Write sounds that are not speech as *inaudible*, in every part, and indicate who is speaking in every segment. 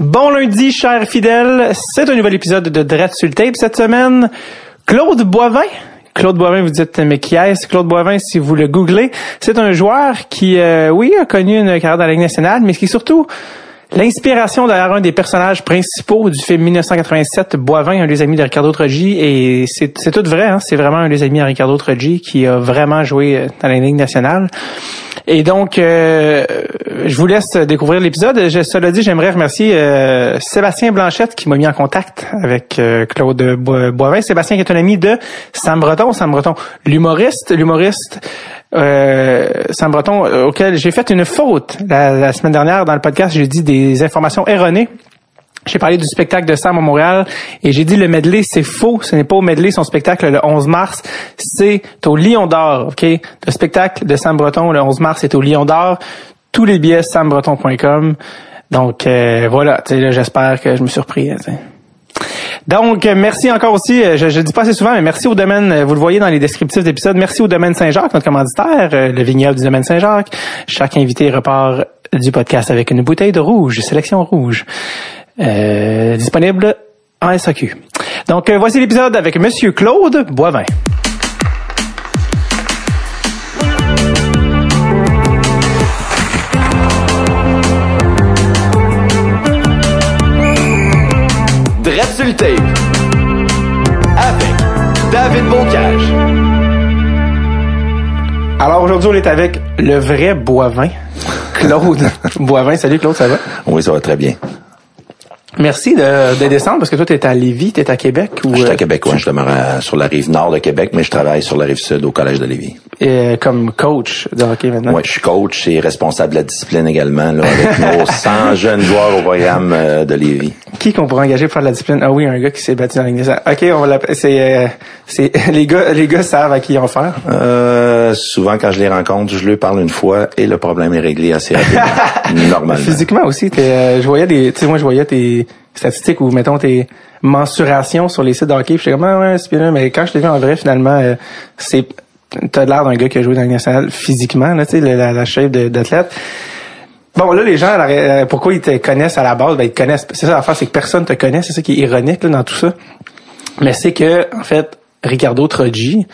Speaker 1: Bon lundi, chers fidèles. C'est un nouvel épisode de Dread sur tape cette semaine. Claude Boivin. Claude Boivin, vous dites, mais qui est Claude Boivin, si vous le googlez, c'est un joueur qui, euh, oui, a connu une carrière dans la Ligue nationale, mais qui est surtout L'inspiration derrière un des personnages principaux du film 1987, Boivin, un des amis de Ricardo Trogi, et c'est tout vrai, hein? c'est vraiment un des amis de Ricardo Trogi qui a vraiment joué dans la Ligue nationale. Et donc, euh, je vous laisse découvrir l'épisode. Cela dit, j'aimerais remercier euh, Sébastien Blanchette qui m'a mis en contact avec euh, Claude Boivin. Sébastien qui est un ami de Sam Breton. Sam Breton, l'humoriste, l'humoriste Sam Breton, auquel j'ai fait une faute la, semaine dernière dans le podcast. J'ai dit des informations erronées. J'ai parlé du spectacle de Sam à Montréal et j'ai dit le medley, c'est faux. Ce n'est pas au medley son spectacle le 11 mars. C'est au Lion d'Or, OK? Le spectacle de Sam Breton le 11 mars est au Lion d'Or. Tous les billets, sambreton.com. Donc, euh, voilà. J'espère que je me suis. Hein, donc, merci encore aussi, je, je dis pas assez souvent, mais merci au domaine, vous le voyez dans les descriptifs d'épisodes, merci au domaine Saint-Jacques, notre commanditaire, euh, le vignoble du domaine Saint-Jacques. Chaque invité repart du podcast avec une bouteille de rouge, sélection rouge. Euh, disponible en SAQ. Donc, euh, voici l'épisode avec Monsieur Claude Boivin.
Speaker 2: Dread avec David Bocage.
Speaker 1: Alors aujourd'hui, on est avec le vrai Boivin, *laughs* Claude Boivin. Salut Claude, ça va?
Speaker 3: Oui, ça va très bien.
Speaker 1: Merci de, de, descendre parce que toi, tu es à Lévis, tu es à Québec ou...
Speaker 3: Je suis à euh, Québec, oui. Je demeure sur la rive nord de Québec, mais je travaille sur la rive sud au Collège de Lévis.
Speaker 1: Et comme coach de hockey maintenant?
Speaker 3: Oui, je suis coach et responsable de la discipline également, là, avec nos *laughs* 100 jeunes joueurs au programme euh, de Lévis.
Speaker 1: Qui qu'on pourrait engager pour faire de la discipline? Ah oui, un gars qui s'est battu dans l'église. OK, on va c'est, euh, c'est, *laughs* les gars, les gars savent à qui ils faire.
Speaker 3: Euh, souvent, quand je les rencontre, je leur parle une fois et le problème est réglé assez rapidement. *laughs* normalement.
Speaker 1: Physiquement aussi, je voyais des, tu sais, moi, je voyais tes, statistiques ou mettons tes mensurations sur les sites de hockey. J'étais comme ah ouais, c'est bien, mais quand je t'ai vu en vrai, finalement, euh, c'est t'as l'air d'un gars qui a joué dans le national physiquement, là, tu sais, la, la shape d'athlète. Bon, là, les gens, euh, pourquoi ils te connaissent à la base? Ben, ils connaissent. C'est ça l'affaire, c'est que personne te connaît. C'est ça qui est ironique là, dans tout ça. Mais c'est que, en fait, Ricardo Troggi,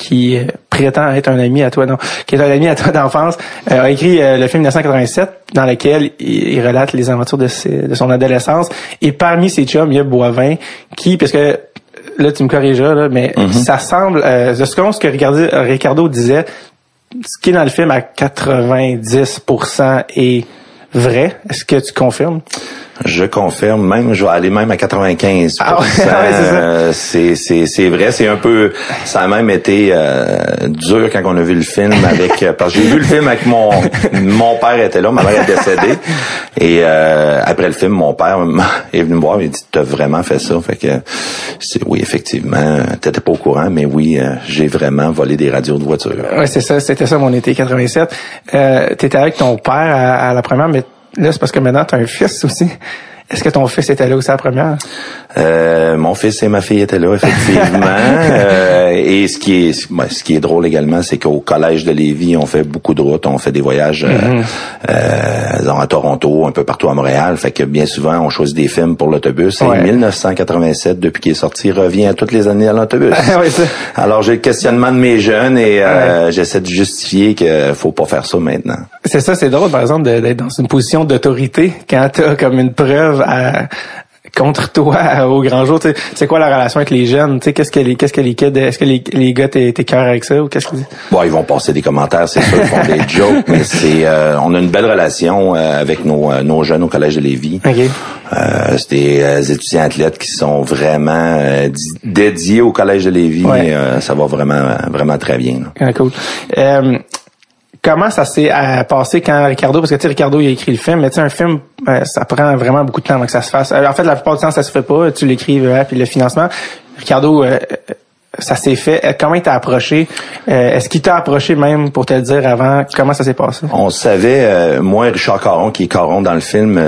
Speaker 1: qui prétend être un ami à toi, non, qui est un ami à toi *laughs* d'enfance, euh, a écrit euh, le film 1987 dans lequel il, relate les aventures de, de, son adolescence. Et parmi ces chums, il y a Boivin qui, parce que là tu me corrigeras, là, mais mm-hmm. ça semble, euh, ce que Ricardo, Ricardo disait, ce qui est dans le film à 90% est vrai. Est-ce que tu confirmes?
Speaker 3: Je confirme, même je vais aller même à 95. Ah *laughs* euh, c'est c'est c'est vrai, c'est un peu ça a même été euh, dur quand on a vu le film avec euh, parce que j'ai vu le film avec mon mon père était là, ma mère est décédée et après le film mon père *laughs* est venu me voir et il dit tu as vraiment fait ça? Fait que c'est oui effectivement, t'étais pas au courant mais oui, j'ai vraiment volé des radios de voiture.
Speaker 1: Ouais, c'est ça, c'était ça mon été 87. Euh t'étais avec ton père à, à la première mais Là, c'est parce que maintenant, tu as un fils aussi. Est-ce que ton fils était là aussi à la première?
Speaker 3: Euh, mon fils et ma fille étaient là, effectivement. *laughs* euh, et ce qui est ce qui est drôle également, c'est qu'au collège de Lévis, on fait beaucoup de routes, on fait des voyages euh, mm-hmm. euh à Toronto, un peu partout à Montréal. Fait que bien souvent, on choisit des films pour l'autobus. Et 1987, depuis qu'il est sorti, revient toutes les années à l'autobus. *laughs* Alors j'ai le questionnement de mes jeunes et euh, j'essaie de justifier qu'il faut pas faire ça maintenant.
Speaker 1: C'est ça, c'est drôle, par exemple, d'être dans une position d'autorité quand tu as comme une preuve à, contre *laughs* toi au grand jour. C'est quoi la relation avec les jeunes? Qu'est-ce que les qu'est-ce que les kids, est-ce que les, les gars t'es cœur avec ça ou qu'est-ce qu'ils
Speaker 3: Bon, ils vont passer des commentaires, c'est sûr, ils font des *laughs* jokes, mais c'est euh, on a une belle relation euh, avec nos, euh, nos jeunes au collège de Lévis.
Speaker 1: Okay.
Speaker 3: Euh, c'est des étudiants athlètes qui sont vraiment dédiés au collège de Lévis. ça va vraiment vraiment très bien.
Speaker 1: Ah, cool comment ça s'est euh, passé quand Ricardo, parce que tu sais, Ricardo il a écrit le film, mais tu sais, un film, euh, ça prend vraiment beaucoup de temps avant que ça se fasse. Euh, en fait, la plupart du temps, ça se fait pas. Tu l'écris, puis le financement. Ricardo, ça s'est fait. Comment il t'a approché? Est-ce qu'il t'a approché même pour te le dire avant? Comment ça s'est passé?
Speaker 3: On savait, moi et Richard Caron, qui est Caron dans le film,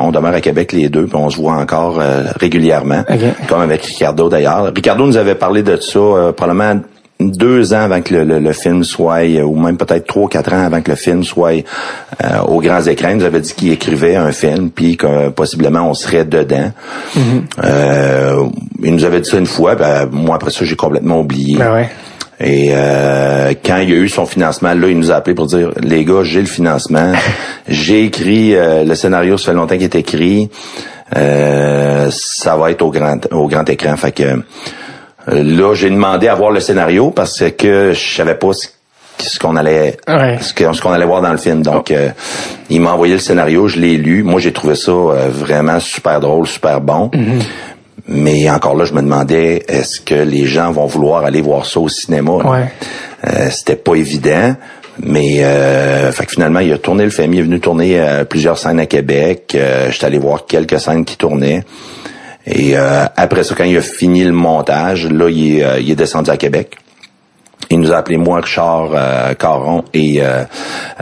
Speaker 3: on demeure à Québec les deux, puis on se voit encore régulièrement, comme avec Ricardo d'ailleurs. Ricardo nous avait parlé de ça probablement deux ans avant que le, le- le film soit, ou même peut-être trois, quatre ans avant que le film soit euh, aux grands écrans, il nous avait dit qu'il écrivait un film, puis que possiblement on serait dedans. Euh, il nous avait dit ça une fois, ben, moi après ça j'ai complètement oublié.
Speaker 1: Ben ouais.
Speaker 3: Et euh, quand il y a eu son financement, là, il nous a appelé pour dire les gars, j'ai le financement, *laughs* j'ai écrit euh, le scénario, ça fait longtemps qu'il est écrit, euh, ça va être au grand au grand écran. Fait que là, j'ai demandé à voir le scénario parce que je savais pas ce, qu'on allait
Speaker 1: Ouais.
Speaker 3: ce qu'on allait voir dans le film. Donc, euh, il m'a envoyé le scénario, je l'ai lu. Moi, j'ai trouvé ça euh, vraiment super drôle, super bon. Mais encore là, je me demandais, est-ce que les gens vont vouloir aller voir ça au cinéma?
Speaker 1: Ouais.
Speaker 3: Euh, C'était pas évident. Mais euh, fait que finalement, il a tourné le film. Il est venu tourner euh, plusieurs scènes à Québec. Euh, J'étais allé voir quelques scènes qui tournaient. Et euh, après ça, quand il a fini le montage, là, il est, euh, il est descendu à Québec. Il nous a appelé moi, Richard euh, Caron et euh,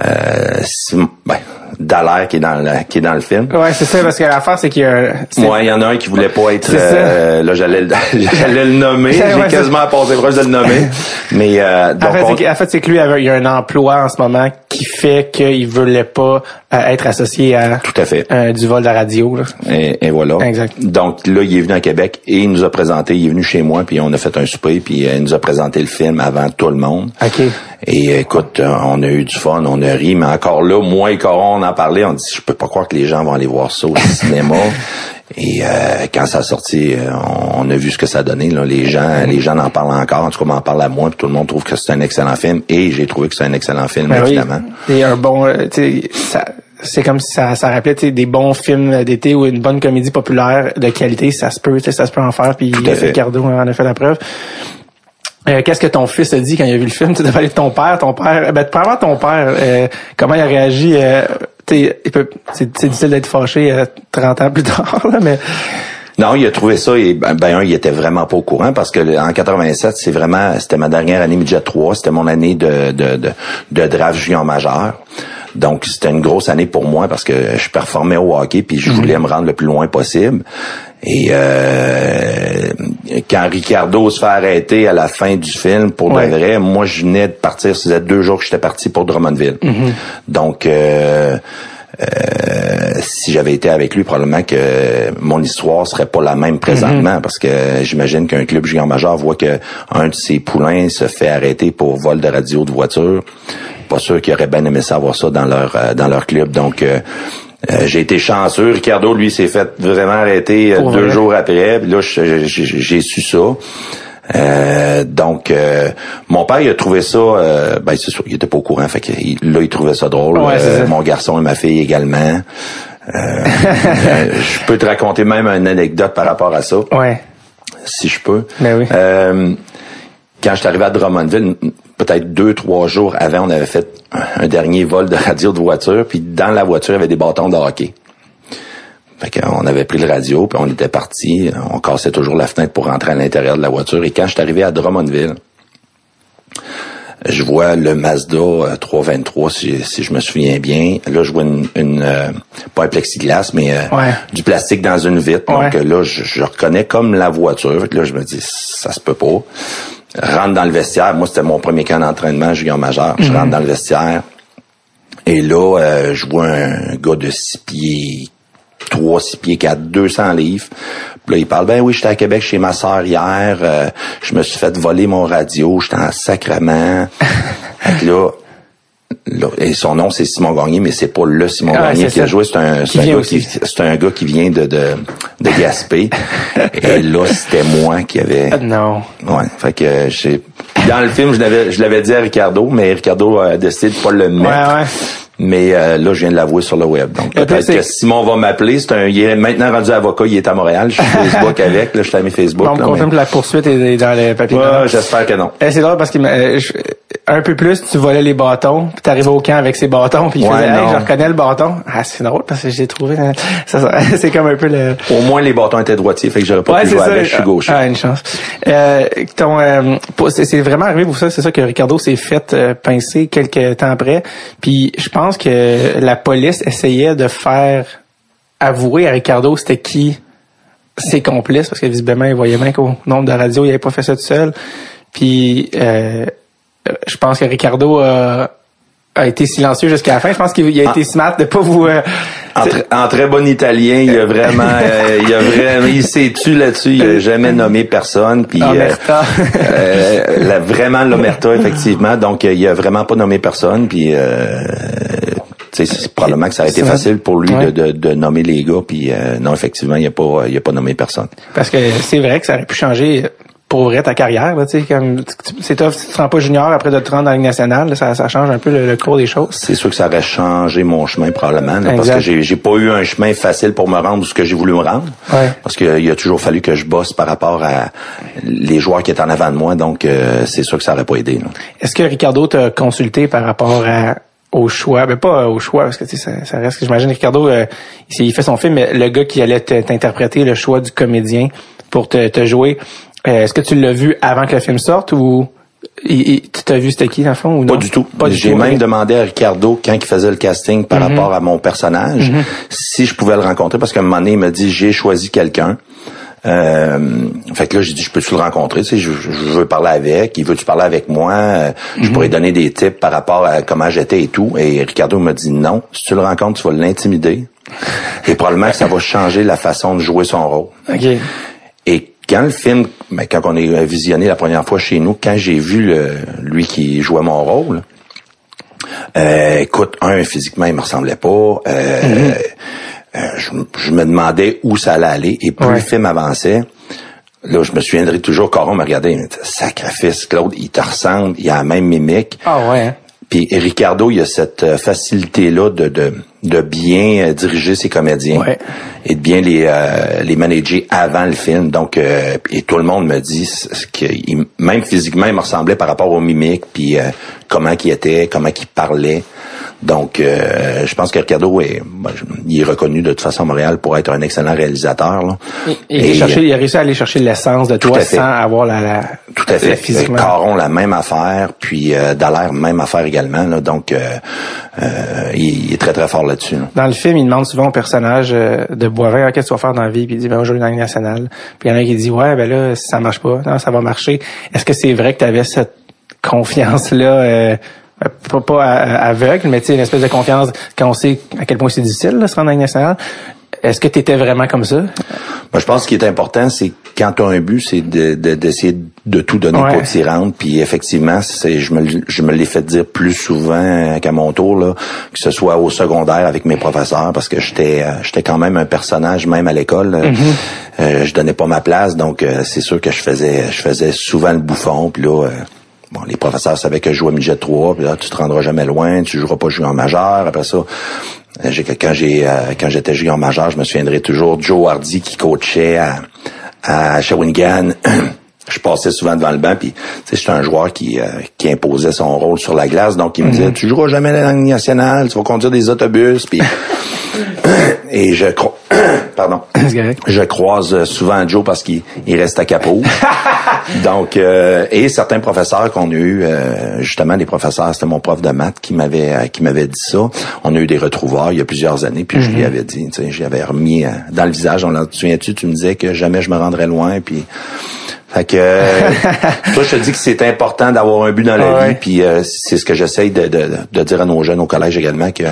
Speaker 3: euh, Sim- ben, Dallaire qui est dans le qui est dans le film.
Speaker 1: Ouais, c'est ça, parce que l'affaire, c'est qu'il y a
Speaker 3: Moi, il y en a un qui voulait pas être euh, là j'allais le- *laughs* j'allais le nommer,
Speaker 1: Ouais,
Speaker 3: j'ai
Speaker 1: c'est-
Speaker 3: quasiment passé proche de le nommer. *laughs* Mais euh, donc
Speaker 1: En fait,
Speaker 3: on-
Speaker 1: c'est que- en fait, c'est que lui, il y a un emploi en ce moment qui fait qu'il voulait pas euh, être associé à
Speaker 3: tout à fait.
Speaker 1: euh, du vol de la radio. Là.
Speaker 3: Et, et voilà.
Speaker 1: Exact.
Speaker 3: Donc là, il est venu à Québec et il nous a présenté, il est venu chez moi, puis on a fait un souper, puis euh, il nous a présenté le film avant tout le monde.
Speaker 1: OK.
Speaker 3: Et écoute, euh, on a eu du fun, on a ri, mais encore là, moi et Coron, on en parlait, on dit, je peux pas croire que les gens vont aller voir ça au *laughs* cinéma. Et euh, quand ça a sorti, euh, on, on a vu ce que ça donnait. Là. Les gens, les gens en parlent encore. En tout cas, m'en parlent à moi. Puis tout le monde trouve que c'est un excellent film. Et j'ai trouvé que c'est un excellent film,
Speaker 1: Ben oui.
Speaker 3: évidemment.
Speaker 1: Et un bon, euh, ça, c'est comme si ça, ça rappelait des bons films d'été ou une bonne comédie populaire de qualité, ça se peut, ça se peut en faire. Puis. Ricardo en a fait la preuve. Euh, Qu'est-ce que ton fils a dit quand il a vu le film? *laughs* Tu devais aller de ton père, ton père, ben, probablement ton père, euh, comment il a réagi? Euh, il peut- c'est difficile d'être fâché euh, 30 ans plus *laughs* tard, là, mais
Speaker 3: Non, il a trouvé ça et ben, ben, il était vraiment pas au courant parce que en 87, c'est vraiment c'était ma dernière année midget 3, c'était mon année de de de, de draft junior majeur. Donc c'était une grosse année pour moi parce que je performais au hockey puis je voulais me rendre le plus loin possible. Et euh, quand Ricardo se fait arrêter à la fin du film pour
Speaker 1: Ouais.
Speaker 3: de vrai, moi je venais de partir, ça faisait deux jours que j'étais parti pour Drummondville. Donc euh, euh, si j'avais été avec lui, probablement que mon histoire serait pas la même présentement, parce que j'imagine qu'un club junior majeur voit que un de ses poulains se fait arrêter pour vol de radio de voiture. Pas sûr qu'ils auraient bien aimé savoir ça dans leur euh, dans leur club. Donc euh, euh, j'ai été chanceux. Ricardo, lui, s'est fait vraiment arrêter euh, deux
Speaker 1: vrai?
Speaker 3: jours après. Puis là, j'ai su ça. Euh, donc, euh, mon père, il a trouvé ça, euh, ben c'est sûr, il était pas au courant, fait que il- là, il trouvait ça drôle.
Speaker 1: Ouais, c'est ça.
Speaker 3: mon garçon et ma fille également. *laughs* Je peux te raconter même une anecdote par rapport à ça,
Speaker 1: ouais.
Speaker 3: si je peux.
Speaker 1: Ben oui.
Speaker 3: Euh, quand je suis arrivé à Drummondville, peut-être deux, trois jours avant, on avait fait un, dernier vol de radio de voiture, puis dans la voiture, il y avait des bâtons de hockey. Fait qu'on avait pris le radio, puis on était parti. On cassait toujours la fenêtre pour rentrer à l'intérieur de la voiture. Et quand je suis arrivé à Drummondville, je vois le Mazda euh, 323, si, si je me souviens bien. Là, je vois une, une euh, pas un plexiglas, mais euh,
Speaker 1: Ouais.
Speaker 3: du plastique dans une vitre. Donc
Speaker 1: Ouais.
Speaker 3: euh, là, je, je reconnais comme la voiture. Fait que là, je me dis, ça se peut pas. Rentre dans le vestiaire. Moi, c'était mon premier camp d'entraînement junior majeur. Je rentre dans le vestiaire. Et là, euh, je vois un gars de 6 pieds 3, 6 pieds 4, 200 livres. Puis là, il parle, ben oui, j'étais à Québec chez ma sœur hier, euh, je me suis fait voler mon radio, j'étais en sacrement. *laughs* là, et son nom, c'est Simon Gagné, mais c'est pas le Simon
Speaker 1: Ah,
Speaker 3: Gagné qui a joué, c'est un, c'est un,
Speaker 1: vient
Speaker 3: gars
Speaker 1: aussi.
Speaker 3: qui, c'est un gars qui vient de, de, de Gaspé. *laughs* et là, c'était moi qui avait...
Speaker 1: Ah, Non.
Speaker 3: Ouais, fait que euh, j'ai dans le film, je l'avais je l'avais dit à Ricardo, mais Ricardo a décidé de pas le mettre.
Speaker 1: Ouais, ouais.
Speaker 3: Mais euh, là, je viens de l'avouer sur le web. Donc peut-être que Simon va m'appeler. C'est un, il est maintenant rendu avocat. Il est à Montréal. Je suis Facebook *laughs* avec. Là, je suis à mes Facebook.
Speaker 1: On me
Speaker 3: là,
Speaker 1: confirme que la poursuite est dans les papiers.
Speaker 3: Ouais, j'espère que non.
Speaker 1: Eh, c'est drôle parce que euh, un peu plus, tu volais les bâtons, puis t'arrivais au camp avec ces bâtons, puis il
Speaker 3: Ouais,
Speaker 1: faisait hey, je reconnais le bâton. Ah, c'est drôle parce que j'ai trouvé ça, ça- *laughs* c'est comme un peu le
Speaker 3: Au moins les bâtons étaient droitiers, fait que j'aurais pas
Speaker 1: Ouais,
Speaker 3: pu jouer
Speaker 1: ça.
Speaker 3: avec. Je suis gaucher.
Speaker 1: Ah, une chance. Euh, ton, euh, c'est vraiment arrivé pour ça. C'est ça que Ricardo s'est fait euh, pincer quelques temps après. Puis je pense que la police essayait de faire avouer à Ricardo c'était qui ses complices parce que visiblement il voyait bien qu'au nombre de radios il avait pas fait ça tout seul. Puis euh, je pense que Ricardo a, a été silencieux jusqu'à la fin. Je pense qu'il a été smart de pas vous. euh,
Speaker 3: En, tr- en très bon italien, il a vraiment, *laughs* euh, il a vraiment, il s'est tu là-dessus? Il a jamais nommé personne. Puis euh,
Speaker 1: Omerta.
Speaker 3: euh, la- vraiment l'omerta effectivement. Donc il a vraiment pas nommé personne. Puis c'est probablement que ça a été facile pour lui
Speaker 1: Ouais.
Speaker 3: de, de, de nommer les gars. Puis euh, non, effectivement, il a pas, il a pas nommé personne.
Speaker 1: Parce que c'est vrai que ça aurait pu changer pour vrai ta carrière. Là, tu sais, comme tu- c'est tough, tu te rends pas junior après de te rendre dans la Ligue nationale. là, ça, ça change un peu le, le cours des choses.
Speaker 3: C'est sûr que ça aurait changé mon chemin probablement, là, parce que j'ai j'ai pas eu un chemin facile pour me rendre où ce que j'ai voulu me rendre.
Speaker 1: Ouais.
Speaker 3: Parce qu'il a toujours fallu que je bosse par rapport à les joueurs qui étaient en avant de moi, donc euh, c'est sûr que ça aurait pas aidé.
Speaker 1: Est-ce que Ricardo t'a consulté par rapport à au choix, mais pas au choix parce que tu sais, ça, ça reste. J'imagine Ricardo, euh, il, fait son film, mais le gars qui allait te- t'interpréter le choix du comédien pour te, te jouer, euh, est-ce que tu l'as vu avant que le film sorte ou il, il- tu t'as vu c'était qui dans le fond ou non?
Speaker 3: Pas du tout.
Speaker 1: Pas
Speaker 3: J'ai même demandé à Ricardo quand il faisait le casting par rapport à mon personnage si je pouvais le rencontrer parce qu'à un moment donné il m'a dit j'ai choisi quelqu'un. Euh, fait que là j'ai dit je peux-tu le rencontrer? Tu sais je, veux parler avec. Il veut-tu parler avec moi? Euh, je pourrais donner des tips par rapport à comment j'étais et tout. Et Ricardo m'a dit non. Si tu le rencontres tu vas l'intimider. Et probablement que ça va changer la façon de jouer son rôle. Et quand le film, ben, quand on est visionné la première fois chez nous, quand j'ai vu le, lui qui jouait mon rôle, euh, écoute, un, physiquement, il me ressemblait pas. Euh, euh, je, je me demandais où ça allait aller. Et plus
Speaker 1: Ouais.
Speaker 3: le film avançait, là, je me souviendrai toujours, Coron me regardait, il me disait, sacrifice, Claude, il te ressemble, il a la même mimique.
Speaker 1: Ah ouais. hein?
Speaker 3: Puis Ricardo, il a cette euh, facilité-là de, de, de bien euh, diriger ses comédiens
Speaker 1: Ouais.
Speaker 3: et de bien les, euh, les manager avant le film. Donc, euh, et tout le monde me dit ce que même physiquement, il me ressemblait par rapport aux mimiques, puis euh, comment qu'il était, comment qu'il parlait. Donc, euh, je pense que Ricardo est, ben, il est reconnu de toute façon à Montréal pour être un excellent réalisateur. Là.
Speaker 1: Il, il,
Speaker 3: Et,
Speaker 1: a cherché- il a réussi à aller chercher l'essence de toi sans avoir la, la
Speaker 3: Tout à fait.
Speaker 1: physiquement.
Speaker 3: Caron, la même affaire, puis euh, Dallaire, même affaire également. Là, donc, euh, euh, il, il est très, très fort là-dessus. là.
Speaker 1: Dans le film, il demande souvent au personnage euh, de Boivin Ah, qu'est-ce que tu vas faire dans la vie, puis il dit ben aujourd'hui dans la Ligue nationale. Puis il y en a un qui dit ouais ben là si ça marche pas, non ça va marcher. Est-ce que c'est vrai que tu avais cette confiance là pas, pas à- aveugle, mais tu sais une espèce de confiance quand on sait à quel point c'est difficile là, se rendre Ligue nationale. Est-ce que tu étais vraiment comme ça?
Speaker 3: Moi, je pense que ce qui est important, c'est quand tu as un but, c'est de- de- d'essayer de, tout donner
Speaker 1: Ouais.
Speaker 3: pour t'y rendre. Puis effectivement, c'est je me, je me l'ai fait dire plus souvent qu'à mon tour, là, que ce soit au secondaire avec mes professeurs, parce que j'étais euh, j'étais quand même un personnage, même à l'école.
Speaker 1: Mm-hmm.
Speaker 3: Euh, je donnais pas ma place, donc euh, c'est sûr que je faisais je faisais souvent le bouffon. Puis là, euh, bon, les professeurs savaient que je jouais midget 3, puis là, tu te rendras jamais loin, tu joueras pas junior majeur. Après ça, euh, quand j'ai euh, quand j'étais junior majeur, je me souviendrai toujours Joe Hardy qui coachait à, à Shawinigan. *clears throat* je passais souvent devant le banc, puis tu sais, j'étais un joueur qui, euh, qui imposait son rôle sur la glace, donc il me disait, tu joueras jamais la langue nationale, tu vas conduire des autobus, puis *laughs* et je crois, *clears throat* pardon, je croise souvent Joe parce qu'il il reste à Capot. *laughs* Donc, euh, et certains professeurs qu'on a eu, euh, justement, des professeurs, c'était mon prof de maths qui m'avait euh, qui m'avait dit ça. On a eu des retrouvaires il y a plusies années, puis je lui avais dit, tu sais, j'avais remis euh, dans le visage. On l'a, souviens-tu, tu me disais que jamais je me rendrais loin, puis fait que *laughs* toi, je te dis que c'est important d'avoir un but dans la
Speaker 1: Ouais.
Speaker 3: vie, puis euh, c'est ce que j'essaye de, de, de dire à nos jeunes au collège également que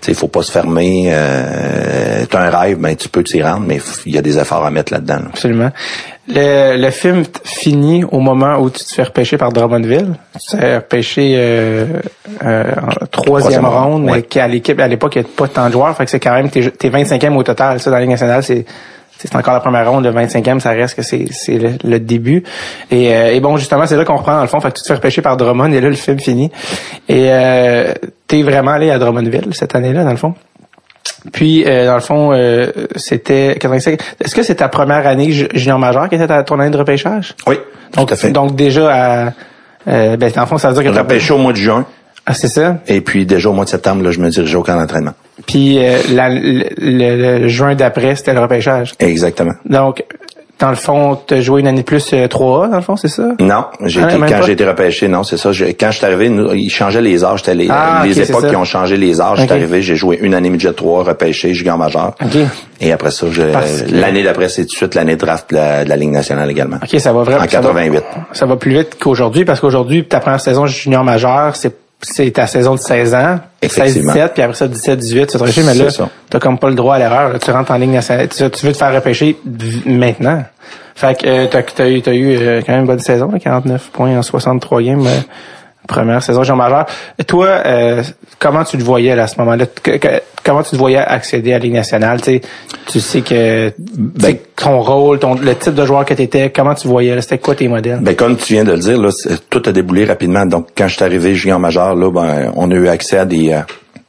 Speaker 3: tu faut pas se fermer. Euh, t'as un rêve, ben tu peux t'y rendre, mais il y a des efforts à mettre là-dedans. là.
Speaker 1: Absolument. Le, le film finit au moment où tu te fais repêcher par Drummondville. Tu te fais repêcher euh, euh, en troisième
Speaker 3: Troisième
Speaker 1: mais
Speaker 3: ouais.
Speaker 1: qu'à l'équipe, à l'époque, il n'y a pas tant de joueurs. Fait que c'est quand même tes, tes 25e au total. Ça, dans la Ligue nationale, c'est c'est encore la première ronde, le 25e, ça reste que c'est c'est le, le début. Et, euh, et bon, justement, c'est là qu'on reprend dans le fond. Fait que tu te fais repêcher par Drummond et là, le film finit. Et euh, t'es vraiment allé à Drummondville cette année-là, dans le fond? Puis, euh, dans le fond, euh, c'était 85. Est-ce que c'est ta première année ju- junior majeur qui était ta, ton année de repêchage?
Speaker 3: Oui,
Speaker 1: Donc,
Speaker 3: tout à fait.
Speaker 1: donc déjà à... Euh, ben, dans le fond, ça veut dire que...
Speaker 3: repêché au mois de juin,
Speaker 1: Ah, c'est ça?
Speaker 3: et puis déjà au mois de septembre, là, je me dirigeais au camp d'entraînement.
Speaker 1: Puis, la- le, le- le juin d'après, c'était le repêchage.
Speaker 3: Exactement.
Speaker 1: Donc, dans le fond, tu as joué une année de plus 3A, dans le fond, c'est ça?
Speaker 3: Non, j'ai
Speaker 1: Ah,
Speaker 3: quand j'ai été repêché, non, c'est ça. Je- quand je suis arrivé, nous, ils changeaient les âges. C'était les,
Speaker 1: Ah,
Speaker 3: les
Speaker 1: ok, c'est
Speaker 3: époques qui ont changé les âges.
Speaker 1: Ok.
Speaker 3: J'étais arrivé, j'ai joué une année midget 3, repêché, junior majeur.
Speaker 1: OK.
Speaker 3: Et après ça, je- l'année d'après, c'est tout de suite l'année de draft de la, de la Ligue nationale également.
Speaker 1: OK, ça va vraiment.
Speaker 3: En
Speaker 1: ça va-
Speaker 3: 88.
Speaker 1: Ça va plus vite qu'aujourd'hui parce qu'aujourd'hui, ta première saison junior majeur, c'est c'est ta saison de 16 ans,
Speaker 3: Effectivement.
Speaker 1: 16-17, puis après ça 17-18, tu te mais là, t'as comme pas le droit à l'erreur. Tu rentres en ligne nationale, tu, tu veux te faire repêcher maintenant. Fait que euh, t'as t'as eu, t'as eu euh, quand même une bonne saison, là, 49 points en 63 games, euh, première saison junior majeur. Toi, euh, comment tu le voyais là, à ce moment-là? Comment tu te voyais accéder à la Ligue nationale? Tu sais, tu sais que sais, ton rôle, ton, le type de joueur que tu étais, comment tu voyais? C'était quoi tes modèles?
Speaker 3: Ben, comme tu viens de le dire, là, tout a déboulé rapidement. Donc, quand je suis arrivé junior majeur, là, ben, on a eu accès à des, euh,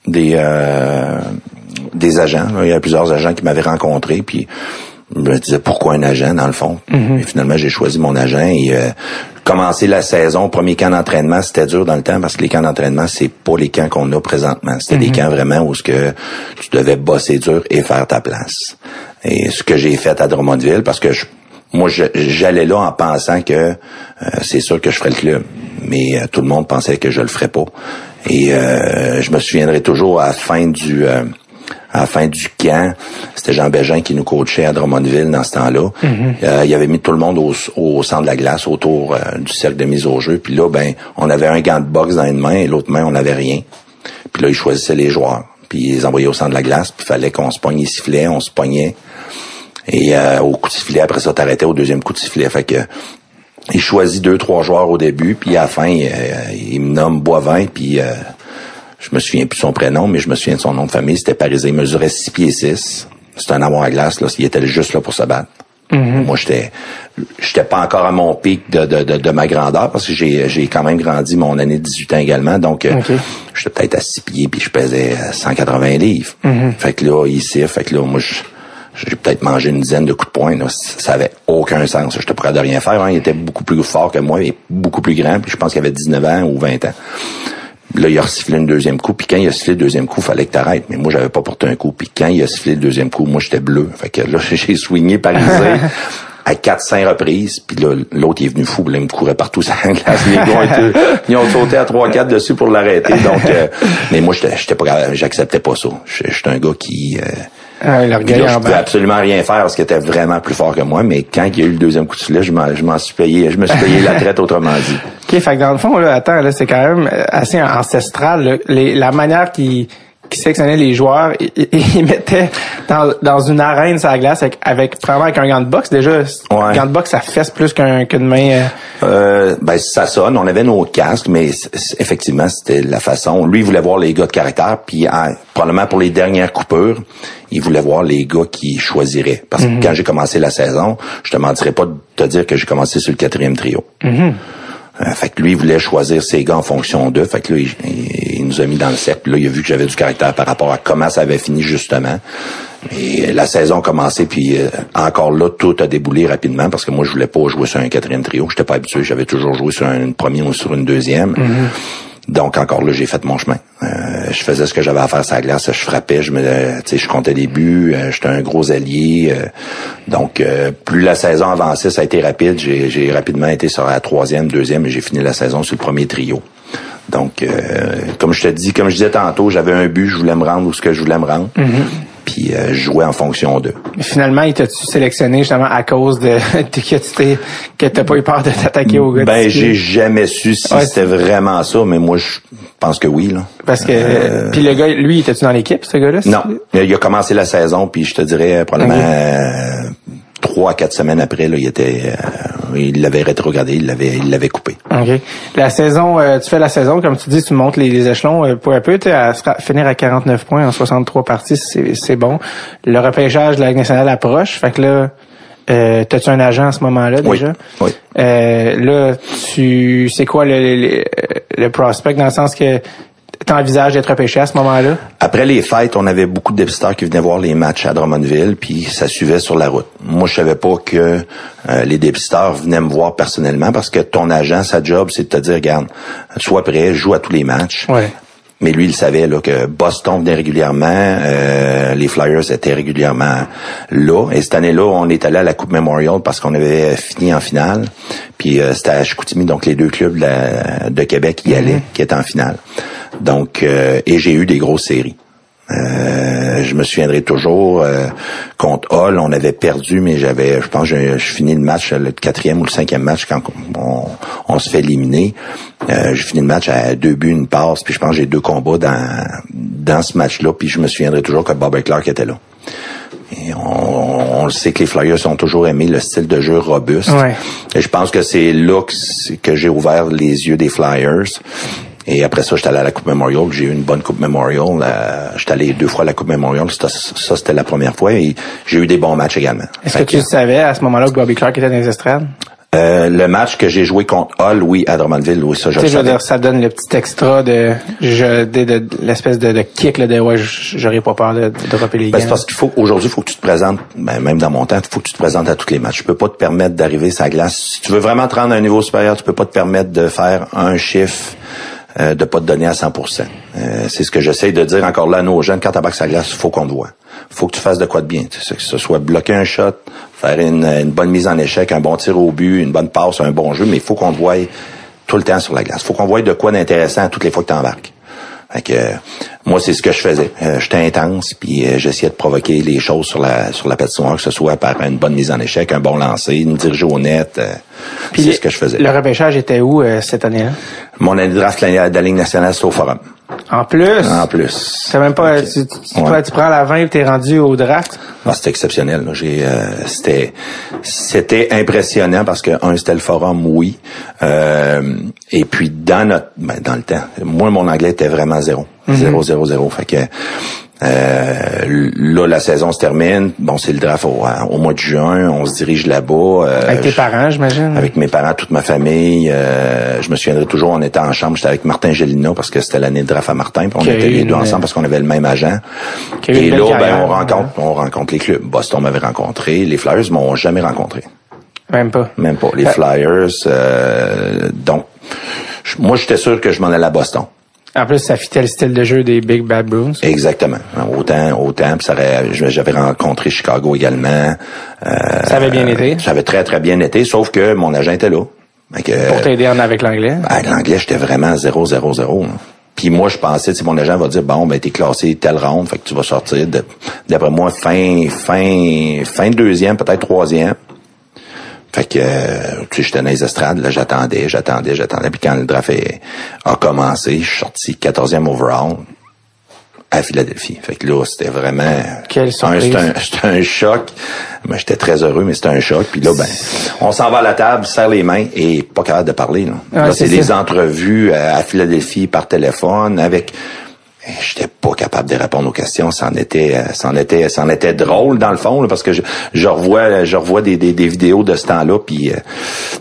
Speaker 3: des, euh, des agents. là. Il y a plusieurs agents qui m'avaient rencontré, puis je me disais pourquoi un agent dans le fond? Et finalement, j'ai choisi mon agent et euh, commencer la saison, premier camp d'entraînement, c'était dur dans le temps parce que les camps d'entraînement, c'est pas les camps qu'on a présentement. C'était des camps vraiment où ce que tu devais bosser dur et faire ta place. Et ce que j'ai fait à Drummondville, parce que je, moi, je- j'allais là en pensant que euh, c'est sûr que je ferais le club, mais euh, tout le monde pensait que je le ferais pas. Et euh, je me souviendrai toujours à la fin du euh, à la fin du camp, c'était Jean Bégin qui nous coachait à Drummondville dans ce temps-là. Euh, il avait mis tout le monde au, au centre de la glace autour euh, du cercle de mise au jeu. Puis là, ben, on avait un gant de boxe dans une main et l'autre main, on n'avait rien. Puis là, il choisissait les joueurs. Puis ils les envoyaient au centre de la glace. Puis il fallait qu'on se pogne les sifflets, on se pognait. Et euh, au coup de sifflet, après ça, t'arrêtais au deuxième coup de sifflet. Fait que il choisit deux, trois joueurs au début, puis à la fin, il, il me nomme Boivin, puis euh, je me souviens plus de son prénom, mais je me souviens de son nom de famille, c'était Parisé. Il mesurait 6 pieds 6. C'était un amour à glace, là. Il était juste là pour se battre. Moi, j'étais j'étais pas encore à mon pic de, de, de, de ma grandeur parce que j'ai j'ai quand même grandi mon année de 18 ans également. Donc, euh, j'étais peut-être à 6 pieds puis je pesais euh, 180 livres. Fait que là, ici, fait que là, moi, je- j'ai peut-être mangé une dizaine de coups de poing. Là. Ça avait aucun sens. J'étais prêt de rien faire. hein. Il était beaucoup plus fort que moi et beaucoup plus grand. Puis je pense qu'il avait 19 ans ou 20 ans. Là, il a sifflé une deuxième coup, puis quand il a sifflé le deuxième coup, fallait que t'arrêtes. Mais moi, j'avais pas porté un coup. Puis quand il a sifflé le deuxième coup, moi, j'étais bleu. Fait que là, *laughs* j'ai swingé Parisé *laughs* à 4-5 reprises. Puis là, l'autre, il est venu fou. Là, il me courait partout sur la glace. Les gars ont été- ils ont sauté à 3-4 dessus pour l'arrêter. Donc, euh, mais moi, j'étais j'étais pas, j'acceptais pas ça. J'étais j'étais un gars qui... euh,
Speaker 1: Ah,
Speaker 3: là, je pouvais absolument rien faire parce qu'il était vraiment plus fort que moi. Mais quand il y a eu le deuxième coup de filet, je m'en, je m'en suis payé, je me suis payé la traite autrement dit. *laughs*
Speaker 1: OK, fait que dans le fond, là, attends, là, c'est quand même assez ancestral. là. Les- la manière qui qui sélectionnait les joueurs, ils il, mettaient dans, dans une arène sur la glace avec, avec probablement avec un gant de boxe. Déjà, un gant de boxe, ça fesse plus qu'un qu'une main. euh,
Speaker 3: Euh, ben ça sonne. On avait nos casques, mais effectivement c'était la façon. Lui il voulait voir les gars de caractère, puis en- probablement pour les dernières coupures, il voulait voir les gars qui choisiraient. Parce que quand j'ai commencé la saison, je te mentirais pas de te dire que j'ai commencé sur le quatrième trio. Euh, fait que lui, il voulait choisir ses gars en fonction d'eux. Fait que là, il, nous a mis dans le cercle. Là, il a vu que j'avais du caractère par rapport à comment ça avait fini justement. Et la saison a commencé, puis euh, encore là, tout a déboulé rapidement parce que moi, je voulais pas jouer sur un quatrième trio. J'étais pas habitué. J'avais toujours joué sur un, une première ou sur une deuxième. Donc encore là, j'ai fait mon chemin. Euh, je faisais ce que j'avais à faire sur la glace, je frappais, je me, euh, je comptais des buts, euh, j'étais un gros allié. euh, donc plus la saison avançait, ça a été rapide. J'ai, rapidement été sur la troisième, deuxième, et j'ai fini la saison sur le premier trio. Donc, comme je te dis, comme je disais tantôt, j'avais un but, je voulais me rendre où ce que je voulais me rendre. Puis euh, jouais en fonction d'eux.
Speaker 1: Finalement, il t'a-tu sélectionné justement à cause *laughs* de que tu t'es que t'as pas eu peur de t'attaquer au gars de
Speaker 3: Ben, j'ai jamais su si
Speaker 1: Ouais,
Speaker 3: c'était vraiment ça, mais moi, je pense que oui. Là.
Speaker 1: Parce que puis le gars, lui, il était-tu dans l'équipe, ce gars-là?
Speaker 3: Non, il a commencé la saison, puis je te dirais probablement euh, trois à quatre semaines après, là, il était, euh, il l'avait rétrogradé, il l'avait, il l'avait coupé.
Speaker 1: OK. La saison, euh, tu fais la saison, comme tu dis, tu montes les, les échelons euh, peu à peu. À finir à 49 points en 63 parties, c'est c'est bon. Le repêchage de la Ligue nationale approche. Fait que là, euh, t'as-tu un agent à ce moment-là
Speaker 3: Oui,
Speaker 1: déjà?
Speaker 3: oui.
Speaker 1: Euh, là, tu c'est quoi le, le, le prospect dans le sens que t'envisages d'être repêché à ce moment-là?
Speaker 3: Après les fêtes, on avait beaucoup de dépisteurs qui venaient voir les matchs à Drummondville, puis ça suivait sur la route. Moi, je savais pas que euh, les dépisteurs venaient me voir personnellement parce que ton agent, sa job, c'est de te dire, regarde, sois prêt, joue à tous les matchs.
Speaker 1: Ouais.
Speaker 3: Mais lui, il savait là, que Boston venait régulièrement, euh, les Flyers étaient régulièrement là. Et cette année-là, on est allé à la Coupe Memorial parce qu'on avait fini en finale. Puis euh, c'était à Chicoutimi, donc les deux clubs de, la- de Québec y allaient, qui étaient en finale. Donc, euh, et j'ai eu des grosses séries. Euh, je me souviendrai toujours euh, contre Hall, on avait perdu, mais j'avais, je pense, je, je finis le match, le quatrième ou le cinquième match quand on, on se fait éliminer. Euh, j'ai fini le match à deux buts, une passe, puis je pense que j'ai deux combats dans dans ce match-là, puis je me souviendrai toujours que Bob Clark était là. Et on, on le sait que les Flyers ont toujours aimé le style de jeu robuste.
Speaker 1: Ouais.
Speaker 3: Et je pense que c'est là que j'ai ouvert les yeux des Flyers. Et après ça, j'étais allé à la Coupe Memorial. J'ai eu une bonne Coupe Memorial. Euh, j'étais allé deux fois à la Coupe Memorial. Ça, c'était la première fois. Et j'ai eu des bons matchs également.
Speaker 1: Est-ce que tu savais à ce moment-là que Bobby Clark était dans les estrades?
Speaker 3: euh, le match que j'ai joué contre Hall, oui, à Drummondville, oui, ça, je le
Speaker 1: sais, je veux
Speaker 3: savais.
Speaker 1: dire, ça donne le petit extra de, de, de- de l'espèce de, de kick, là, de, ouais, j'aurais pas peur de, dropper les
Speaker 3: Ben,
Speaker 1: gants.
Speaker 3: c'est parce qu'il faut aujourd'hui, il faut que tu te présentes, ben, même dans mon temps, il faut que tu te présentes à tous les matchs. Tu peux pas te permettre d'arriver la glace. Si tu veux vraiment te rendre à un niveau supérieur, tu peux pas te permettre de faire un chiffre, euh, de pas te donner à 100%. Euh, c'est ce que j'essaie de dire encore là à nos jeunes. Quand sur la glace, faut qu'on te voit. faut que tu fasses de quoi de bien. Que ce soit bloquer un shot, faire une, bonne mise en échec, un bon tir au but, une bonne passe, un bon jeu, mais il faut qu'on te voie tout le temps sur la glace. faut qu'on voie de quoi d'intéressant toutes les fois que tu embarques. Fait que, euh, moi, c'est ce que je faisais. Euh, J'étais intense, puis euh, j'essayais de provoquer les choses sur la sur la patinoire, que ce soit par une bonne mise en échec, un bon lancer, une dirige au net. euh,
Speaker 1: Puis
Speaker 3: c'est ce que je faisais.
Speaker 1: Le repêchage était où euh, cette année-là?
Speaker 3: Mon année de draft de la de la Ligue nationale, c'est au Forum.
Speaker 1: En plus,
Speaker 3: En plus.
Speaker 1: c'est même pas, tu, tu,
Speaker 3: Ouais.
Speaker 1: tu prends la 20 et t'es rendu au draft?
Speaker 3: Ah, c'était exceptionnel. là. J'ai, euh, c'était, c'était impressionnant parce que un, c'était le forum, oui. Euh, et puis dans notre, ben, dans le temps, moi mon anglais était vraiment zéro, zéro, zéro, zéro. Fait que euh, là la saison se termine. Bon, c'est le draft au, au mois de juin. On se dirige là-bas. euh,
Speaker 1: Avec tes parents, j'imagine.
Speaker 3: avec mes parents, toute ma famille. euh, je me souviendrai toujours, on était en chambre, j'étais avec Martin Gélina parce que c'était l'année de draft à Martin, puis on était les deux
Speaker 1: une-
Speaker 3: ensemble parce qu'on avait le même agent. Et là, ben, on rencontre, on rencontre les clubs. Boston m'avait rencontré, les Flyers m'ont jamais rencontré,
Speaker 1: Même pas.
Speaker 3: même pas. Les
Speaker 1: Euh,
Speaker 3: Flyers, euh, donc moi j'étais sûr que je m'en allais à Boston.
Speaker 1: En plus, ça fitait le style de jeu des Big Bad Bruins.
Speaker 3: Exactement. Autant, autant. J'avais rencontré Chicago également. Euh,
Speaker 1: Ça avait bien été.
Speaker 3: Ça avait très très bien été, sauf que mon agent était là.
Speaker 1: Pour t'aider en avec l'anglais.
Speaker 3: Ah, l'anglais, j'étais vraiment 0-0-0. là. Puis moi, je pensais, sais, mon agent va dire, bon, ben, t'es classé telle ronde, fait que tu vas sortir, d'après moi, fin, fin, fin de deuxième, peut-être troisième. Fait que, euh, tu sais, j'étais dans les estrades, là, j'attendais, j'attendais, j'attendais. Puis quand le draft a commencé, je suis sorti 14e overall à Philadelphie. Fait que là, c'était vraiment...
Speaker 1: Quelle
Speaker 3: un,
Speaker 1: surprise.
Speaker 3: C'était un, choc. Mais j'étais très heureux, mais c'était un choc. Puis là, ben, on s'en va à la table, serre les mains et pas capable de parler. Là, Là,
Speaker 1: c'est
Speaker 3: des entrevues à, à Philadelphie par téléphone avec. Eh, J'étais pas capable de répondre aux questions. C'en était, euh, c'en était, c'en était drôle dans le fond, là, parce que je, je revois, je revois des, des, des vidéos de ce temps-là. Puis euh,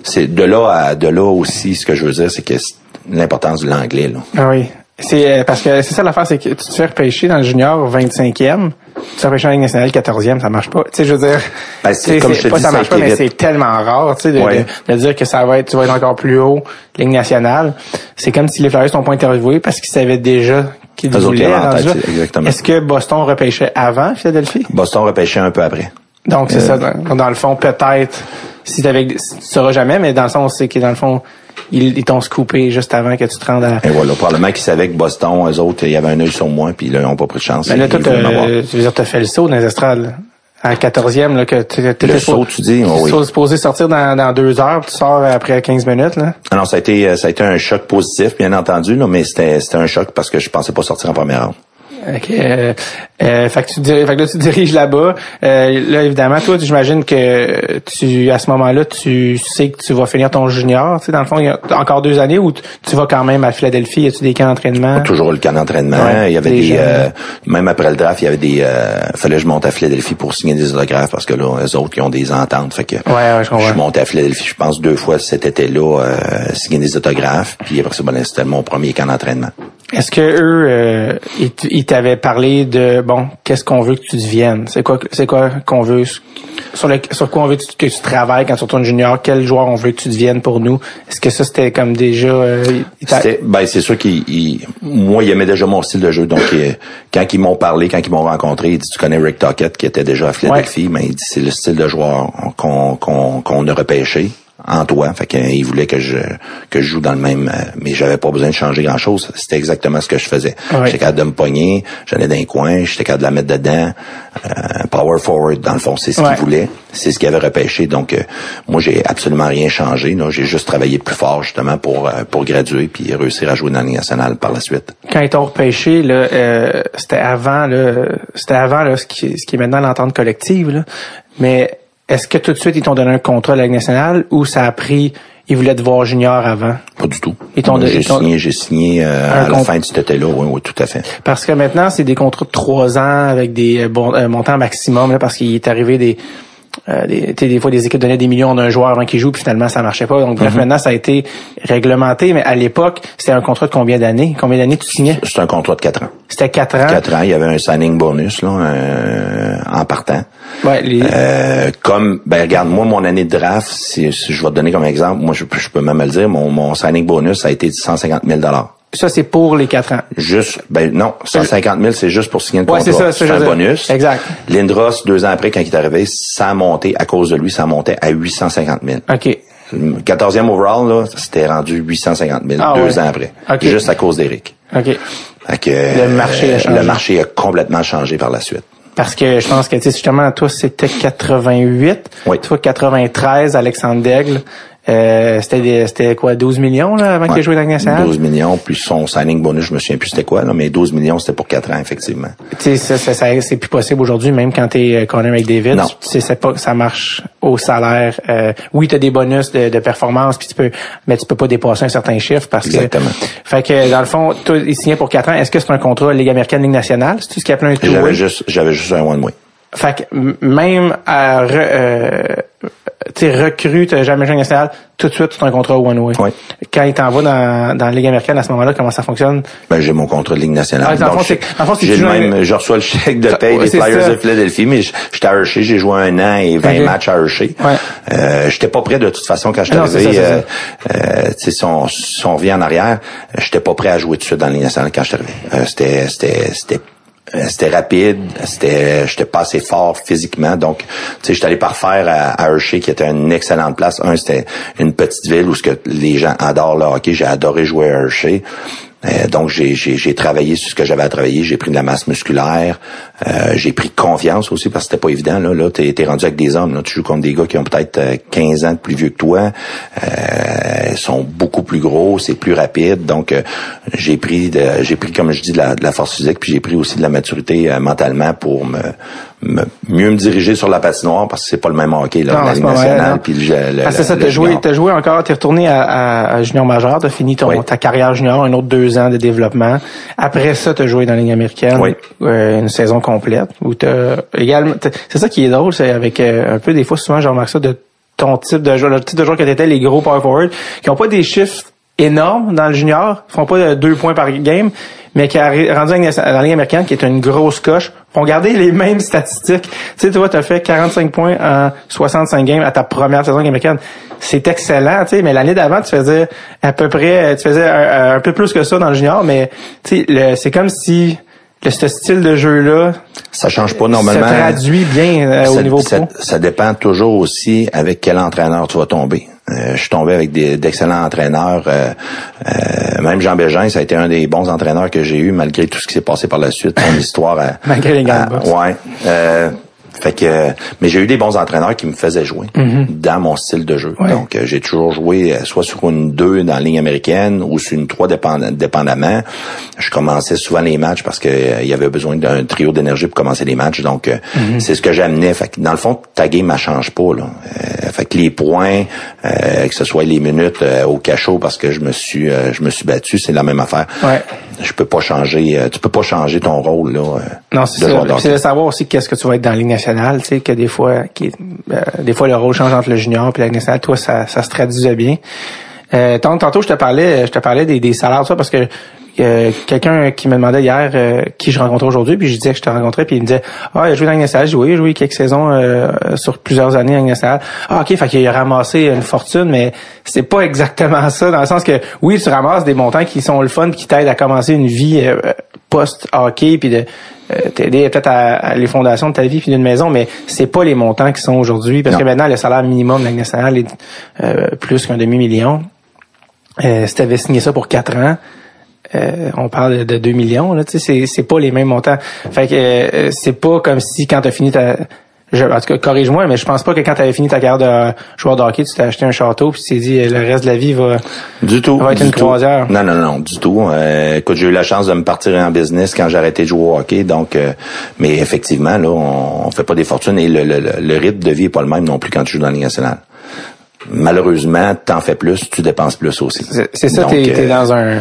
Speaker 3: c'est de là à de là aussi. Ce que je veux dire, c'est que c'est l'importance de l'anglais. Là.
Speaker 1: Ah oui. C'est euh, parce que c'est ça l'affaire, c'est que tu te fais repêcher dans le junior 25e, tu te fais repêcher en Ligue nationale 14e, ça marche pas. Tu sais, je veux dire,
Speaker 3: Ben, c'est comme je te
Speaker 1: pas
Speaker 3: dis,
Speaker 1: ça marche pas, mais c'est tellement rare, tu sais, de,
Speaker 3: Ouais.
Speaker 1: de, de dire que ça va être, tu vas être encore plus haut, Ligue nationale. C'est comme si les Flyers sont pas interviewés parce qu'ils savaient déjà voulaient. Est-ce que Boston repêchait avant Philadelphie?
Speaker 3: Boston repêchait un peu après.
Speaker 1: Donc,
Speaker 3: Euh.
Speaker 1: c'est ça. Dans, dans le fond, peut-être, si t'avais, tu sauras jamais, mais dans le fond, c'est que dans le fond, ils, ils t'ont scoopé juste avant que tu te rendes à...
Speaker 3: Et voilà, probablement qu'ils savaient que Boston, eux autres, il y avait un œil sur moi, puis là, ils n'ont pas pris de chance.
Speaker 1: Mais là, toi, tu veux dire, t'as fait le saut dans les estrades, là. À 14e, là, que tu étais
Speaker 3: Le saut, tu dis, oh oui.
Speaker 1: supposé sortir dans, dans deux heures, puis tu sors après 15 minutes, là.
Speaker 3: Ah non, ça a été, euh, ça a été un choc positif, bien entendu, là, mais c'était, c'était un choc parce que je pensais pas sortir en première ronde.
Speaker 1: Ok. Euh, euh, fait que tu dir- fait que là, tu diriges là-bas. Euh, là, évidemment, toi, j'imagine que tu, à ce moment-là, tu sais que tu vas finir ton junior. Tu sais, dans le fond, il y a encore deux années où tu, vas quand même à Philadelphie? Y a-tu des camps d'entraînement?
Speaker 3: Toujours le camp d'entraînement.
Speaker 1: Ouais,
Speaker 3: il y avait
Speaker 1: des
Speaker 3: euh, même après le draft, il y avait des, euh, fallait que je monte à Philadelphie pour signer des autographes parce que là, les autres, ils ont des ententes. Fait que
Speaker 1: Ouais, ouais, je
Speaker 3: suis monté à Philadelphie, je pense, deux fois cet été-là, euh, signer des autographes. Puis après ça, ben, c'était mon premier camp d'entraînement.
Speaker 1: Est-ce que eux, euh, ils, ils t'avaient parlé de bon, qu'est-ce qu'on veut que tu deviennes? C'est quoi, c'est quoi qu'on veut sur, le, sur quoi on veut que tu, travailles quand tu retournes junior, quel joueur on veut que tu deviennes pour nous? Est-ce que ça, c'était comme déjà... Euh,
Speaker 3: ben c'est sûr qu'il il- moi il aimait déjà mon style de jeu. Donc euh, quand ils m'ont parlé quand ils m'ont rencontré il dit tu connais Rick Tockett qui était déjà à Philadelphie mais il dit c'est le style de joueur qu'on qu'on qu'on a repêché en toi fait qu'il voulait que je que je joue dans le même euh, mais j'avais pas besoin de changer grand chose c'était exactement ce que je faisais
Speaker 1: Ouais.
Speaker 3: j'étais capable de me pogner j'allais dans un coin j'étais capable de la mettre dedans euh, power forward dans le fond c'est ce
Speaker 1: Ouais.
Speaker 3: qu'il voulait c'est ce qu'il avait repêché donc euh, moi j'ai absolument rien changé j'ai juste travaillé plus fort justement pour euh, pour graduer puis réussir à jouer dans la Ligue nationale par la suite
Speaker 1: quand ils t'ont repêché, là, euh, c'était avant, là, c'était avant là, ce, qui, ce qui est maintenant l'entente collective. Là. Mais est-ce que tout de suite ils t'ont donné un contrat à la Ligue nationale ou ça a pris, ils voulaient te voir junior avant?
Speaker 3: Pas du tout.
Speaker 1: Ils t'ont donné-
Speaker 3: J'ai signé, j'ai signé euh, à la fin de cet été-là, oui, oui, tout à fait.
Speaker 1: Parce que maintenant, c'est des contrats de trois ans avec des euh, bons, euh, montants maximum, là, parce qu'il est arrivé des, euh, des, des fois, des équipes donnaient des millions d'un joueur avant qu'il joue, puis finalement, ça marchait pas. Donc, bref, maintenant, ça a été réglementé, mais à l'époque, c'était un contrat de combien d'années? Combien d'années tu signais?
Speaker 3: C'est un contrat de quatre ans.
Speaker 1: C'était quatre ans?
Speaker 3: Quatre ans, il y avait un signing bonus là, euh, en partant.
Speaker 1: Ouais, les-
Speaker 3: Euh, comme, ben regarde, moi, mon année de draft, si, si je vais te donner comme exemple, moi, je, peux- je peux même le dire, mon, mon signing bonus, ça a été de 150 000
Speaker 1: ça, c'est pour les quatre ans.
Speaker 3: Juste, ben non, 150 000, c'est juste pour signer le
Speaker 1: Ouais,
Speaker 3: contrat.
Speaker 1: c'est
Speaker 3: un bonus.
Speaker 1: Exact.
Speaker 3: Lindros, deux ans après, quand il est arrivé, ça a monté, à cause de lui, ça montait à 850 000.
Speaker 1: OK.
Speaker 3: Le 14e overall, là, c'était rendu 850 000,
Speaker 1: Ah
Speaker 3: deux
Speaker 1: ouais.
Speaker 3: ans après.
Speaker 1: OK.
Speaker 3: Juste à cause d'Éric.
Speaker 1: OK.
Speaker 3: Fait que,
Speaker 1: Le marché a
Speaker 3: euh,
Speaker 1: changé.
Speaker 3: Le marché a complètement changé par la suite.
Speaker 1: Parce que je pense que, tu sais, justement, toi, c'était 88.
Speaker 3: Oui.
Speaker 1: Toi, 93, Alexandre Daigle. Euh, c'était quoi, 12 millions, là, avant qu'il ait joué dans nationale?
Speaker 3: 12 millions, plus son signing bonus, je me souviens plus c'était quoi, là, mais 12 millions, c'était pour 4 ans, effectivement.
Speaker 1: Tu sais, ça, ça, ça- c'est plus possible aujourd'hui, même quand t'es euh, Connor McDavid.
Speaker 3: Non.
Speaker 1: Tu sais, c'est pas, ça marche au salaire. Euh, oui, t'as des bonus de, de performance, puis tu peux, mais tu peux pas dépasser un certain chiffre parce
Speaker 3: Exactement.
Speaker 1: que. Fait que, dans le fond, toi, il signait pour 4 ans. Est-ce que c'est un contrat Ligue américaine, Ligue nationale? C'est tout ce qu'il appelle un?
Speaker 3: J'avais juste, j'avais juste un one way.
Speaker 1: Fait que même à re, euh, tu t'as jamais joué en national, tout de suite, c'est un contrat one way.
Speaker 3: Oui.
Speaker 1: Quand il t'envoie dans, dans la Ligue américaine, à ce moment-là, comment ça fonctionne?
Speaker 3: Ben, j'ai mon contrat de Ligue nationale.
Speaker 1: Ah,
Speaker 3: Donc,
Speaker 1: fond, dans le fond, c'est
Speaker 3: j'ai même,
Speaker 1: un-
Speaker 3: je reçois le chèque de paye des Flyers
Speaker 1: ça.
Speaker 3: de Philadelphie, mais j'étais à Hershey, j'ai joué un an et 20
Speaker 1: Ok.
Speaker 3: matchs à Hershey.
Speaker 1: Ouais.
Speaker 3: Euh, j'étais pas prêt de toute façon quand je suis
Speaker 1: Ah c'est
Speaker 3: arrivé. euh, euh, si on, si on revient en arrière, j'étais pas prêt à jouer tout de suite dans la Ligue nationale quand je suis arrivé. Euh, c'était, c'était, c'était c'était rapide, c'était j'étais pas assez fort physiquement donc tu sais j'étais allé parfaire à, à Hershey qui était une excellente place. Un c'était une petite ville où ce que les gens adorent le hockey, j'ai adoré jouer à Hershey. Euh, donc j'ai, travaillé sur ce que j'avais à travailler, j'ai pris de la masse musculaire, euh, j'ai pris confiance aussi parce que c'était pas évident. Là, là t'es, rendu avec des hommes, là, tu joues contre des gars qui ont peut-être euh, 15 ans de plus vieux que toi, euh, sont beaucoup plus gros, c'est plus rapide, donc euh, j'ai pris de, j'ai pris comme je dis de la, de la force physique, puis j'ai pris aussi de la maturité euh, mentalement pour me, me- mieux me diriger sur la patinoire parce que c'est pas le même hockey là,
Speaker 1: Non,
Speaker 3: la Ligue nationale puis le, le-
Speaker 1: Ah, c'est ça, t'as joué, t'as joué encore, t'es retourné à, à, à junior majeur, t'as fini ton,
Speaker 3: Oui.
Speaker 1: ta carrière junior, un autre deux ans de développement. Après ça, t'as joué dans la Ligue américaine,
Speaker 3: Oui.
Speaker 1: euh, une saison complète, où t'as également, c'est ça qui est drôle, c'est avec euh, un peu des fois souvent, je remarque ça de ton type de joueur, le type de joueur que t'étais, les gros power forward, qui ont pas des chiffres énormes dans le junior, font pas euh, deux points par game, mais qui a rendu dans la Ligue américaine, qui est une grosse coche, font garder les mêmes statistiques. Tu sais, toi, t'as fait 45 points en 65 games à ta première saison américaine. C'est excellent, tu sais, mais l'année d'avant, tu faisais à peu près, tu faisais un, un peu plus que ça dans le junior, mais tu sais, le- c'est comme si le, ce style de jeu-là
Speaker 3: Ça change pas normalement.
Speaker 1: se traduit bien euh, au
Speaker 3: ça,
Speaker 1: niveau
Speaker 3: ça-
Speaker 1: pro.
Speaker 3: ça dépend toujours aussi avec quel entraîneur tu vas tomber. Euh, je suis tombé avec des- d'excellents entraîneurs. euh, euh, même Jean Bégin, ça a été un des bons entraîneurs que j'ai eu malgré tout ce qui s'est passé par la suite, son *laughs* histoire. À,
Speaker 1: Malgré les boxe.
Speaker 3: Ouais. Euh, fait que, mais j'ai eu des bons entraîneurs qui me faisaient jouer dans mon style de jeu.
Speaker 1: Ouais.
Speaker 3: Donc, euh, j'ai toujours joué euh, soit sur une 2 dans la ligne américaine ou sur une 3 dépend- dépendamment. Je commençais souvent les matchs parce que euh, il y avait besoin d'un trio d'énergie pour commencer les matchs. Donc, euh,
Speaker 1: Mm-hmm.
Speaker 3: c'est ce que j'amenais. Fait que, dans le fond, ta game, elle change pas. Là. Euh, fait que les points, euh, que ce soit les minutes euh, au cachot parce que je me suis euh, je me suis battu, c'est la même affaire.
Speaker 1: Ouais.
Speaker 3: Je peux pas changer. euh, tu peux pas changer ton rôle là. euh,
Speaker 1: Non, c'est ça. C'est de savoir aussi qu'est-ce que tu vas être dans la Ligue nationale, tu sais, que des fois, qui, euh, des fois le rôle change entre le junior et la nationale. Toi, ça, ça se traduisait bien. Euh, tant- tantôt, je te parlais, je te parlais des, des salaires, ça, parce que euh, quelqu'un qui me demandait hier euh, qui je rencontrais aujourd'hui, puis je disais que je te rencontrais, puis il me disait Ah, il a joué dans la nationale, j'ai joué, joué quelques saisons euh, sur plusieurs années dans la nationale. Ah, ok, fait qu'il a ramassé une fortune, mais c'est pas exactement ça, dans le sens que oui, tu ramasses des montants qui sont le fun, qui t'aident à commencer une vie post-hockey, puis de t'aider peut-être à, les fondations de ta vie puis d'une maison, mais c'est pas les montants qui sont aujourd'hui, parce que maintenant le salaire minimum de la nationale est plus qu'un demi-million. Euh, si tu avais signé ça pour quatre ans, euh, on parle de 2 millions, là, tu sais, c'est, c'est pas les mêmes montants. Fait que euh, c'est pas comme si quand t'as fini ta. Je, en tout cas, corrige-moi, mais je pense pas que quand tu avais fini ta carrière de joueur de hockey, tu t'es acheté un château puis tu t'es dit le reste de la vie va,
Speaker 3: du tout,
Speaker 1: va être une croisière.
Speaker 3: Non, non, non, du tout. Euh, écoute, j'ai eu la chance de me partir en business quand j'ai arrêté de jouer au hockey, donc mais effectivement, là, on, on, fait pas des fortunes et le, le, le, rythme de vie est pas le même non plus quand tu joues dans la Ligue nationale malheureusement, t'en fais plus, tu dépenses plus aussi.
Speaker 1: C'est ça, t'es es dans un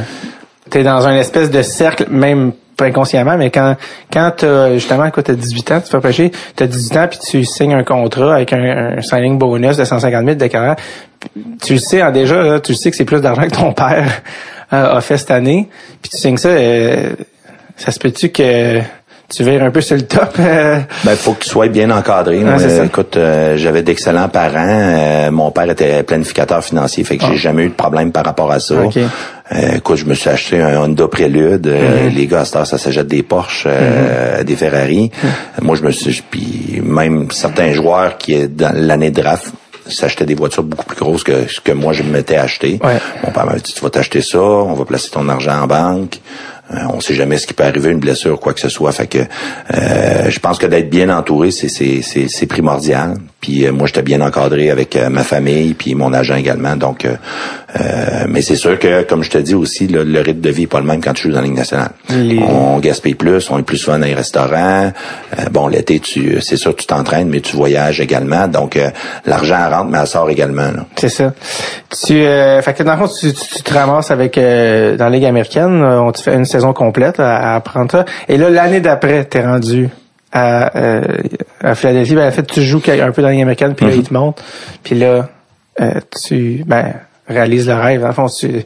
Speaker 1: t'es dans un espèce de cercle, même pas inconsciemment, mais quand quand t'as justement quand t'as 18 ans, tu fais pêcher, t'as 18 ans puis tu signes un contrat avec un, signing bonus de 150 000 de carrière, tu le sais déjà, là, tu sais que c'est plus d'argent que ton père a fait cette année, puis tu signes ça, euh, ça se peut-tu que tu vires un peu sur le top.
Speaker 3: ben, faut que tu sois bien encadré. écoute, euh, j'avais d'excellents parents. Euh, mon père était planificateur financier, fait que j'ai ah. jamais eu de problème par rapport à ça. Euh, écoute, je me suis acheté un Honda Prélude. Mm-hmm. Les gars, à ça s'achète des Porsche, mm-hmm. des Ferrari. Mm-hmm. Moi, je me suis... Puis même certains joueurs qui, dans l'année de draft, s'achetaient des voitures beaucoup plus grosses que ce que moi je me m'étais acheté. Mon père m'a dit, tu vas t'acheter ça, on va placer ton argent en banque. Euh, on sait jamais ce qui peut arriver, une blessure, quoi que ce soit. Fait que euh, je pense que d'être bien entouré, c'est c'est primordial. Puis euh, moi, j'étais bien encadré avec ma famille, puis mon agent également. Donc, mais c'est sûr que, comme je te dis aussi, le, rythme de vie est pas le même quand tu joues dans la Ligue nationale. On gaspille plus, on est plus souvent dans les restaurants. bon, l'été, tu c'est sûr tu t'entraînes, mais tu voyages également. Donc, l'argent rentre, mais elle sort également.
Speaker 1: C'est ça. Tu, fait que dans le fond, tu, tu, te ramasses avec dans la Ligue américaine. On te fait une saison complète à, apprendre ça. Et là, l'année d'après, t'es rendu à, euh, à Philadelphie. Ben, en fait, tu joues un peu dans les américaine, puis là, mm-hmm. il te monte. Puis là, euh, tu ben, réalises le rêve. En fond, tu,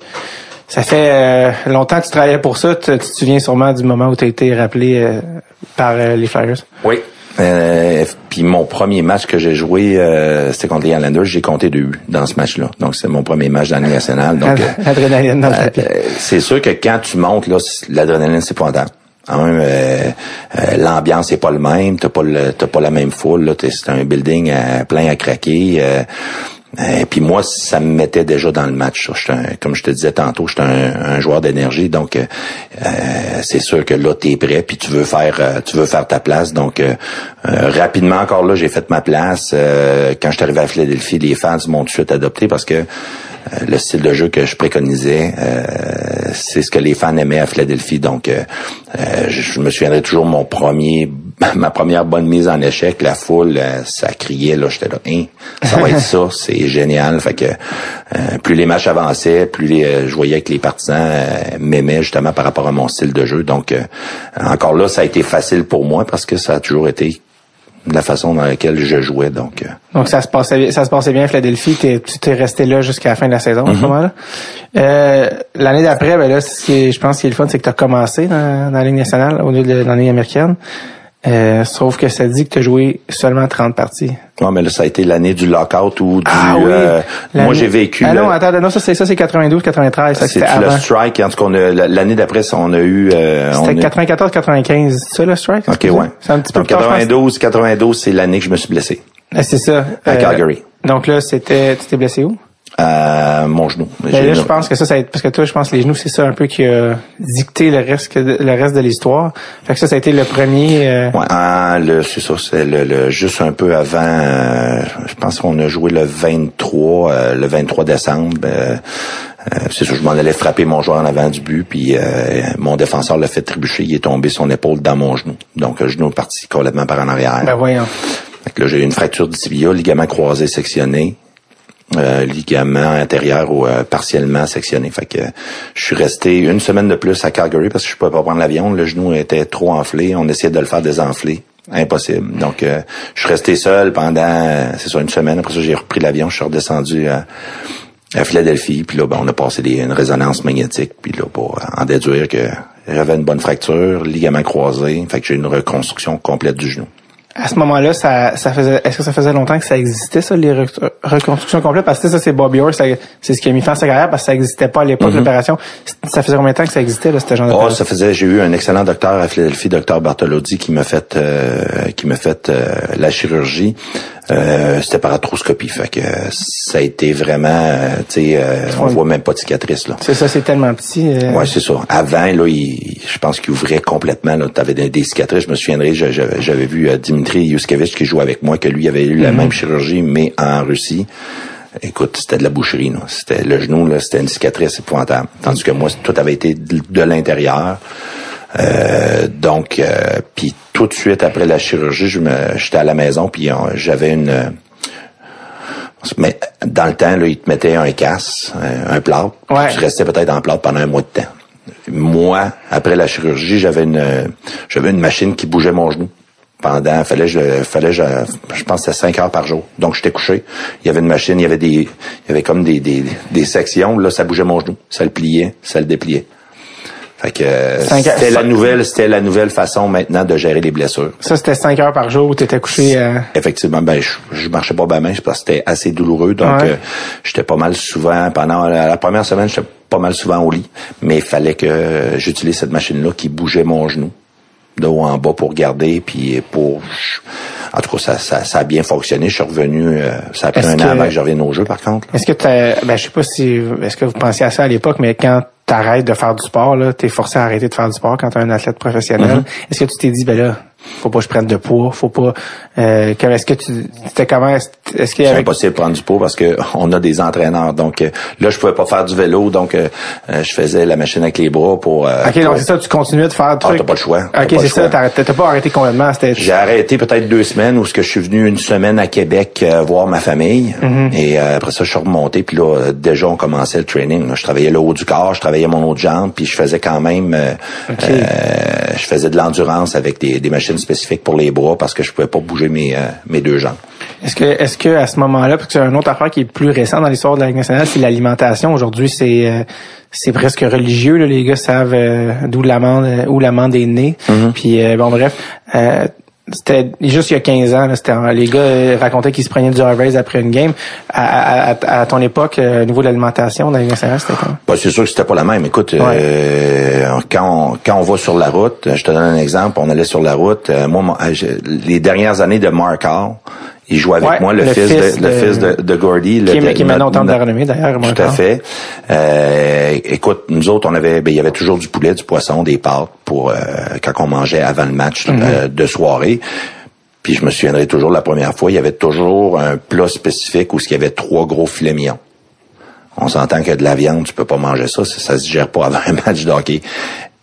Speaker 1: ça fait euh, longtemps que tu travaillais pour ça. Tu, tu te souviens sûrement du moment où tu as été rappelé euh, par les Flyers.
Speaker 3: Oui. Euh, puis mon premier match que j'ai joué, euh, c'était contre les Islanders. J'ai compté deux buts dans ce match-là. Donc c'est mon premier match dans la nationale. Donc
Speaker 1: l'adrénaline dans le euh,
Speaker 3: euh, C'est sûr que quand tu montes là, l'adrénaline c'est pas Quand même, l'ambiance c'est pas le même. T'as pas le, t'as pas la même foule. Là, c'est un building plein à craquer. Et puis moi, ça me mettait déjà dans le match. comme je te disais tantôt, j'étais un, un joueur d'énergie, donc euh, c'est sûr que là, tu es prêt, puis tu veux faire euh, tu veux faire ta place. Donc euh, rapidement encore là, j'ai fait ma place. quand je suis arrivé à Philadelphie, les fans m'ont tout de suite adopté parce que le style de jeu que je préconisais, c'est ce que les fans aimaient à Philadelphie. Donc, je me souviendrai toujours mon premier *laughs* ma première bonne mise en échec, la foule, euh, ça criait, là, j'étais là, hein, ça va être *laughs* ça, c'est génial. Fait que euh, plus les matchs avançaient, plus les, euh, je voyais que les partisans m'aimaient justement par rapport à mon style de jeu. Donc encore là, ça a été facile pour moi parce que ça a toujours été la façon dans laquelle je jouais. Donc,
Speaker 1: donc ça se passait, ça se passait bien à Philadelphie. tu t'es resté là jusqu'à la fin de la saison à ce mm-hmm. moment-là. L'année d'après, ben là, ce je pense, ce qui est le fun, c'est que tu as commencé dans, la Ligue nationale au lieu de dans la Ligue américaine. Euh, sauf que ça dit que tu as joué seulement 30 parties.
Speaker 3: Ouais, mais là, ça a été l'année du lockout ou du... Ah, oui. Euh, moi, j'ai vécu...
Speaker 1: Ah non, attends, non, ça, c'est ça, c'est 92, 93.
Speaker 3: C'est le strike? En tout cas, l'année d'après, on a eu...
Speaker 1: Euh, c'était 94, 95. C'est ça, le strike?
Speaker 3: OK, ouais. C'est un petit peu 92, 92, c'est l'année que je me suis blessé.
Speaker 1: Ah, c'est ça.
Speaker 3: À Calgary.
Speaker 1: Donc là, c'était... Tu t'es blessé où?
Speaker 3: À mon genou.
Speaker 1: Ben là, je pense que ça, ça a été, parce que toi, je pense que les genoux, c'est ça un peu qui a dicté le reste, le reste de l'histoire. Fait que ça, ça a été le premier. Euh...
Speaker 3: Ouais, ah, le, c'est ça, c'est le, juste un peu avant. Euh, je pense qu'on a joué le 23, euh, le 23 décembre. Euh, c'est sûr, je m'en allais frapper mon joueur en avant du but, puis mon défenseur l'a fait trébucher, il est tombé son épaule dans mon genou. Donc, le genou est parti complètement par en arrière.
Speaker 1: Ben voyons.
Speaker 3: Fait que là, j'ai eu une fracture du tibia, ligament croisé sectionné euh, ligament intérieur ou euh, partiellement sectionné. Fait que je suis resté une semaine de plus à Calgary parce que je pouvais pas prendre l'avion. Le genou était trop enflé. On essayait de le faire désenfler. Impossible. Donc, euh, je suis resté seul pendant, c'est ça, une semaine. Après ça, j'ai repris l'avion. Je suis redescendu à, Philadelphie. Puis là, ben, on a passé une résonance magnétique. Puis là, pour en déduire que j'avais une bonne fracture, ligament croisé. Fait que j'ai une reconstruction complète du genou.
Speaker 1: À ce moment-là, ça, ça faisait, est-ce que ça faisait longtemps que ça existait, ça, les rec- reconstructions complètes? Parce que ça, c'est Bobby Orr, c'est ce qui a mis fin à sa carrière parce que ça existait pas à l'époque, l'opération. Ça faisait combien de temps que ça existait, là, ce genre
Speaker 3: Oh, ça faisait, j'ai eu un excellent docteur à Philadelphie, docteur Bartolodi, qui m'a fait, euh, qui m'a fait euh, la chirurgie. Euh, c'était par arthroscopie, fait que ça a été vraiment, euh, tu sais, euh, on voit même pas de cicatrice là.
Speaker 1: C'est ça, c'est tellement petit. euh,
Speaker 3: Ouais, c'est ça. Avant, là, il, je pense qu'il ouvrait complètement. Là, t'avais des, des cicatrices. Je me souviendrai, j'avais vu euh, Dimitri Yuskevich qui jouait avec moi, que lui avait eu la même chirurgie, mais en Russie. Écoute, c'était de la boucherie. C'était le genou, là, c'était une cicatrice épouvantable. Tandis que moi, tout avait été de, l'intérieur. Euh, donc, euh, puis tout de suite après la chirurgie, je me, j'étais à la maison, puis euh, j'avais une mais dans le temps, là, ils te mettaient un casse, un, un plâtre.
Speaker 1: Ouais.
Speaker 3: Tu restais peut-être en plâtre pendant un mois de temps. Moi, après la chirurgie, j'avais une j'avais une machine qui bougeait mon genou. Pendant, fallait je fallait je, je pense que c'était cinq heures par jour. Donc j'étais couché. Il y avait une machine, il y avait des il y avait comme des, des, des sections. Là, ça bougeait mon genou. Ça le pliait, ça le dépliait. Fait que
Speaker 1: Cinq
Speaker 3: c'était la nouvelle, c'était la nouvelle façon maintenant de gérer les blessures.
Speaker 1: Ça, c'était 5 heures par jour où tu étais couché. euh,
Speaker 3: Effectivement, ben je, je marchais pas bien parce que c'était assez douloureux, donc
Speaker 1: Ouais.
Speaker 3: euh, j'étais pas mal souvent pendant la, la première semaine, j'étais pas mal souvent au lit, mais il fallait que j'utilise cette machine-là qui bougeait mon genou de haut en bas pour garder, puis pour en tout cas ça, ça, ça a bien fonctionné. Je suis revenu, euh, ça a pris un
Speaker 1: que-
Speaker 3: an avant que je revienne au jeu par contre.
Speaker 1: Est-ce que tu ben je sais pas si est-ce que vous pensiez à ça à l'époque, mais quand tu arrêtes de faire du sport, là, t'es forcé à arrêter de faire du sport quand tu es un athlète professionnel.
Speaker 3: Mm-hmm.
Speaker 1: Est-ce que tu t'es dit ben là, faut pas que je prenne de poids, faut pas euh, est-ce que tu c'était comment est-ce qu'il y
Speaker 3: C'est
Speaker 1: avait
Speaker 3: impossible de prendre du poids parce que *laughs* on a des entraîneurs. Donc euh, là, je pouvais pas faire du vélo, donc euh, euh, je faisais la machine avec les bras pour. euh,
Speaker 1: OK, donc c'est ça, tu continuais de faire le
Speaker 3: Ah,
Speaker 1: truc?
Speaker 3: t'as pas le choix.
Speaker 1: OK, c'est ça, t'as pas arrêté complètement, c'était
Speaker 3: J'ai arrêté peut-être deux semaines où ce que je suis venu une semaine à Québec euh, voir ma famille
Speaker 1: Mhm.
Speaker 3: et euh, après ça je suis remonté puis là déjà on commençait le training. là. Je travaillais le haut du corps, je travaillais mon autre jambe puis je faisais quand même euh,
Speaker 1: Ok.
Speaker 3: euh, je faisais de l'endurance avec des, des machines spécifiques pour les bras parce que je pouvais pas bouger mes euh, mes deux jambes.
Speaker 1: Est-ce que, est-ce que à ce moment-là, parce que c'est un autre affaire qui est plus récent dans l'histoire de la Ligue nationale, c'est l'alimentation. Aujourd'hui, c'est euh, c'est presque religieux. Là, les gars savent euh, d'où l'amande, euh, où l'amande est née. Puis euh, bon, bref, c'était juste il y a 15 ans. Là, les gars euh, racontaient qu'ils se prenaient du Harvey's après une game. À, à, à- ton époque, euh, au niveau de l'alimentation dans nationale, c'était comment
Speaker 3: Bah, c'est sûr que c'était pas la même. Écoute, euh, quand, on, quand on va sur la route, je te donne un exemple, on allait sur la route. euh, moi, euh, les dernières années de Mark Hall, il jouait avec
Speaker 1: Ouais,
Speaker 3: moi, le,
Speaker 1: le
Speaker 3: fils,
Speaker 1: fils
Speaker 3: de, le fils de, de Gordy. le-
Speaker 1: Qui est- qui est maintenant au
Speaker 3: notre-
Speaker 1: Temple de Renommée, d'ailleurs,
Speaker 3: Tout à fait. Euh, écoute, nous autres, on avait, ben, il y avait toujours du poulet, du poisson, des pâtes pour euh, quand on mangeait avant le match
Speaker 1: Mhm.
Speaker 3: euh, de soirée. Puis je me souviendrai toujours la première fois, il y avait toujours un plat spécifique où il y avait trois gros filets mignons. On s'entend que de la viande, tu peux pas manger ça, ça, ça se digère pas *laughs* avant un match de hockey.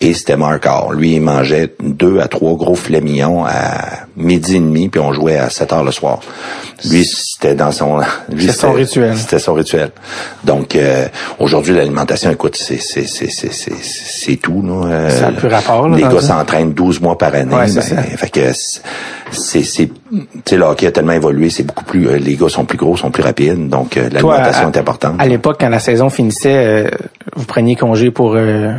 Speaker 3: Et c'était Mark Hall. Lui, il mangeait deux à trois gros filets mignons à midi et demi, puis on jouait à 7 heures le soir. Lui, c'était dans son... *laughs*
Speaker 1: C'était son rituel.
Speaker 3: C'était son rituel. Donc, euh, aujourd'hui, l'alimentation, écoute, c'est c'est c'est c'est c'est tout. Là. Euh,
Speaker 1: Ça a plus rapport, là,
Speaker 3: Les gars s'entraînent 12 mois par année.
Speaker 1: Ouais, c'est
Speaker 3: ben,
Speaker 1: ça.
Speaker 3: fait que c'est- c'est c'est tu sais le hockey a tellement évolué, c'est beaucoup plus euh, les gars sont plus gros, sont plus rapides, donc euh, l'alimentation est importante.
Speaker 1: À l'époque, quand la saison finissait, euh, vous preniez congé pour euh,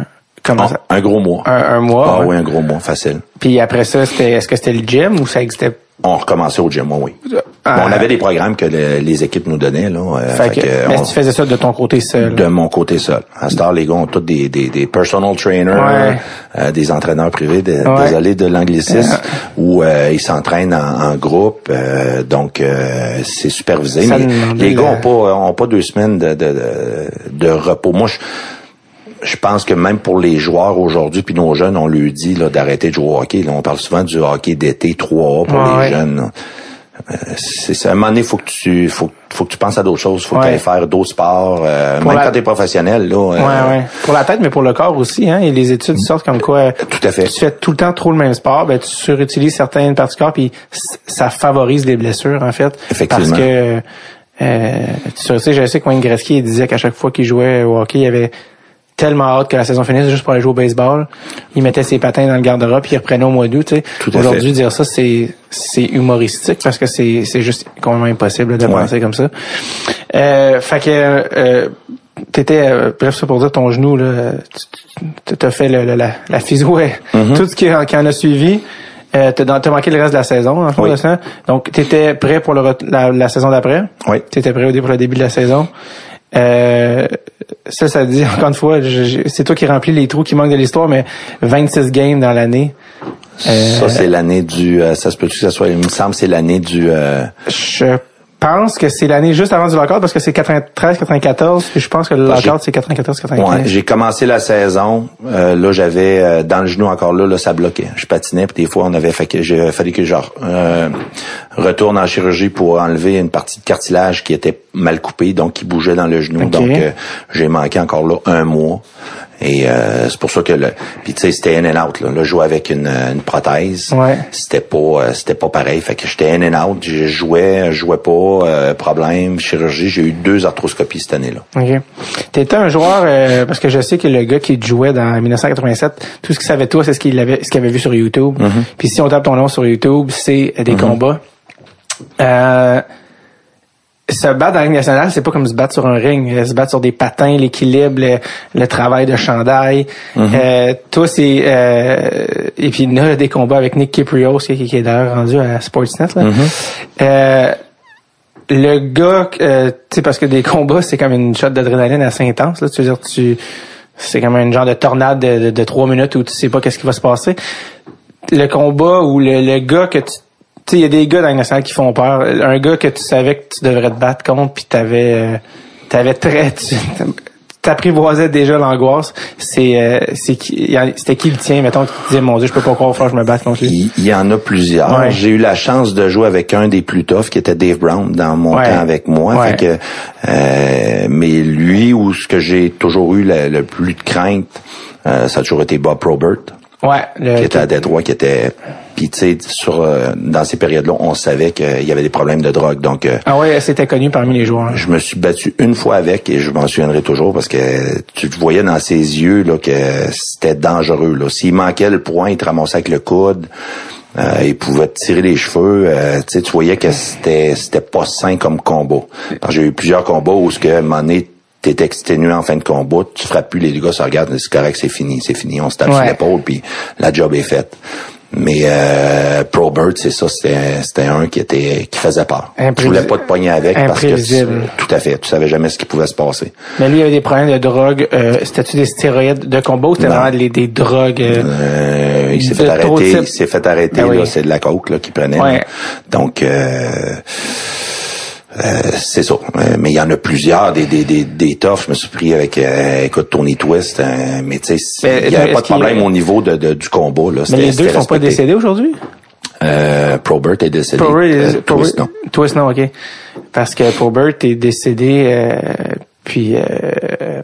Speaker 1: comment
Speaker 3: Ah,
Speaker 1: ça?
Speaker 3: un gros mois.
Speaker 1: Un, un mois.
Speaker 3: Ah
Speaker 1: ouais.
Speaker 3: oui, un gros mois, facile.
Speaker 1: Puis après ça, c'était est-ce que c'était le gym ou ça existait?
Speaker 3: On recommençait au gym, oui. oui.
Speaker 1: Ah.
Speaker 3: Bon, on avait des programmes que le- les équipes nous donnaient. Là, euh,
Speaker 1: Fait
Speaker 3: fait
Speaker 1: que,
Speaker 3: que,
Speaker 1: mais
Speaker 3: on-
Speaker 1: tu faisais ça de ton côté seul?
Speaker 3: de mon côté seul. À Star, les gars ont tous des, des, des personal trainers,
Speaker 1: Ouais.
Speaker 3: euh, des entraîneurs privés, de-
Speaker 1: Ouais.
Speaker 3: désolé de l'anglicisme, où euh, ils s'entraînent en, en groupe, euh, donc euh, c'est supervisé.
Speaker 1: Ça
Speaker 3: mais les gars
Speaker 1: la-
Speaker 3: ont pas ont pas deux semaines de, de, de, de repos. Moi, je, je pense que même pour les joueurs aujourd'hui, puis nos jeunes, on lui dit là, d'arrêter de jouer au hockey. Là, on parle souvent du hockey d'été 3A pour
Speaker 1: Ouais,
Speaker 3: les
Speaker 1: ouais.
Speaker 3: jeunes. Euh, c'est c'est- à un moment donné, faut que tu faut, faut que tu penses à d'autres choses, faut que tu
Speaker 1: Ouais.
Speaker 3: ailles faire d'autres sports. euh, même
Speaker 1: la-
Speaker 3: quand t'es professionnel, là. euh,
Speaker 1: Ouais, ouais. Pour la tête, mais pour le corps aussi, hein. Et les études sortent comme quoi.
Speaker 3: Tout à fait.
Speaker 1: Tu fais tout le temps trop le même sport, ben tu surutilises certaines parties du corps, puis ça favorise les blessures en fait.
Speaker 3: Effectivement.
Speaker 1: Parce que euh, tu sais, je sais que Wayne Gretzky disait qu'à chaque fois qu'il jouait au hockey, il y avait tellement hâte que la saison finisse juste pour aller jouer au baseball. Il mettait ses patins dans le garde-robe puis il reprenait au mois d'août. Aujourd'hui,
Speaker 3: fait.
Speaker 1: dire ça, c'est c'est humoristique parce que c'est c'est juste complètement impossible de
Speaker 3: Ouais.
Speaker 1: penser comme ça. Euh, fait que euh, t'étais euh, bref ça pour dire ton genou là, tu t'as fait le, le- la, la physio
Speaker 3: Mm-hmm.
Speaker 1: tout ce qui, qui en a suivi. Euh, t'as, manqué le reste de la saison, en
Speaker 3: Oui.
Speaker 1: de ça. Donc, t'étais prêt pour le, la, la saison d'après?
Speaker 3: Oui.
Speaker 1: T'étais prêt pour le début de la saison? Euh, ça, ça dit, encore une fois, c'est toi qui remplis les trous qui manquent de l'histoire, mais 26 games dans l'année. Euh,
Speaker 3: Ça, c'est l'année du... euh, ça se peut-tu que ça soit... Il me semble c'est l'année du... euh,
Speaker 1: Je pense que c'est l'année juste avant du lockout parce que c'est 93, 94, puis je pense que le lockout c'est 94, 95.
Speaker 3: Ouais, j'ai commencé la saison. euh, là, j'avais euh, dans le genou encore là, là, ça bloquait. Je patinais, puis des fois, on avait fait que j'ai fallu que je euh, retourne en chirurgie pour enlever une partie de cartilage qui était mal coupée, donc qui bougeait dans le genou. Donc, euh, j'ai manqué encore là un mois. Et euh, c'est pour ça que le. Puis tu sais, c'était in and out. Là, là je jouais avec une, une prothèse.
Speaker 1: Ouais.
Speaker 3: C'était pas euh, c'était pas pareil. Fait que j'étais in and out. Je jouais, je jouais pas. euh, problème, chirurgie. J'ai eu deux arthroscopies cette année-là.
Speaker 1: OK. T'étais un joueur, euh, parce que je sais que le gars qui jouait dans 1987, tout ce qu'il savait toi, c'est ce qu'il avait, ce qu'il avait vu sur YouTube. Puis si on tape ton nom sur YouTube, c'est euh, des combats. Euh, se battre dans la Ligue nationale, c'est pas comme se battre sur un ring. Euh, Se battre sur des patins, l'équilibre, le, le travail de chandail. Euh, toi, c'est... euh, et puis là, des combats avec Nick Kiprios, qui, qui est d'ailleurs rendu à Sportsnet. Là. Euh, le gars, euh, tu sais, parce que des combats, c'est comme une shot d'adrénaline assez intense. Là, tu veux dire, tu, c'est comme un genre de tornade de, de, de trois minutes où tu sais pas qu'est-ce qui va se passer. Le combat ou le, le gars que tu, tu sais, il y a des gars dans le national qui font peur. Un gars que tu savais que tu devrais te battre contre, puis t'avais, euh, t'avais très, *laughs* tu, t'apprivoisais déjà l'angoisse. C'est, euh, c'est qui, c'était qui le tien, mettons, qui disait, mon Dieu, je peux pas croire, que je me batte contre lui?
Speaker 3: Il, il y en a plusieurs.
Speaker 1: Ouais.
Speaker 3: J'ai eu la chance de jouer avec un des plus toughs qui était Dave Brown dans mon
Speaker 1: Ouais.
Speaker 3: temps avec moi.
Speaker 1: Ouais.
Speaker 3: Fait que, euh, mais lui, où ce que j'ai toujours eu le, le plus de crainte, euh, ça a toujours été Bob Probert,
Speaker 1: Ouais, le,
Speaker 3: qui était à Détroit, qui était... Puis tu sais, sur euh, dans ces périodes-là, on savait qu'il y avait des problèmes de drogue. Donc, euh,
Speaker 1: ah ouais, c'était connu parmi les joueurs.
Speaker 3: je me suis battu une fois avec et je m'en souviendrai toujours parce que tu voyais dans ses yeux là que c'était dangereux. Là. S'il manquait le point, il te ramassait avec le coude. Euh, il pouvait te tirer les cheveux. Euh, tu sais, tu voyais que c'était c'était pas sain comme combat. J'ai eu plusieurs combats où ce que à un moment donné, t'es exténué en fin de combat, tu frappes plus, les gars se regardent, c'est correct, c'est fini, c'est fini, on se tape sur l'épaule, puis la job est faite. Mais euh, Probert, c'est ça, c'était un qui était qui faisait peur. Tu voulais pas te pogner avec parce que tu- tout à fait. Tu savais jamais ce qui pouvait se passer.
Speaker 1: Mais lui, il avait des problèmes de drogue. Euh, C'était-tu des stéroïdes de combat ou c'était vraiment des, des drogues? euh,
Speaker 3: Euh, il s'est fait arrêter. Il s'est fait arrêter. C'est de la coke là qu'il prenait.
Speaker 1: Ouais.
Speaker 3: Donc euh, euh, c'est ça. Euh, mais il y en a plusieurs des des des, des toughs. Je me suis pris avec euh, écoute Tony Twist. euh, mais tu sais, il y avait pas de problème au niveau de, de- du combat là.
Speaker 1: Mais les deux sont pas décédés aujourd'hui?
Speaker 3: Euh, Probert est décédé.
Speaker 1: Probert, est-
Speaker 3: Twist, non.
Speaker 1: Twist, non, ok. Parce que Probert est décédé, euh, puis euh,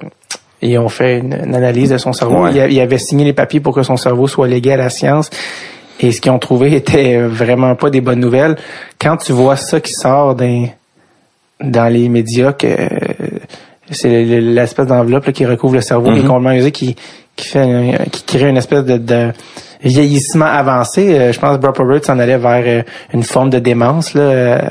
Speaker 1: ils ont fait une, une analyse de son cerveau.
Speaker 3: Ouais.
Speaker 1: Il, a- il avait signé les papiers pour que son cerveau soit légué à la science. Et ce qu'ils ont trouvé *laughs* était vraiment pas des bonnes nouvelles. Quand tu vois ça qui sort dans, dans les médias, que euh, c'est le- le- l'espèce d'enveloppe là, qui recouvre le cerveau, qui est complètement usé, qui, qui fait un- qui crée une espèce de, de vieillissement avancé. Euh, je pense que Bob Probert s'en allait vers euh, une forme de démence là,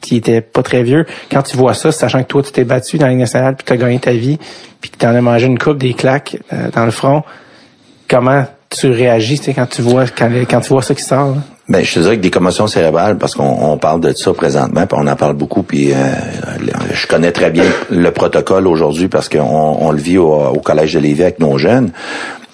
Speaker 1: qui était pas très vieux. Quand tu vois ça, sachant que toi tu t'es battu dans la Ligue nationale, puis tu as gagné ta vie, puis que tu en as mangé une coupe des claques euh, dans le front, comment tu réagis tu sais, quand tu vois quand, quand tu vois ça qui sort? là?
Speaker 3: Ben, je te dirais que des commotions cérébrales, parce qu'on on parle de ça présentement, puis on en parle beaucoup, puis euh, je connais très bien le protocole aujourd'hui parce qu'on on le vit au, au Collège de Lévis avec nos jeunes.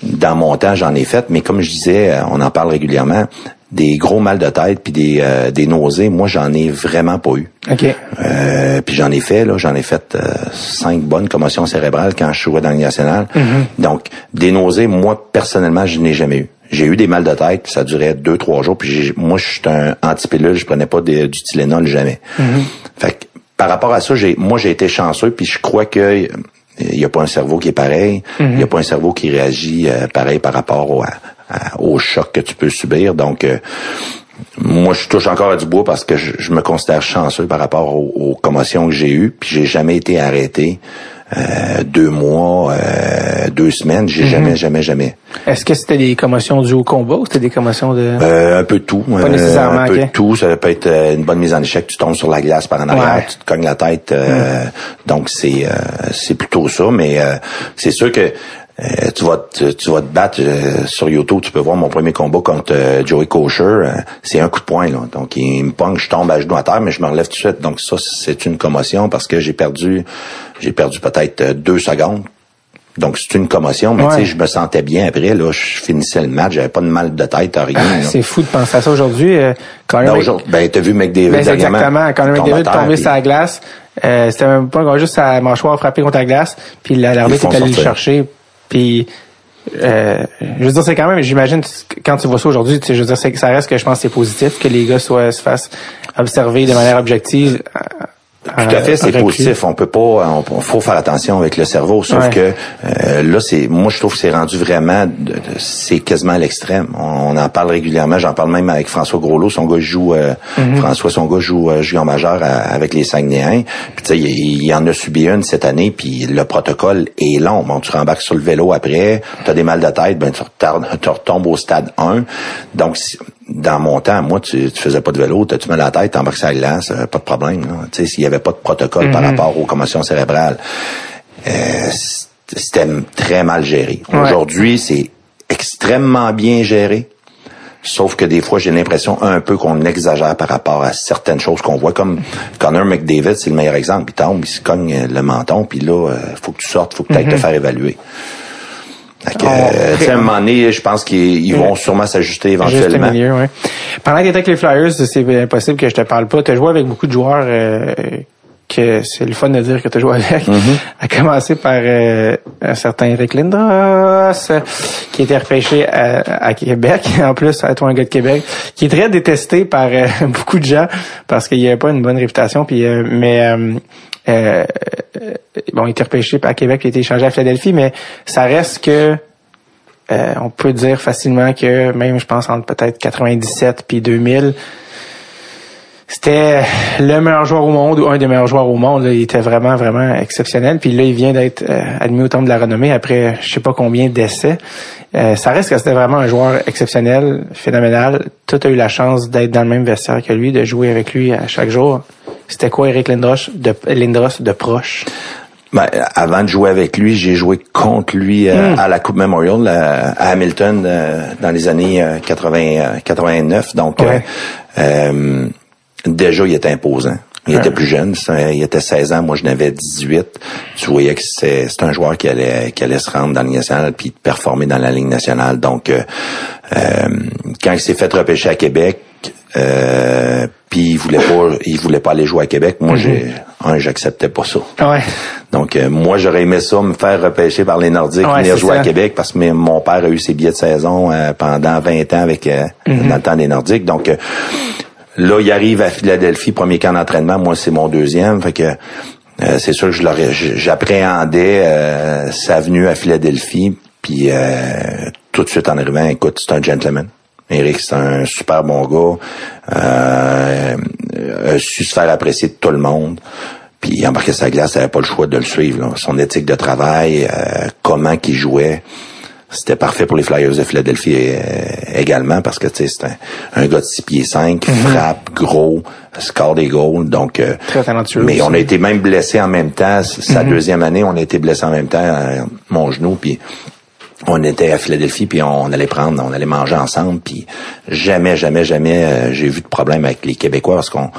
Speaker 3: Dans mon temps, j'en ai fait, mais comme je disais, on en parle régulièrement, des gros mal de tête puis des, euh, des nausées, moi, j'en ai vraiment pas eu.
Speaker 1: OK.
Speaker 3: Euh, puis j'en ai fait, là, j'en ai fait euh, cinq bonnes commotions cérébrales quand je jouais dans le national. Donc, des nausées, moi, personnellement, je n'ai jamais eu. J'ai eu des mal de tête, ça durait deux, trois jours. Puis j'ai- moi, je suis un antipilule, je prenais pas de- du Tylenol jamais. Fait que, par rapport à ça, j'ai, moi, j'ai été chanceux, puis je crois que il n'y a pas un cerveau qui est pareil. Il n'y a pas un cerveau qui réagit euh, pareil par rapport au, à- à- au choc que tu peux subir. Donc, euh, moi, je touche encore à du bois parce que je, je me considère chanceux par rapport aux, aux commotions que j'ai eues, puis j'ai jamais été arrêté euh, deux mois, euh, deux semaines. J'ai
Speaker 1: Mhm.
Speaker 3: jamais, jamais, jamais.
Speaker 1: Est-ce que c'était des commotions dues au combat ou c'était des commotions de...
Speaker 3: Euh, un peu de tout.
Speaker 1: Pas
Speaker 3: euh,
Speaker 1: nécessairement,
Speaker 3: un peu de tout. Ça peut être une bonne mise en échec. Tu tombes sur la glace par en arrière,
Speaker 1: Ouais.
Speaker 3: tu te cognes la tête. euh, Donc c'est euh, c'est plutôt ça. Mais euh, c'est sûr que euh, tu vas te, tu vas te battre euh, sur YouTube. Tu peux voir mon premier combat contre euh, Joey Kosher. euh, c'est un coup de poing là. Donc il me pogne, je tombe à genoux à terre, mais je me relève tout de suite. Donc ça c'est une commotion parce que j'ai perdu j'ai perdu peut-être euh, deux secondes. Donc c'est une commotion, mais
Speaker 1: Ouais.
Speaker 3: tu sais, je me sentais bien après. Là, je finissais le match, j'avais pas de mal de tête, rien. là.
Speaker 1: C'est fou de penser à ça aujourd'hui. Euh, Conor
Speaker 3: Non,
Speaker 1: Mc-
Speaker 3: aujourd'hui, ben, t'as vu McDavid
Speaker 1: Ben, exactement. Quand McDavid
Speaker 3: terre,
Speaker 1: tombé sur la glace, euh, c'était même pas juste sa mâchoire frappée contre la glace, puis la- l'arbitre est allé le chercher, puis euh, je veux dire, c'est quand même, j'imagine, quand tu vois ça aujourd'hui, je veux dire, ça reste que je pense que c'est positif que les gars soient, se fassent observer de manière objective. Euh,
Speaker 3: Tout à fait, c'est positif. On peut pas, on, on- faut faire attention avec le cerveau. Sauf
Speaker 1: Ouais.
Speaker 3: que euh, là, c'est, moi, je trouve que c'est rendu vraiment, de- de- c'est quasiment à l'extrême. On, on en parle régulièrement. J'en parle même avec François Groslot. Son gars joue, euh,
Speaker 1: Mm-hmm.
Speaker 3: François, son gars joue euh, junior majeur à- avec les Saguenayens. Puis tu sais, il, il en a subi une cette année. Puis le protocole est long. Bon, tu rembarques sur le vélo après, tu as des mal de tête, ben tu, retombes au stade 1. Donc si- dans mon temps, moi, tu, tu faisais pas de vélo, mal à la tête, t'embarques la glace, euh, pas de problème. là. Tu sais, s'il y avait pas de protocole par rapport aux commotions cérébrales, euh, c'était très mal géré.
Speaker 1: Ouais.
Speaker 3: Aujourd'hui, c'est extrêmement bien géré. Sauf que des fois, j'ai l'impression un peu qu'on exagère par rapport à certaines choses qu'on voit. Comme Connor McDavid, c'est le meilleur exemple. Il tombe, il se cogne le menton, puis là, euh, faut que tu sortes, faut que tu ailles te faire évaluer. Que,
Speaker 1: On-
Speaker 3: euh, à un moment donné, je pense qu'ils ils vont sûrement s'ajuster
Speaker 1: Juste
Speaker 3: éventuellement.
Speaker 1: milieu, ouais. Pendant que tu avec les Flyers, c'est impossible que je te parle pas. Tu as joué avec beaucoup de joueurs euh, que c'est le fun de dire que tu as joué avec. À commencer par euh, un certain Eric Lindros, qui était repêché à, à Québec. *laughs* En plus, à toi, un gars de Québec, qui est très détesté par euh, *laughs* beaucoup de gens parce qu'il n'y avait pas une bonne réputation. Puis, euh, mais euh, euh, bon, il était repêché à Québec, il a été échangé à Philadelphie, mais ça reste que euh, on peut dire facilement que même, je pense, entre peut-être 97 puis 2000, c'était le meilleur joueur au monde ou un des meilleurs joueurs au monde. Il était vraiment, vraiment exceptionnel. Puis là, il vient d'être euh, admis au temple de la renommée après je sais pas combien d'essais. Euh, ça reste que c'était vraiment un joueur exceptionnel, phénoménal. Tout a eu la chance d'être dans le même vestiaire que lui, de jouer avec lui à chaque jour. C'était quoi Eric Lindros de, Lindros de proche?
Speaker 3: Ben, avant de jouer avec lui, j'ai joué contre lui euh,
Speaker 1: Hmm.
Speaker 3: à la Coupe Memorial euh, à Hamilton euh, dans les années euh, 80, euh, 89. Donc,
Speaker 1: Ouais.
Speaker 3: euh, euh, déjà, il était imposant. Il était plus jeune, il était 16 ans, moi je n'avais 18. Tu voyais que c'est un joueur qui allait qui allait se rendre dans la Ligue nationale puis performer dans la Ligue nationale. Donc quand il s'est fait repêcher à Québec, euh, puis il voulait pas il voulait pas aller jouer à Québec, moi j'ai un j'acceptais pas ça.
Speaker 1: Ouais.
Speaker 3: Donc euh, moi j'aurais aimé ça me faire repêcher par les Nordiques,
Speaker 1: Ouais,
Speaker 3: venir jouer
Speaker 1: ça.
Speaker 3: à Québec parce que mon père a eu ses billets de saison euh, pendant 20 ans avec euh,
Speaker 1: Mhm.
Speaker 3: dans le temps des Nordiques. Donc euh, là il arrive à Philadelphie, premier camp d'entraînement, moi c'est mon deuxième, fait que euh, c'est sûr que je l'aurais j'appréhendais euh, sa venue à Philadelphie puis euh, tout de suite en arrivant, écoute, c'est un gentleman. Eric, c'est un super bon gars. Euh, a su se faire apprécier de tout le monde. Puis il embarquait sa glace, il avait pas le choix de le suivre. là. Son éthique de travail, euh, comment qu'il jouait, c'était parfait pour les Flyers de Philadelphie euh, également parce que tu sais c'est un, un gars de 6 pieds 5, frappe gros, score des goals. Donc euh,
Speaker 1: Très talentueux
Speaker 3: Mais
Speaker 1: aussi.
Speaker 3: on a été même blessés en même temps. Sa deuxième année, on a été blessés en même temps, euh, mon genou, puis on était à Philadelphie, puis on allait prendre, on allait manger ensemble, puis jamais, jamais, jamais euh, j'ai vu de problème avec les Québécois parce qu'on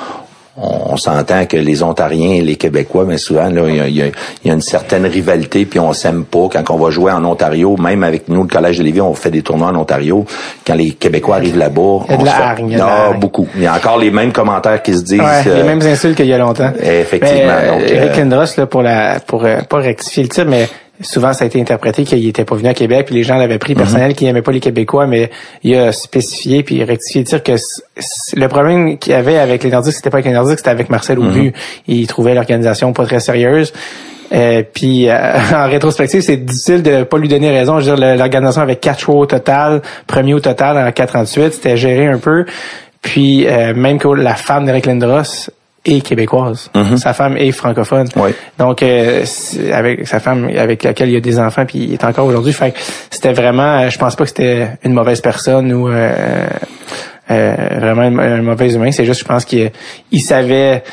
Speaker 3: on, on s'entend que les Ontariens et les Québécois, mais souvent là, il y a, il y a- il y a une certaine rivalité, puis on s'aime pas. Quand on va jouer en Ontario, même avec nous, le Collège de Lévis, on fait des tournois en Ontario. Quand les Québécois arrivent là-bas,
Speaker 1: de
Speaker 3: on
Speaker 1: la
Speaker 3: se fait-
Speaker 1: hargne, il y a de la
Speaker 3: beaucoup. Il y a encore les mêmes commentaires qui se disent.
Speaker 1: Ouais, les
Speaker 3: euh,
Speaker 1: mêmes insultes qu'il y a longtemps.
Speaker 3: Effectivement,
Speaker 1: Mais, euh,
Speaker 3: donc,
Speaker 1: Eric Lindros, là, pour la, pour pas rectifier le tir, mais souvent ça a été interprété qu'il était pas venu à Québec, puis les gens l'avaient
Speaker 3: Mhm.
Speaker 1: pris personnel, qu'il aimait pas les Québécois, mais il a spécifié puis rectifié tir que le problème qu'il y avait avec les Nordiques, c'était pas avec les Nordiques, c'était avec Marcel
Speaker 3: Mhm.
Speaker 1: Aubu. Il trouvait l'organisation pas très sérieuse. Euh, puis euh, *laughs* en rétrospective, c'est difficile de pas lui donner raison. Je veux dire, l'organisation avait quatre choix au total, premier au total en 438, c'était géré un peu. Puis euh, même que la femme d'Eric Lindros est québécoise. Sa femme est francophone.
Speaker 3: Oui.
Speaker 1: Donc euh, avec sa femme avec laquelle il y a des enfants puis il est encore aujourd'hui. Fait que c'était vraiment, je pense pas que c'était une mauvaise personne ou euh, euh, vraiment un, un mauvais humain. C'est juste, je pense qu'il il savait,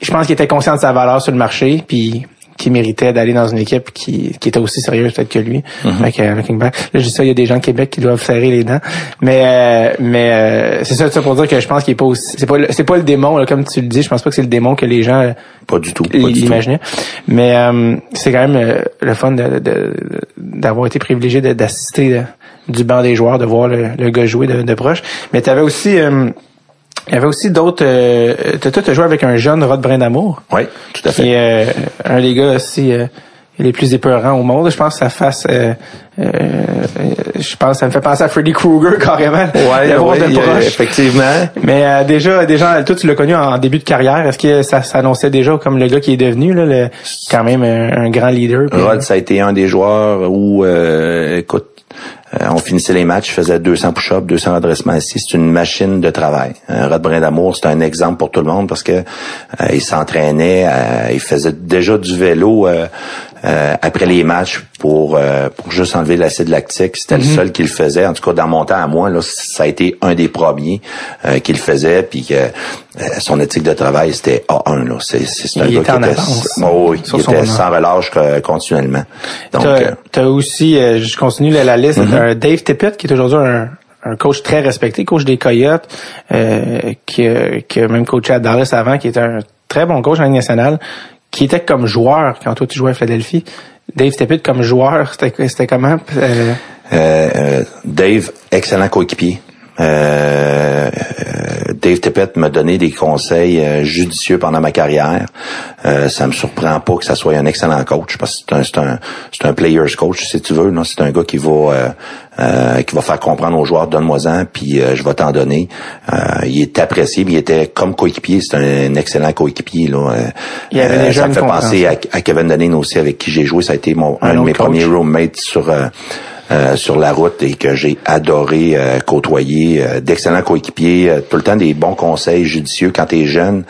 Speaker 1: je pense qu'il était conscient de sa valeur sur le marché puis qui méritait d'aller dans une équipe qui, qui était aussi sérieuse peut-être que lui. Fait que, euh, looking back, là, je dis ça, il y a des gens de Québec qui doivent serrer les dents. Mais euh, mais euh, c'est ça, ça pour dire que je pense qu'il est pas aussi, c'est pas le- c'est pas le démon là, comme tu le dis. Je pense pas que c'est le démon que les gens euh,
Speaker 3: Pas du tout.
Speaker 1: L'imaginaient. Mais euh, c'est quand même euh, le fun de- de- d'avoir été privilégié d'assister euh, du banc des joueurs, de voir le, le gars jouer de, de proche. Mais tu avais aussi euh, il y avait aussi d'autres. Euh, tu as joué avec un jeune Rod Brindamour,
Speaker 3: Oui, tout à fait.
Speaker 1: qui est euh, un des gars aussi euh, les plus épeurants au monde. Je pense que sa face, euh, euh, je pense, que ça me fait penser à Freddy Krueger *laughs* carrément.
Speaker 3: Ouais, ouais,
Speaker 1: de proche.
Speaker 3: effectivement.
Speaker 1: Mais euh, déjà, déjà, toi, tu l'as connu en début de carrière. Est-ce que ça s'annonçait déjà comme le gars qui est devenu, là, le, quand même un, un grand leader? puis-
Speaker 3: Rod, ça a été un des joueurs où, euh, écoute, on finissait les matchs, il faisait 200 push-ups, 200 redressements assis. C'est une machine de travail. Euh, Rod Brindamour, c'est un exemple pour tout le monde parce que euh, il s'entraînait, euh, il faisait déjà du vélo euh, après les matchs pour euh, pour juste enlever l'acide lactique. C'était le seul qui le faisait. En tout cas, dans mon temps à moi, là, ça a été un des premiers euh, qui le faisait. Puis que euh, son éthique de travail, c'était A1. Là. C'est, c'est, un
Speaker 1: Il
Speaker 3: gars
Speaker 1: était
Speaker 3: qui
Speaker 1: en
Speaker 3: était,
Speaker 1: avance
Speaker 3: Oh oui, il était sans relâche euh, continuellement. Donc,
Speaker 1: T'as
Speaker 3: euh,
Speaker 1: aussi, euh, je continue la, la liste, un Dave Tippett qui est aujourd'hui un, un coach très respecté, coach des Coyotes, euh, qui, a- qui a même coaché à Dallas avant, qui est un très bon coach en Ligue nationale, qui était comme joueur quand toi tu jouais à Philadelphie. Dave Tippett comme joueur, c'était c'était comment? Euh,
Speaker 3: Euh, euh, Dave, excellent coéquipier. Euh, euh, Dave Tippett m'a donné des conseils euh, judicieux pendant ma carrière. Euh, ça me surprend pas que ça soit un excellent coach parce que c'est un, c'est un, c'est un player's coach si tu veux. Non, c'est un gars qui va euh, euh, qui va faire comprendre aux joueurs donne-moi-en puis euh, je vais t'en donner. Euh, il est apprécié, mais il était comme coéquipier, c'est un, excellent coéquipier là.
Speaker 1: Il y avait déjà
Speaker 3: ça me fait penser à, Kevin Dunning aussi avec qui j'ai joué. Ça a été mon
Speaker 1: Un
Speaker 3: un, de mes
Speaker 1: coach.
Speaker 3: premiers roommates sur euh, sur la route et que j'ai adoré euh, côtoyer. euh, D'excellents coéquipiers, euh, tout le temps des bons conseils judicieux quand t'es jeune.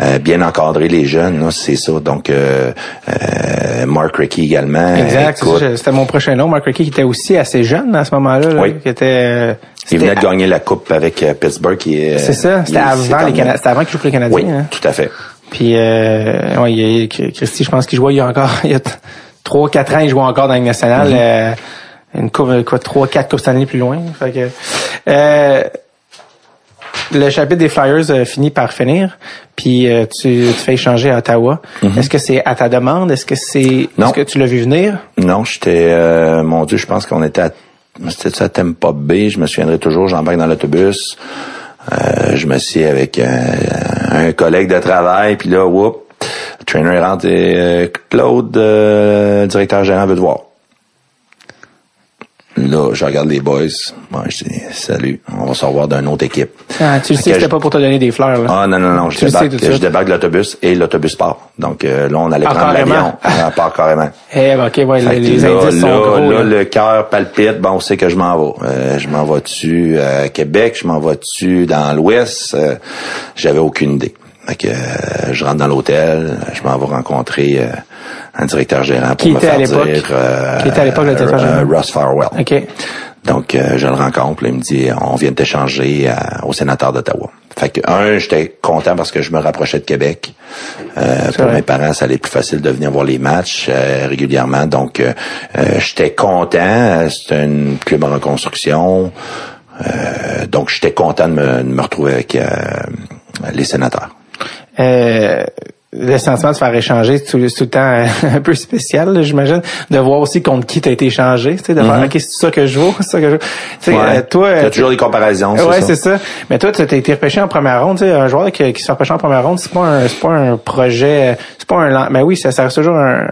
Speaker 3: euh, bien encadrer les jeunes, c'est ça. Donc, euh, euh, Mark Rickey également.
Speaker 1: exact, c'était mon prochain nom. Mark Rickey qui était aussi assez jeune à ce moment-là, là,
Speaker 3: Oui.
Speaker 1: qui était...
Speaker 3: il venait de gagner la coupe avec Pittsburgh.
Speaker 1: C'est ça, c'était avant les c'était avant qu'il joue pour les Canadiens.
Speaker 3: Oui,
Speaker 1: hein.
Speaker 3: tout à fait.
Speaker 1: Puis, euh, ouais, il y a, Christy, je pense qu'il jouait il y a encore, *laughs* il y a 3-4 ans, il jouait encore dans la nationale.
Speaker 3: Mhm.
Speaker 1: euh, une coupe, quoi, 3-4 coupes années plus loin. Fait que, euh, le chapitre des Flyers euh, finit par finir, puis euh, tu, tu fais échanger à Ottawa. Est-ce que c'est à ta demande? Est-ce que c'est
Speaker 3: Mhm.
Speaker 1: Est-ce que tu l'as vu venir?
Speaker 3: Non, j'étais, euh, mon Dieu, je pense qu'on était à, c'était ça, Tempa B, je me souviendrai toujours, j'embarque dans l'autobus, euh, je me suis avec un collègue de travail, puis là, whoop, le trainer rentre et Claude, euh, directeur gérant veut te voir. Là, je regarde les boys. Moi, je dis, salut, on va se revoir d'une autre équipe.
Speaker 1: Ah, tu le sais, c'était
Speaker 3: je-
Speaker 1: pas pour te donner des fleurs. Là.
Speaker 3: Ah non, non, non, je
Speaker 1: Tu
Speaker 3: débarque, je débarque de l'autobus et l'autobus part. Donc euh, là, on allait
Speaker 1: Ah,
Speaker 3: prendre l'avion. Ah, part carrément. *laughs*
Speaker 1: Eh, ben, ok, ouais, les, les
Speaker 3: là,
Speaker 1: indices sont
Speaker 3: là,
Speaker 1: gros.
Speaker 3: là,
Speaker 1: là.
Speaker 3: le cœur palpite. Bon, on sait que je m'en vais? Euh, je m'en vais-tu à Québec? Je m'en vais-tu dans l'Ouest? Euh, J'avais aucune idée. Fait que euh, je rentre dans l'hôtel. Je m'en vais rencontrer euh, un directeur gérant pour
Speaker 1: Qui
Speaker 3: me
Speaker 1: était à
Speaker 3: faire
Speaker 1: l'époque?
Speaker 3: dire... euh,
Speaker 1: Qui était à l'époque le directeur
Speaker 3: euh,
Speaker 1: gérant?
Speaker 3: Russ Farwell.
Speaker 1: OK.
Speaker 3: Donc, euh, je le rencontre, là, il me dit, on vient de t'échanger à- au sénateur d'Ottawa. Fait que, un, j'étais content parce que je me rapprochais de Québec. Euh, pour
Speaker 1: vrai.
Speaker 3: mes parents, ça allait plus facile de venir voir les matchs euh, régulièrement. Donc, euh, euh, j'étais content. Euh, C'était un club en reconstruction. Euh, donc, j'étais content de me, de me retrouver avec euh, les sénateurs.
Speaker 1: Euh, le sentiment de se faire échanger, c'est tout, tout le temps euh, *laughs* un peu spécial, j'imagine, de voir aussi contre qui t'as été échangé, tu sais, de faire, ok, c'est ça que je vaux, c'est ça que je vaux.
Speaker 3: Mm-hmm. Ouais.
Speaker 1: euh, toi,
Speaker 3: Il y a
Speaker 1: euh,
Speaker 3: toujours des comparaisons, c'est
Speaker 1: ouais,
Speaker 3: ça.
Speaker 1: c'est ça. Mais toi, tu as été repêché en première ronde, tu sais, un joueur qui, qui se fait repêcher en première ronde, c'est pas un, c'est pas un projet, c'est pas un, mais oui, ça, ça reste toujours un,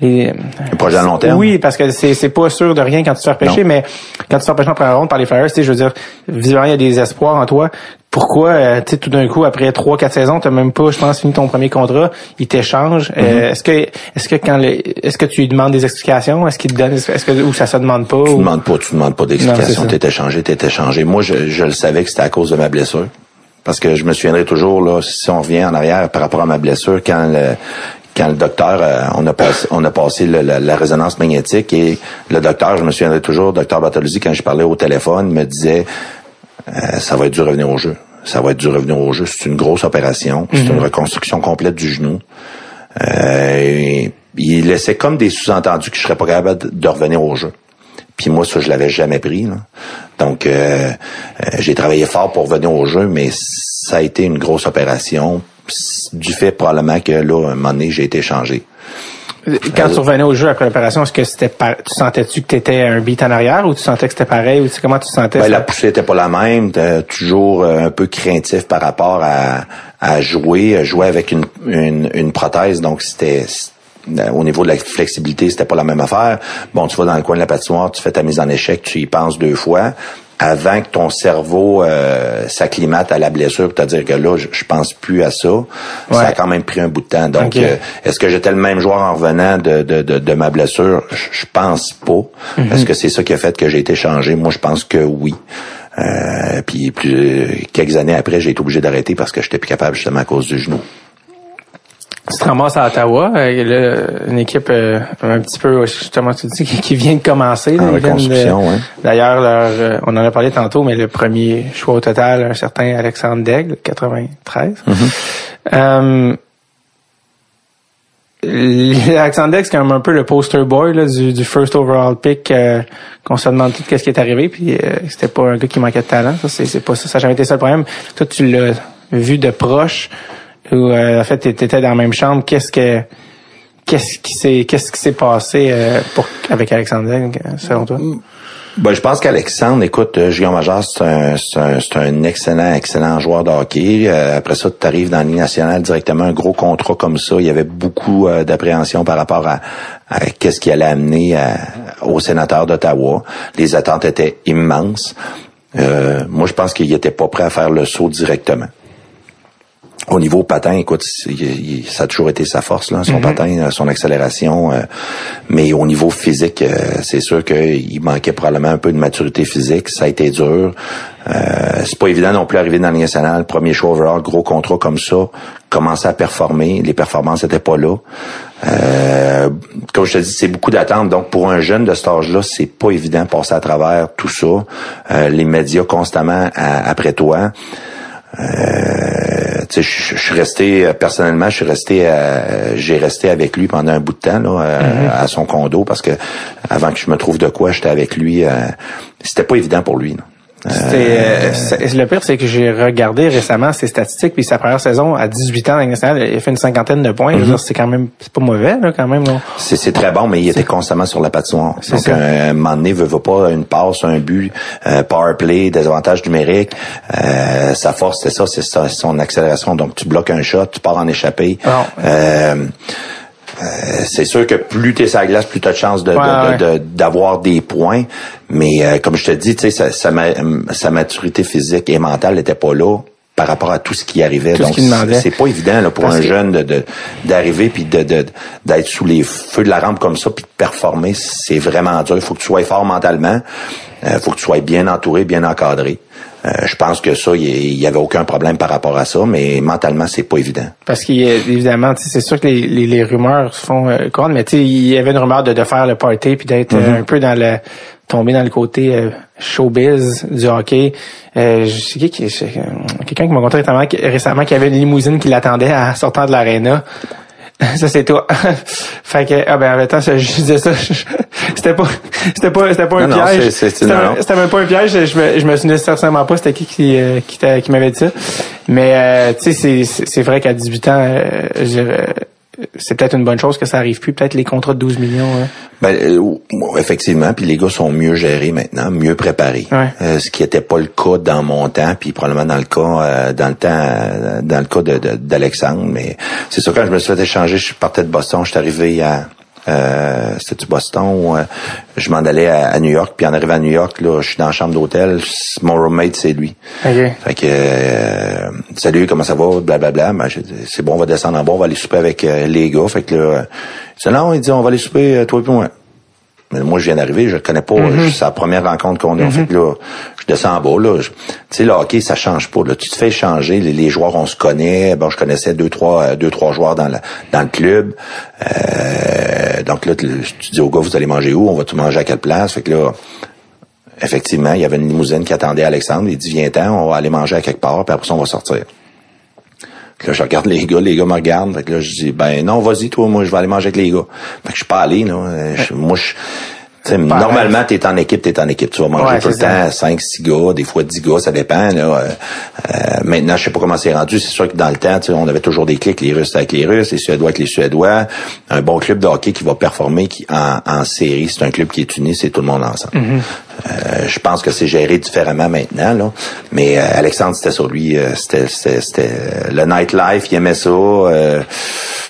Speaker 1: les,
Speaker 3: projet à long terme?
Speaker 1: Oui, parce que c'est, c'est pas sûr de rien quand tu te fais repêcher,
Speaker 3: Non.
Speaker 1: mais quand tu te fais repêcher en première ronde par les Flyers, tu sais, je veux dire, visiblement, il y a des espoirs en toi. Pourquoi, euh, tu sais, tout d'un coup, après trois, quatre saisons, t'as même pas, je pense, fini ton premier contrat, il t'échange.
Speaker 3: Mm-hmm.
Speaker 1: Euh, est-ce que, est-ce que quand le, est-ce que tu lui demandes des explications? Est-ce qu'il te donne, est-ce que, ou ça se demande pas?
Speaker 3: Tu
Speaker 1: ou-
Speaker 3: demandes pas, tu demandes pas
Speaker 1: Non, c'est
Speaker 3: d'explication.
Speaker 1: ça.
Speaker 3: T'es échangé, t'es échangé. Moi, je, je le savais que c'était à cause de ma blessure. Parce que je me souviendrai toujours, là, si on revient en arrière par rapport à ma blessure, quand le, quand le docteur, euh, on a passé, on a passé le- la, la résonance magnétique et le docteur, je me souviendrai toujours, docteur Bartolozzi, quand je parlais au téléphone, me disait, euh, ça va être de revenir au jeu. Ça va être de revenir au jeu. C'est une grosse opération. C'est une reconstruction complète du genou. Euh, il laissait comme des sous-entendus que je serais pas capable de- de revenir au jeu. Puis moi, ça, je l'avais jamais pris. là. Donc, euh, euh, j'ai travaillé fort pour revenir au jeu, mais ça a été une grosse opération. Du fait probablement que là, à un moment donné, j'ai été changé.
Speaker 1: Quand tu revenais au jeu après l'opération, est-ce que c'était par- tu sentais-tu que tu étais un beat en arrière ou tu sentais que c'était pareil ou tu sais comment tu te sentais?
Speaker 3: Ben,
Speaker 1: ça?
Speaker 3: la poussée était pas la même. T'es toujours euh, un peu craintif par rapport à, à jouer, jouer avec une, une, une prothèse. Donc, c'était c'était- au niveau de la flexibilité, c'était pas la même affaire. Bon, tu vas dans le coin de la patinoire, tu fais ta mise en échec, tu y penses deux fois avant que ton cerveau euh, s'acclimate à la blessure pour te dire que là, je, je pense plus à ça. Ça a quand même pris un bout de temps. Donc, euh, est-ce que j'étais le même joueur en revenant de, de, de, de ma blessure? Je, je pense pas.
Speaker 1: Mhm.
Speaker 3: Est-ce que c'est ça qui a fait que j'ai été changé? Moi, je pense que oui. Euh, puis plus, quelques années après, j'ai été obligé d'arrêter parce que j'étais plus capable justement à cause du genou.
Speaker 1: Tu te ramasses à Ottawa, euh, là, une équipe euh, un petit peu, justement, tu dis, qui, vient de commencer.
Speaker 3: ouais.
Speaker 1: D'ailleurs, leur, euh, on en a parlé tantôt, mais le premier choix au total, un certain Alexandre Daigle, 93.
Speaker 3: Mm-hmm.
Speaker 1: Euh, Alexandre c'est quand même un peu le poster boy là, du, du first overall pick euh, qu'on se demande tout qu'est-ce qui est arrivé, puis euh, c'était pas un gars qui manquait de talent. Ça, c'est, c'est pas ça. Ça n'a jamais été ça le problème. Toi, tu l'as vu de proche, ou euh, en fait, tu étais dans la même chambre. Qu'est-ce que qu'est-ce qui s'est qu'est-ce qui s'est passé euh, pour avec Alexandre euh, selon toi?
Speaker 3: Ben, je pense qu'Alexandre, écoute, euh, Julien Major, c'est un, un, un excellent, excellent joueur de hockey. Euh, après ça, tu arrives dans la Ligue nationale directement, un gros contrat comme ça. Il y avait beaucoup euh, d'appréhension par rapport à, à qu'est-ce qui allait amener à- au sénateur d'Ottawa. Les attentes étaient immenses. Euh, moi, je pense qu'il était pas prêt à faire le saut directement. Au niveau patin, écoute, il- il- ça a toujours été sa force, là, son patin, euh, son accélération. euh, mais au niveau physique, euh, c'est sûr qu'il manquait probablement un peu de maturité physique. Ça a été dur. Euh, c'est pas évident non plus d'arriver dans la Ligue nationale, premier choix overall, gros contrat comme ça, commencer à performer. Les performances n'étaient pas là. Euh, comme je te dis, c'est beaucoup d'attentes. Donc, pour un jeune de cet âge-là, c'est pas évident de passer à travers tout ça. Euh, les médias constamment à- après toi. Euh, je suis resté euh, personnellement, je suis resté, euh, j'ai resté avec lui pendant un bout de temps là, euh, à son condo parce que avant que je me trouve de quoi, j'étais avec lui. euh, C'était pas évident pour lui. là.
Speaker 1: Euh, le pire, c'est que j'ai regardé récemment ses statistiques, puis sa première saison, à 18 ans, nationale, il a fait une cinquantaine de points. Dire, C'est quand même, c'est pas mauvais, là, quand même.
Speaker 3: C'est, très bon, mais il était constamment sur la patinoire. Donc,
Speaker 1: ça.
Speaker 3: un, moment donné, veut, veut pas une passe, un but, euh, power play, des avantages numériques. Euh, sa force, c'est ça, c'est ça, son accélération. Donc, tu bloques un shot, tu pars en échappée.
Speaker 1: Non.
Speaker 3: Euh, c'est sûr que plus tu es sur la glace, plus tu as de chances de, de-
Speaker 1: Ouais,
Speaker 3: de- de- d'avoir des points. Mais euh, comme je te dis, sa, sa, sa maturité physique et mentale n'était pas là par rapport à tout ce qui arrivait.
Speaker 1: Tout
Speaker 3: Donc, c'est pas évident là, pour
Speaker 1: Parce
Speaker 3: un jeune de, de- d'arriver puis de, de- d'être sous les feux de la rampe comme ça puis de performer. C'est vraiment dur. Il faut que tu sois fort mentalement. Il faut que tu sois bien entouré, bien encadré. Euh, je pense que ça, il y avait aucun problème par rapport à ça, mais mentalement, c'est pas évident.
Speaker 1: Parce qu'évidemment, c'est sûr que les, les, les rumeurs se font euh, courantes, mais il y avait une rumeur de, de faire le party puis d'être euh, un peu dans le tomber dans le côté euh, showbiz du hockey. Euh, je sais qui, qui- c'est, quelqu'un qui m'a conté récemment, qui- récemment qu'il y avait une limousine qui l'attendait à sortant de l'aréna. *laughs* Ça c'est toi. *laughs* fait que ah ben en même temps, je, je disais ça. *laughs* c'était pas c'était pas c'était pas un
Speaker 3: Non,
Speaker 1: piège. C'était même pas un piège. Je me je me souvenais certainement pas c'était qui qui euh, qui, m'avait dit ça. Mais euh, tu sais c'est c'est vrai qu'à 18 ans euh, je dirais, c'est peut-être une bonne chose que ça arrive plus peut-être les contrats de 12 millions. hein.
Speaker 3: Ben, euh, effectivement, puis les gars sont mieux gérés maintenant, mieux préparés.
Speaker 1: Ouais.
Speaker 3: Euh, ce qui n'était pas le cas dans mon temps, puis probablement dans le cas euh, dans le temps euh, dans le cas de, de- d'Alexandre. Mais c'est sûr quand je me suis fait échanger, je partais de Boston, je suis arrivé à euh, c'était du Boston où euh, je m'en allais à, à New York, puis en arrivant à New York, là, je suis dans la chambre d'hôtel, mon roommate c'est lui.
Speaker 1: OK.
Speaker 3: Fait que euh, salut, comment ça va? Blablabla. Ben, c'est bon, on va descendre en bas, on va aller souper avec euh, les gars. Fait que là, dit non, il dit on va aller souper, euh, toi et moi. Mais moi, je viens d'arriver, je connais pas.
Speaker 1: Mhm.
Speaker 3: C'est la première rencontre qu'on a. Fait que là, je descends en bas. Là, tu sais, le hockey, ça change pas. Là, tu te fais changer. Les, les joueurs, on se connaît. Bon, je connaissais deux, trois, euh, deux, trois joueurs dans le dans le club. Euh, donc là, tu, tu dis au gars, vous allez manger où? On va tout manger à quelle place? Fait que là, effectivement, il y avait une limousine qui attendait Alexandre. Il dit, viens-t'en, on va aller manger à quelque part, puis après ça, on va sortir. Puis là, je regarde les gars, les gars me regardent. Fait que là, je dis, ben non, vas-y, toi, moi, je vais aller manger avec les gars. Fait que je suis pas allé, là. Euh, je- moi, je... tu normalement, t'es en équipe, t'es en équipe. Tu vas manger
Speaker 1: Ouais,
Speaker 3: tout le
Speaker 1: ça.
Speaker 3: temps 5, 6 gars, des fois 10 gars, ça dépend. Là. Euh, euh, maintenant, je sais pas comment c'est rendu. C'est sûr que dans le temps, tu on avait toujours des clics, les Russes avec les Russes, les Suédois avec les Suédois. Un bon club de hockey qui va performer qui, en, en série, c'est un club qui est uni, c'est tout le monde ensemble.
Speaker 1: Mm-hmm.
Speaker 3: Euh, je pense que c'est géré différemment maintenant, là. Mais euh, Alexandre, c'était sur lui. euh, c'était, le nightlife, il aimait ça. euh,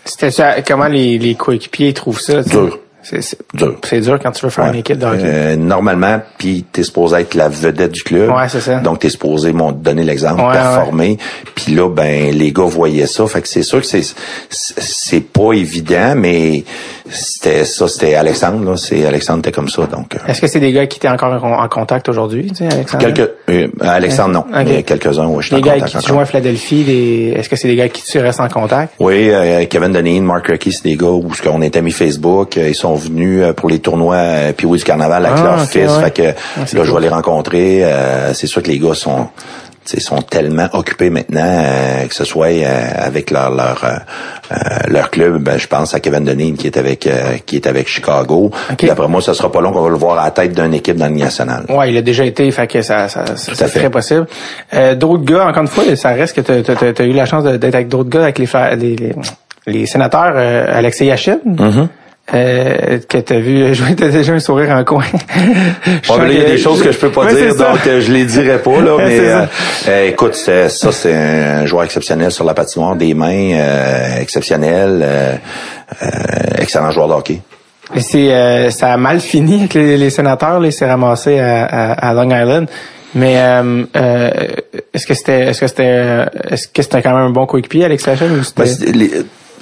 Speaker 1: C'était ça, comment les, les coéquipiers trouvent ça? tu?
Speaker 3: Dur.
Speaker 1: C'est,
Speaker 3: Dur.
Speaker 1: c'est dur quand tu veux faire une équipe de hockey.
Speaker 3: Euh, normalement, puis t'es supposé être la vedette du club.
Speaker 1: Ouais, c'est ça.
Speaker 3: Donc t'es supposé mon donner l'exemple,
Speaker 1: Ouais,
Speaker 3: performer. Puis là, ben les gars voyaient ça. Fait que c'est sûr que c'est- c'est pas évident, mais c'était ça, c'était Alexandre. Là, c'est Alexandre était comme ça. Donc euh,
Speaker 1: Est-ce que c'est des gars qui étaient encore en, en contact aujourd'hui, tu sais, Alexandre?
Speaker 3: quelques euh, Alexandre non,
Speaker 1: Ok.
Speaker 3: mais quelques uns. Ouais, je suis
Speaker 1: Des
Speaker 3: en
Speaker 1: gars
Speaker 3: contact
Speaker 1: qui
Speaker 3: encore.
Speaker 1: jouent à Philadelphie, des... est-ce que c'est des gars qui tu restes en contact?
Speaker 3: Oui, euh, Kevin Deneen, Mark Rickey, c'est des gars où ce qu'on est amis Facebook. euh, ils sont venus pour les tournois puis oui du carnaval avec
Speaker 1: Ah,
Speaker 3: leur
Speaker 1: ok,
Speaker 3: fils.
Speaker 1: ouais.
Speaker 3: Fait que
Speaker 1: c'est
Speaker 3: là, je vais les rencontrer. euh, c'est sûr que les gars sont sont tellement occupés maintenant euh, que ce soit euh, avec leur leur euh, euh, leur club ben, je pense à Kevin Deneen qui est avec euh, qui est avec Chicago. Puis après moi ce sera pas long qu'on va le voir à la tête d'une équipe dans Ligue nationale.
Speaker 1: Ouais, il a déjà été, fait que ça, ça, ça- c'est très possible. Euh, d'autres gars, encore une fois, ça reste que t'as, t'as eu la chance d'être avec d'autres gars, avec les, les, les, les sénateurs, euh, Alexei Yachine,
Speaker 3: Mm-hmm.
Speaker 1: Euh, que t'as vu jouer, t'as déjà un sourire en coin. *laughs* Je
Speaker 3: Ouais, là, il y a des choses que je peux pas
Speaker 1: Ouais,
Speaker 3: dire, donc euh, je les dirai pas là. *laughs* Mais euh, euh, écoute, ça c'est un joueur exceptionnel sur la patinoire, des mains euh, exceptionnelles, euh, euh, excellent joueur de hockey.
Speaker 1: Et c'est, euh, ça a mal fini avec les, les sénateurs, là, il s'est ramassé à, à, à Long Island. Mais euh, euh, est-ce que c'était, est-ce que c'était, euh, est-ce que c'était quand même un bon coéquipier, Alexei Yachine, ou c'était...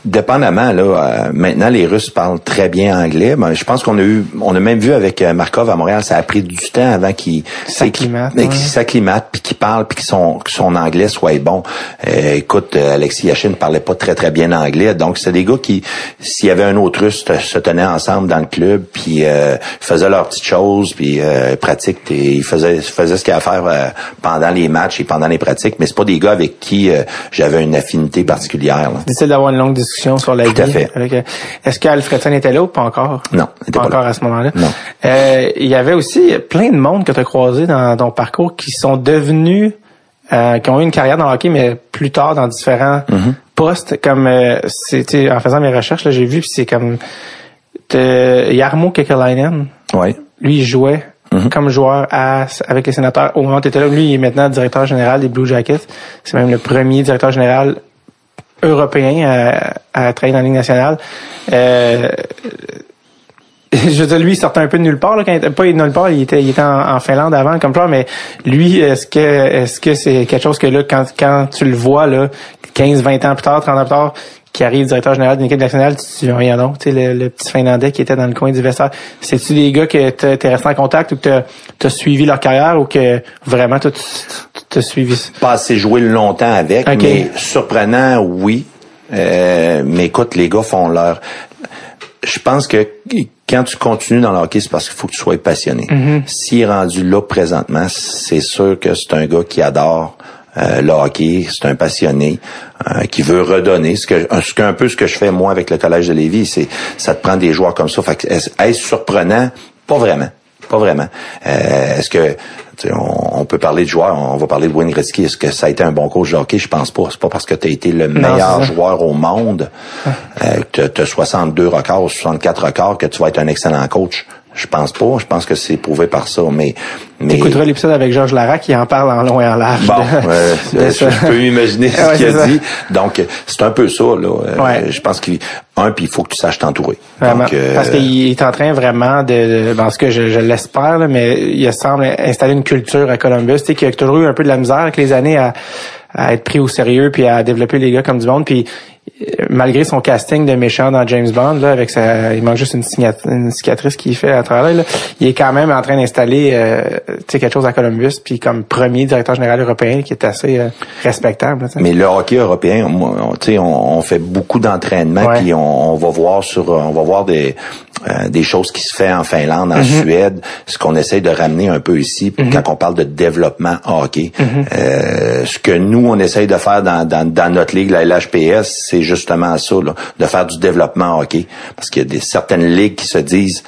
Speaker 3: Dépendamment là, euh, maintenant les Russes parlent très bien anglais. Ben, je pense qu'on a eu, on a même vu avec euh, Markov à Montréal, ça a pris du temps avant qu'il
Speaker 1: S'acclimate, ouais.
Speaker 3: s'acclimate puis qu'il parle puis que son que son anglais soit bon. Euh, écoute, euh, Alexis Yachine ne parlait pas très très bien anglais, donc c'est des gars qui, s'il y avait un autre Russe, te- se tenaient ensemble dans le club puis euh, faisaient leurs petites choses puis euh, pratiquent et ils faisaient faisaient ce qu'il y a à faire euh, pendant les matchs et pendant les pratiques. Mais c'est pas des gars avec qui euh, j'avais une affinité particulière. là.
Speaker 1: Difficile d'avoir une longue discussion sur la
Speaker 3: Tout à
Speaker 1: vie.
Speaker 3: fait.
Speaker 1: avec, euh, Est-ce qu'Alfredson était là ou pas encore?
Speaker 3: Non, il était
Speaker 1: pas
Speaker 3: pas
Speaker 1: encore à ce moment-là.
Speaker 3: Non.
Speaker 1: Euh, il y avait aussi plein de monde que tu as croisé dans ton parcours qui sont devenus, euh, qui ont eu une carrière dans le hockey, mais plus tard dans différents
Speaker 3: Mm-hmm.
Speaker 1: postes. Comme euh, sais, en faisant mes recherches, là, j'ai vu, puis c'est comme Yarmo Kekalainen.
Speaker 3: Ouais.
Speaker 1: Lui, il jouait comme joueur à, avec les sénateurs. Au moment où tu étais là, lui, il est maintenant directeur général des Blue Jackets. C'est même le premier directeur général européen à, à travailler dans la nationale. Euh, je veux dire, lui, il sortait un peu de nulle part, là, quand il était, pas de nulle part, il était, il était en, en Finlande avant, comme toi, mais lui, est-ce que, est-ce que c'est quelque chose que là, quand, quand tu le vois, là, 15, 20 ans plus tard, 30 ans plus tard, qui arrive directeur général d'une équipe nationale, tu rien donc, tu sais, le, le petit Finlandais qui était dans le coin du vestiaire. C'est-tu des gars que t'es t'es resté en contact ou que t'as as suivi leur carrière ou que vraiment tu t'as suivi ça?
Speaker 3: pas assez joué longtemps avec, mais surprenant, oui. Euh, mais écoute, les gars font leur. Je pense que quand tu continues dans le hockey, c'est parce qu'il faut que tu sois passionné. S'il est rendu là présentement, c'est sûr que c'est un gars qui adore euh, le hockey, c'est un passionné euh, qui veut redonner. Ce que, ce qu'un peu ce que je fais moi avec le collège de Lévis, c'est ça te prend des joueurs comme ça. Fait que est-ce surprenant? Pas vraiment. Pas vraiment. Euh, est-ce que on, on peut parler de joueurs, on va parler de Wayne Gretzky. Est-ce que ça a été un bon coach de hockey? Je pense pas. C'est pas parce que tu as été le meilleur joueur au monde, euh, que tu as 62 records ou 64 records, que tu vas être un excellent coach. Je pense pas. Je pense que c'est prouvé par ça. Mais, mais
Speaker 1: T'écouteras l'épisode avec Georges Larac qui en parle en long et en large.
Speaker 3: Bon, euh, je, je peux m'imaginer ce
Speaker 1: Ouais,
Speaker 3: qu'il a *laughs*
Speaker 1: ça.
Speaker 3: dit. Donc, c'est un peu ça, là. Euh,
Speaker 1: Ouais.
Speaker 3: Je pense qu'il, un, puis il faut que tu saches t'entourer.
Speaker 1: Vraiment.
Speaker 3: Donc, euh,
Speaker 1: Parce qu'il est en train vraiment de, de parce que je, je l'espère, mais il semble installer une culture à Columbus, tu sais, qui a toujours eu un peu de la misère avec les années à, à être pris au sérieux puis à développer les gars comme du monde. Puis malgré son casting de méchant dans James Bond, là, avec sa, il manque juste une, une cicatrice qu'il fait à travers là, il est quand même en train d'installer euh, quelque chose à Columbus, puis comme premier directeur général européen qui est assez euh, respectable.
Speaker 3: Mais le hockey européen, on, on, on fait beaucoup d'entraînement, puis on, on, va voir sur, on va voir des euh, des choses qui se fait en Finlande, en mm-hmm. Suède, ce qu'on essaie de ramener un peu ici, mm-hmm. quand on parle de développement hockey. Mm-hmm. euh, ce que nous, on essaye de faire dans, dans, dans notre ligue, la LHPS, c'est justement ça, là, de faire du développement hockey. Parce qu'il y a des, certaines ligues qui se disent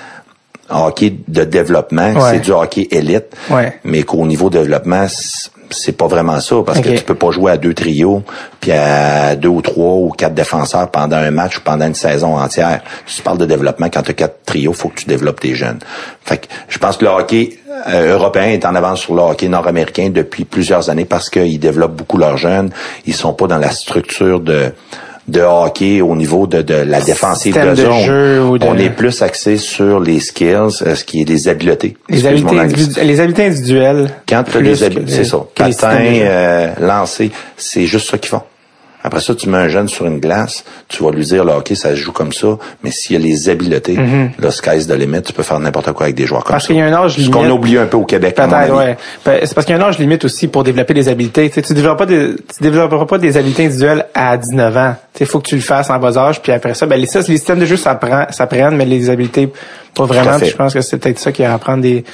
Speaker 3: hockey de développement, c'est du hockey élite, mais qu'au niveau développement, c'est pas vraiment ça parce que tu peux pas jouer à deux trios puis à deux ou trois ou quatre défenseurs pendant un match ou pendant une saison entière. Tu parles de développement quand tu as quatre trios, faut que tu développes tes jeunes. Fait que je pense que le hockey euh, européen est en avance sur le hockey nord-américain depuis plusieurs années parce qu'ils développent beaucoup leurs jeunes. Ils sont pas dans la structure de de hockey au niveau de, de la défensive de, zone. On est plus axé sur les skills, euh, ce qui est des habiletés.
Speaker 1: Les habiletés, les habiletés individuelles.
Speaker 3: Quand tu les habiletés, c'est ça. Patin, euh, lancer, c'est juste ça qu'ils font. Après ça, tu mets un jeune sur une glace, tu vas lui dire, là, OK, ça se joue comme ça, mais s'il y a les habiletés, mm -hmm. là, sky's the limit, tu peux faire n'importe quoi avec des joueurs comme
Speaker 1: parce
Speaker 3: ça.
Speaker 1: Parce qu'il y a un âge limite.
Speaker 3: Ce qu'on oublie un peu au Québec,
Speaker 1: Peut-être, ouais. Ben, c'est parce qu'il y a un âge limite aussi pour développer des habiletés. Tu développeras pas des, tu développeras pas des habiletés individuelles à 19 ans. Il faut que tu le fasses en bas âge, puis après ça, ben, les, les systèmes de jeu, ça prend, ça prend, mais les habiletés, pas vraiment. je pense que c'est peut-être ça qui va apprendre des,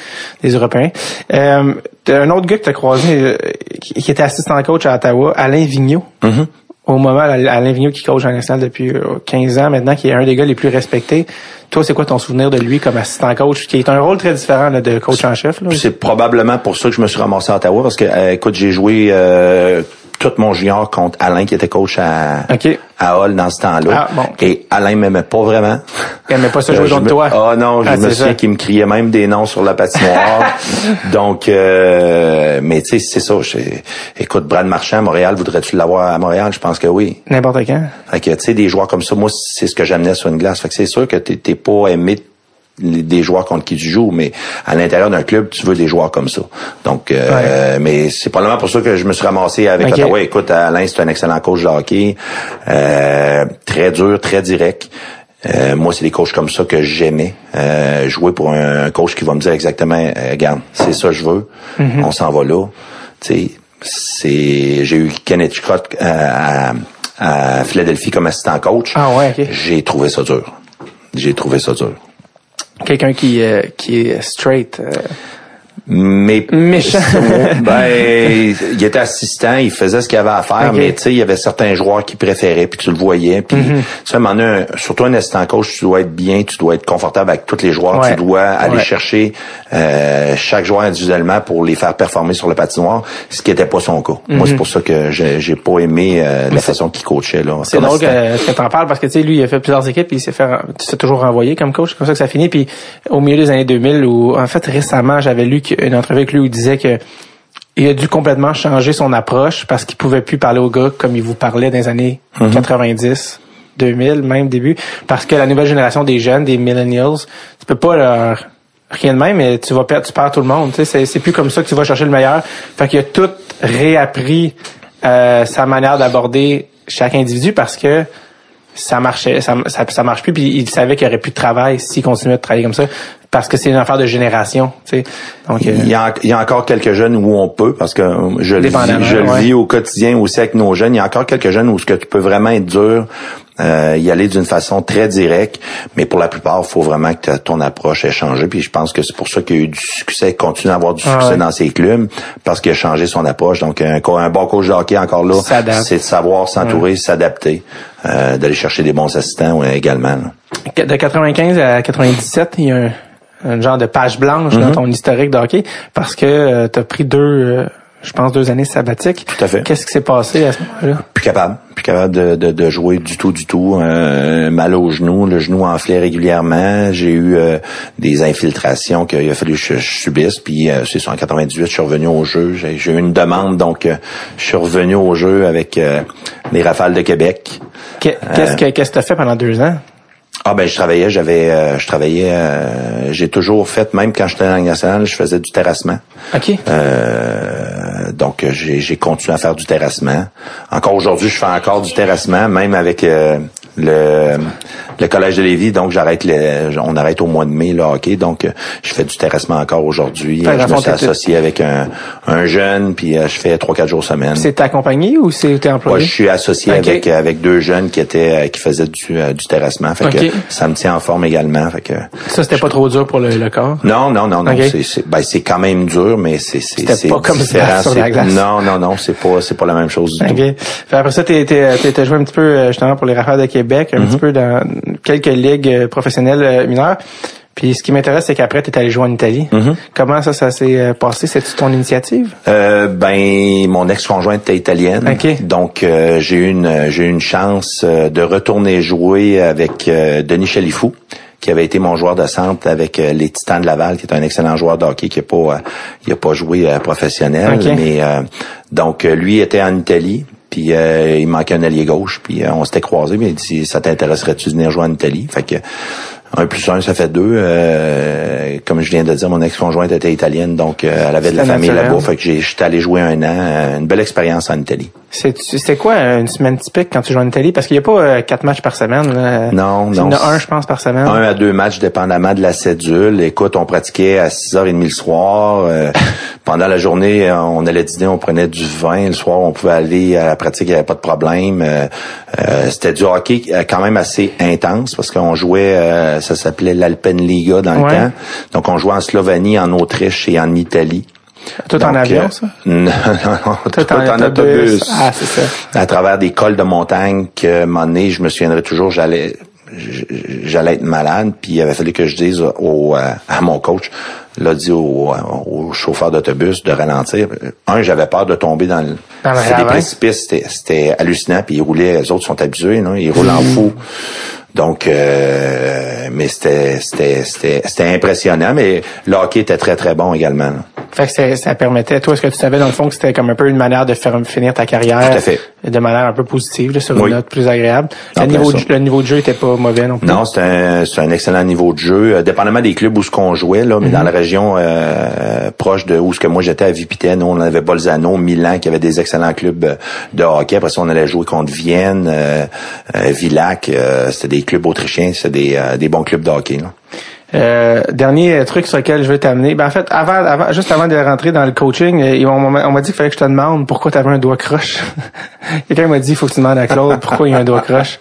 Speaker 1: des Européens. Euh, un autre gars que tu as croisé, euh, qui, était assistant coach à Ottawa, Alain Vigneault.
Speaker 3: Mm-hmm
Speaker 1: au moment, Alain Vigneault qui coach en national depuis 15 euh, ans maintenant, qui est un des gars les plus respectés. Toi, c'est quoi ton souvenir de lui comme assistant coach, qui est un rôle très différent de coach en chef?
Speaker 3: C'est probablement pour ça que je me suis ramassé à Ottawa, parce que, euh, écoute, j'ai joué euh, tout mon junior contre Alain qui était coach à, à Hall dans ce temps-là.
Speaker 1: Ah,
Speaker 3: Et Alain m'aimait pas vraiment.
Speaker 1: Il aimait pas ça jouer contre toi.
Speaker 3: Ah non, je ah, me souviens qu'il me criait même des noms sur la patinoire. *laughs* Donc, euh, mais tu sais, c'est ça. Écoute, Brad Marchand à Montréal, voudrais-tu l'avoir à Montréal? Je pense que oui.
Speaker 1: N'importe quand.
Speaker 3: Fait que, tu sais, des joueurs comme ça, moi, c'est ce que j'amenais sur une glace. Fait que c'est sûr que t'es pas aimé des joueurs contre qui tu joues, mais à l'intérieur d'un club, tu veux des joueurs comme ça. Donc, euh, mais c'est probablement pour ça que je me suis ramassé avec okay. Ottawa. Écoute, Alain, c'est un excellent coach de hockey, euh, très dur, très direct. Euh, moi, c'est des coachs comme ça que j'aimais. Euh, jouer pour un, coach qui va me dire exactement, euh, regarde, c'est ça que je veux.
Speaker 1: Mm-hmm.
Speaker 3: On s'en va là. Tu sais, c'est, j'ai eu Kenneth Scott à, à, Philadelphie comme assistant coach.
Speaker 1: Ah ouais,
Speaker 3: J'ai trouvé ça dur. J'ai trouvé ça dur.
Speaker 1: Quelqu'un qui, euh, qui est straight. Euh,
Speaker 3: mais
Speaker 1: méchant. *laughs* *laughs*
Speaker 3: ben, il était assistant, il faisait ce qu'il avait à faire, mais tu sais, il y avait certains joueurs qui préféraient, puis tu le voyais, puis
Speaker 1: mm
Speaker 3: -hmm. un, surtout un assistant coach, tu dois être bien, tu dois être confortable avec tous les joueurs, tu dois aller chercher euh, chaque joueur individuellement pour les faire performer sur le patinoire, ce qui n'était pas son cas. Moi, c'est
Speaker 1: Mhm.
Speaker 3: pour ça que j'ai pas aimé euh, la façon qu'il coachait là.
Speaker 1: C'est drôle que, que t'en parles parce que tu sais, lui, il a fait plusieurs équipes, puis il s'est fait, s'est toujours renvoyé comme coach, comme ça que ça finit, puis au milieu des années 2000, où en fait récemment, j'avais lu une entrevue avec lui où il disait que il a dû complètement changer son approche parce qu'il pouvait plus parler aux gars comme il vous parlait dans les années
Speaker 3: Mhm.
Speaker 1: 90, 2000, même début, parce que la nouvelle génération des jeunes, des millennials, tu peux pas leur rien de même, mais tu vas perdre, tu perds tout le monde. Tu sais, c'est, plus comme ça que tu vas chercher le meilleur. Fait qu'il a tout réappris euh, sa manière d'aborder chaque individu parce que ça marchait, ça, ça, ça marche plus. Puis il savait qu'il aurait plus de travail s'il continuait de travailler comme ça, parce que c'est une affaire de génération. Tu sais. Donc euh,
Speaker 3: Il y, a, il y a encore quelques jeunes où on peut, parce que je le vis, je le vis au quotidien aussi avec nos jeunes. Il y a encore quelques jeunes où ce que tu peux vraiment être dur, euh, y aller d'une façon très directe, mais pour la plupart, il faut vraiment que ton approche ait changé. Puis je pense que c'est pour ça qu'il y a eu du succès, continue à avoir du
Speaker 1: Ah
Speaker 3: succès
Speaker 1: ouais.
Speaker 3: dans ses clubs, parce qu'il a changé son approche. Donc un, un bon coach de hockey encore là, c'est de savoir s'entourer, s'adapter, euh, d'aller chercher des bons assistants ouais, également. là.
Speaker 1: de 95 à 97, il y a un, un genre de page blanche dans ton historique de hockey parce que tu as pris deux, euh, je pense, deux années sabbatiques.
Speaker 3: Tout à fait.
Speaker 1: Qu'est-ce qui s'est passé à ce moment-là?
Speaker 3: plus capable, plus capable de, de, de jouer du tout, du tout. Euh, mal au genou, le genou enflait régulièrement. J'ai eu euh, des infiltrations qu'il a fallu que je, je subisse. Puis euh, c'est en 98, je suis revenu au jeu. J'ai eu une demande, donc euh, je suis revenu au jeu avec euh, les Rafales de Québec.
Speaker 1: Que- Qu'est-ce que qu'est-ce que t'as fait pendant deux ans?
Speaker 3: Ah ben je travaillais, j'avais euh, je travaillais euh, j'ai toujours fait même quand j'étais dans la nationale, je faisais du terrassement.
Speaker 1: OK.
Speaker 3: Euh, donc j'ai j'ai continué à faire du terrassement. Encore aujourd'hui, je fais encore du terrassement même avec euh, le le collège de Lévis, donc j'arrête le, on arrête au mois de mai le hockey, donc euh, je fais du terrassement encore aujourd'hui. Je me suis associé avec un, un jeune, puis euh, je fais trois quatre jours semaine.
Speaker 1: C'est ta compagnie ou c'est t'es
Speaker 3: Moi,
Speaker 1: employé?
Speaker 3: je suis associé avec avec deux jeunes qui étaient euh, qui faisaient du, du terrassement, fait que ça me tient en forme également, fait que
Speaker 1: Ça, c'était pas trop dur pour le, le corps?
Speaker 3: non, non, non, non.
Speaker 1: Ok.
Speaker 3: C'est, c'est, ben, c'est quand même dur, mais c'est, c'est,
Speaker 1: pas comme battre sur la glace.
Speaker 3: Non, non, non, c'est pas, c'est pas la même chose du tout.
Speaker 1: Fait après ça, t'es, t'es, joué un petit peu justement pour les Rafales de Québec, un
Speaker 3: Mm-hmm.
Speaker 1: petit peu dans quelques ligues euh, professionnelles euh, mineures. Puis ce qui m'intéresse, c'est qu'après, t'es allé jouer en Italie.
Speaker 3: Mm-hmm.
Speaker 1: Comment ça, ça s'est euh, passé? C'est-tu ton initiative?
Speaker 3: Euh, ben, mon ex-conjointe était italienne,
Speaker 1: Ok.
Speaker 3: donc euh, j'ai eu une, j'ai eu une chance de retourner jouer avec euh, Denis Chalifou qui avait été mon joueur de centre avec les Titans de Laval, qui est un excellent joueur de hockey, qui a pas, il a pas joué professionnel,
Speaker 1: Ok.
Speaker 3: mais euh, donc lui était en Italie. Puis euh, il manquait un allié gauche, puis euh, on s'était croisés, mais il dit ça t'intéresserait-tu de venir jouer en Italie? Fait que un plus un, ça fait deux. Euh, comme je viens de dire, mon ex-conjointe était italienne, donc euh, elle avait de la famille là-bas. Fait que j'étais allé jouer un an, euh, une belle expérience en Italie.
Speaker 1: C'est, c'était quoi une semaine typique quand tu joues en Italie? Parce qu'il n'y a pas euh, quatre matchs par semaine. là.
Speaker 3: Non,
Speaker 1: Il y en
Speaker 3: non.
Speaker 1: a un, je pense, par semaine.
Speaker 3: Un à deux matchs, dépendamment de la cédule. Écoute, on pratiquait à 6h30 le soir. *laughs* Pendant la journée, euh, on allait dîner, on prenait du vin. Le soir, on pouvait aller à la pratique, il n'y avait pas de problème. Euh, euh, C'était du hockey euh, quand même assez intense parce qu'on jouait, euh, ça s'appelait l'Alpenliga dans
Speaker 1: Ouais.
Speaker 3: le temps. Donc, on jouait en Slovénie, en Autriche et en Italie.
Speaker 1: Tout en avion, ça? *laughs*
Speaker 3: Non, non,
Speaker 1: Tout
Speaker 3: tout
Speaker 1: en
Speaker 3: en
Speaker 1: autobus.
Speaker 3: autobus.
Speaker 1: Ah, c'est ça.
Speaker 3: À travers des cols de montagne que, un moment donné, je me souviendrai toujours, j'allais j'allais être malade, puis il avait fallu que je dise au, euh, à mon coach, l'a dit au, au chauffeur d'autobus de ralentir. Un, j'avais peur de tomber dans le, des précipices, c'était, hallucinant, puis ils roulaient, les autres sont habitués, non? ils roulent en
Speaker 1: Mm.
Speaker 3: fou. Donc, euh, mais c'était, c'était, c'était, c'était impressionnant, mais le hockey était très, très bon également. là.
Speaker 1: Fait que ça permettait, toi, est-ce que tu savais dans le fond que c'était comme un peu une manière de faire finir ta carrière?
Speaker 3: Tout à fait.
Speaker 1: De manière un peu positive, là, sur
Speaker 3: Oui.
Speaker 1: une note plus agréable. Le niveau, de, le niveau de jeu était pas mauvais non plus.
Speaker 3: Non, c'est un, c'est un excellent niveau de jeu, euh, dépendamment des clubs où ce qu'on jouait là, mais
Speaker 1: Mhm.
Speaker 3: dans la région euh, proche de où ce que moi j'étais à Vipitaine, on avait Bolzano, Milan qui avait des excellents clubs euh, de hockey. Après ça, on allait jouer contre Vienne, euh, euh, Villac, euh, c'était des clubs autrichiens, c'était des, euh, des bons clubs de hockey. Là.
Speaker 1: Euh, dernier truc sur lequel je veux t'amener. Ben en fait, avant, avant, juste avant de rentrer dans le coaching, euh, on m'a on m'a dit qu'il fallait que je te demande pourquoi tu avais un doigt croche. *laughs* Quelqu'un m'a dit il faut que tu demandes à Claude pourquoi il y a un doigt croche.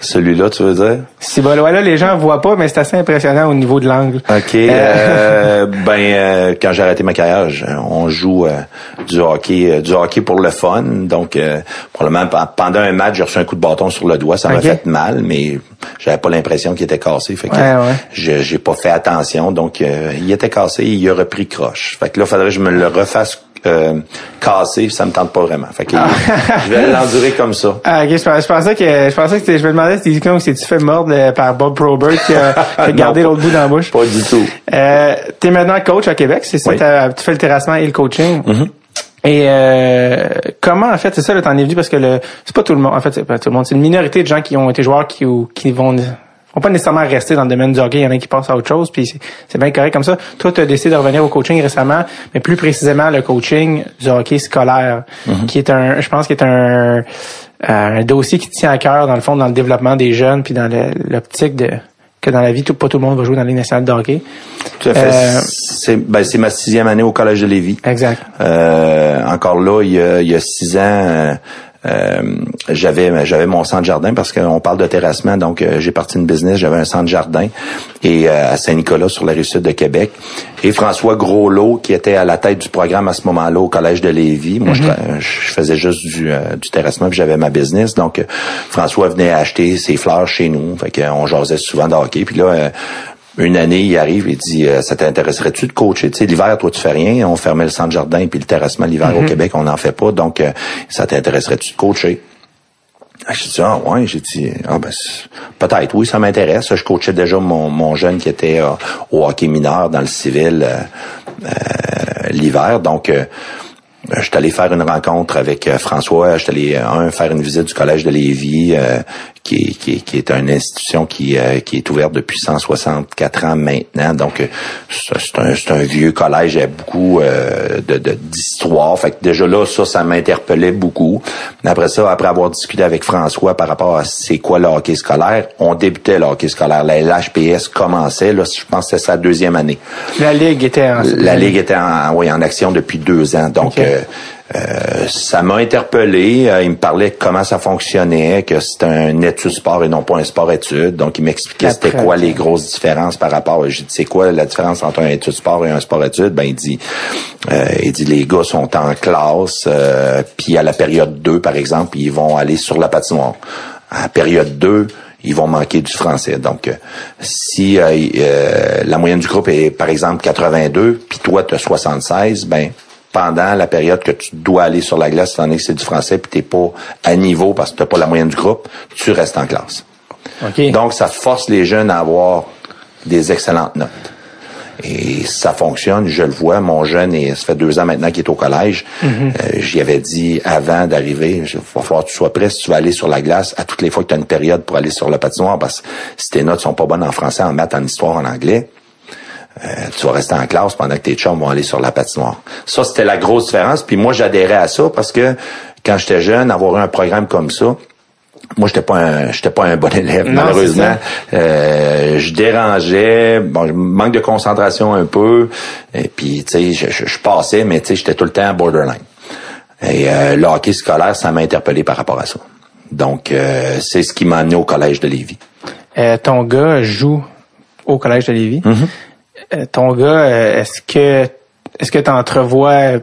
Speaker 3: Celui-là, tu veux dire?
Speaker 1: Si ouais, là, les gens voient pas, mais c'est assez impressionnant au niveau de l'angle.
Speaker 3: OK. euh, *laughs* ben euh, quand j'ai arrêté ma carrière, on joue euh, du hockey, euh, du hockey pour le fun. Donc euh, probablement pe- pendant un match, j'ai reçu un coup de bâton sur le doigt, ça m'a fait mal, mais j'avais pas l'impression qu'il était cassé. Fait que
Speaker 1: Ouais, ouais.
Speaker 3: je- j'ai pas fait attention. Donc euh, il était cassé, il a repris croche. Fait que là, faudrait que je me le refasse euh, casser, ça me tente pas vraiment. Fait que *laughs* je vais l'endurer comme ça.
Speaker 1: Ah, ok, je, pensais- que je pensais que je me demandais si c'était si tu fait mordre euh, par Bob Probert qui a, *laughs* qui a gardé l'autre bout dans la bouche.
Speaker 3: Pas du tout.
Speaker 1: Euh, t'es maintenant coach à Québec, c'est ça?
Speaker 3: Oui. Mm-hmm.
Speaker 1: Tu fais le terrassement et le coaching. Et euh, comment en fait c'est ça là t'en es venu parce que le c'est pas tout le monde en fait c'est pas tout le monde c'est une minorité de gens qui ont été joueurs qui ou- qui vont vont pas nécessairement rester dans le domaine du hockey il y en a qui passent à autre chose puis c'est- bien correct comme ça toi tu as décidé de revenir au coaching récemment mais plus précisément le coaching du hockey scolaire
Speaker 3: Mm-hmm.
Speaker 1: qui est un je pense qui est un un dossier qui tient à cœur dans le fond dans le développement des jeunes puis dans l'optique de que dans la vie tout pas tout le monde va jouer dans la Ligue nationale de hockey
Speaker 3: Tout à fait.
Speaker 1: Euh,
Speaker 3: C'est ben, c'est ma sixième année au Collège de Lévis.
Speaker 1: exact
Speaker 3: Euh, encore là, il y a, il y a six ans, euh, euh, j'avais j'avais mon centre jardin parce qu'on parle de terrassement, donc euh, j'ai parti une business, j'avais un centre jardin et euh, à Saint-Nicolas sur la rive sud de Québec. Et François Groslot qui était à la tête du programme à ce moment-là au collège de Lévis. Moi, je tra- je, faisais juste du, euh, du terrassement puis j'avais ma business. Donc euh, François venait acheter ses fleurs chez nous, fait qu'on jasait souvent de hockey. Puis là. Une année, il arrive et dit euh, Ça t'intéresserait-tu de coacher? Tu sais, l'hiver, toi, tu fais rien. On fermait le centre jardin puis le terrassement l'hiver au Québec, on n'en fait pas. Donc, euh, ça t'intéresserait-tu de coacher? Ah, J'ai dit Ah ouais, j'ai dit Ah ben peut-être, oui, ça m'intéresse. Je coachais déjà mon, mon jeune qui était euh, au hockey mineur dans le civil euh, euh, l'hiver. Donc euh, je suis allé faire une rencontre avec François. Je suis allé un faire une visite du collège de Lévis, qui, qui, qui, est une institution qui, qui est ouverte depuis 164 ans maintenant. Donc c'est un, un, vieux collège, il y a beaucoup de d'histoire. fait que déjà là, ça, ça m'interpellait beaucoup. Après ça, après avoir discuté avec François par rapport à c'est quoi le hockey scolaire, on débutait le hockey scolaire. La LHPS commençait, là, je pense que c'était sa deuxième année.
Speaker 1: La Ligue était en...
Speaker 3: La Ligue était en, oui, en action depuis deux ans. Donc, euh, euh, ça m'a interpellé. Euh, il me parlait comment ça fonctionnait, que c'était un étude sport et non pas un sport étude. Donc, il m'expliquait c'était quoi les grosses différences par rapport. J'ai dit c'est quoi la différence entre un étude sport et un sport étude? Ben il dit, euh, il dit les gars sont en classe, puis à la période 2, par exemple, ils vont aller sur la patinoire. À la période 2, ils vont manquer du français. Donc, si la moyenne du groupe est, par exemple, 82, puis toi, tu as 76, ben pendant la période que tu dois aller sur la glace, étant donné que c'est du français, puis t'es pas à niveau parce que t'as pas la moyenne du groupe, tu restes en classe. Donc, ça force les jeunes à avoir des excellentes notes. Et ça fonctionne, je le vois. Mon jeune, et ça fait deux ans maintenant qu'il est au collège. Mm-hmm. Euh, j'y avais dit avant d'arriver, il va falloir que tu sois prêt si tu vas aller sur la glace à toutes les fois que tu as une période pour aller sur le patinoire, parce que si tes notes sont pas bonnes en français, en maths, en histoire, en anglais, euh, tu vas rester en classe pendant que tes chums vont aller sur la patinoire. Ça, c'était la grosse différence. Puis moi, j'adhérais à ça parce que quand j'étais jeune, avoir un programme comme ça, moi, j'étais pas un, j'étais pas un bon élève, malheureusement. Euh, je dérangeais, bon, manque de concentration un peu. Et puis, tu sais, je, passais, mais tu sais, j'étais tout le temps borderline. Et euh, le hockey scolaire, ça m'a interpellé par rapport à ça. Donc, euh, c'est ce qui m'a amené au collège de Lévis.
Speaker 1: ton gars joue au collège de Lévis.
Speaker 3: Mm-hmm.
Speaker 1: Euh, ton gars, euh, est-ce que est-ce que tu entrevois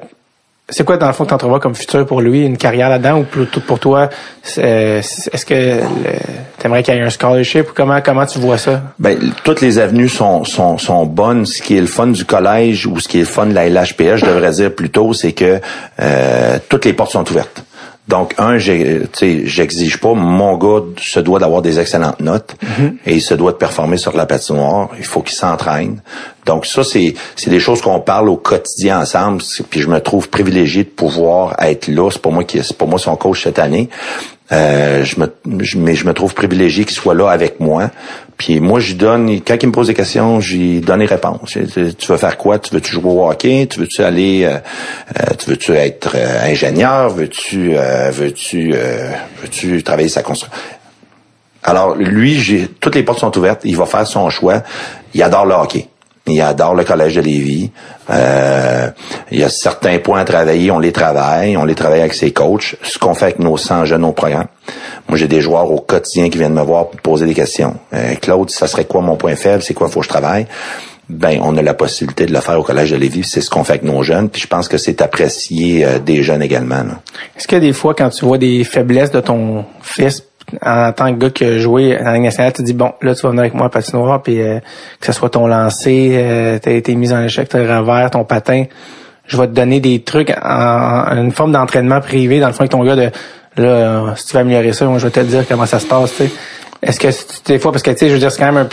Speaker 1: c'est quoi dans le fond que tu entrevois comme futur pour lui, une carrière là-dedans ou plutôt pour toi est-ce que tu aimerais qu'il y ait un scholarship ou comment comment tu vois ça?
Speaker 3: Ben toutes les avenues sont sont sont bonnes, ce qui est le fun du collège ou ce qui est le fun de la LHPS, je devrais dire plutôt, c'est que euh, toutes les portes sont ouvertes. Donc, un, j'exige pas, mon gars se doit d'avoir des excellentes notes mhm. et il se doit de performer sur la patinoire. Il faut qu'il s'entraîne. Donc, ça, c'est des choses qu'on parle au quotidien ensemble. Puis je me trouve privilégié de pouvoir être là. C'est pour moi qui c'est pour moi son coach cette année. Euh, je me, mais je me trouve privilégié qu'il soit là avec moi. Puis moi, je donne, quand il me pose des questions, j'y donne les réponses. Tu veux faire quoi? Tu veux-tu jouer au hockey? Tu veux-tu aller, euh, euh, tu veux-tu être ingénieur? Veux-tu, veux-tu, veux-tu travailler sa construction? Alors, lui, j'ai, toutes les portes sont ouvertes. Il va faire son choix. Il adore le hockey. Il adore le collège de Lévis. Euh, il y a certains points à travailler, on les travaille, on les travaille avec ses coachs, ce qu'on fait avec nos 100 jeunes au programme. Moi, j'ai des joueurs au quotidien qui viennent me voir pour poser des questions. Euh, Claude, ça serait quoi mon point faible? C'est quoi faut que je travaille? Ben, on a la possibilité de le faire au collège de Lévis. C'est ce qu'on fait avec nos jeunes. Puis je pense que c'est apprécié euh, des jeunes également.
Speaker 1: Est-ce que des fois, quand tu vois des faiblesses de ton fils, en tant que gars qui a joué la Ligue nationale, tu dis bon, là tu vas venir avec moi à patinoire, puis euh, que ce soit ton lancer, euh, t'as été mis en échec, ton revers, ton patin, je vais te donner des trucs en, une forme d'entraînement privé dans le fond avec ton gars de là, si tu veux améliorer ça, moi je vais te dire comment ça se passe, tu sais. Est-ce que des fois, parce que tu sais, je veux dire, c'est quand même un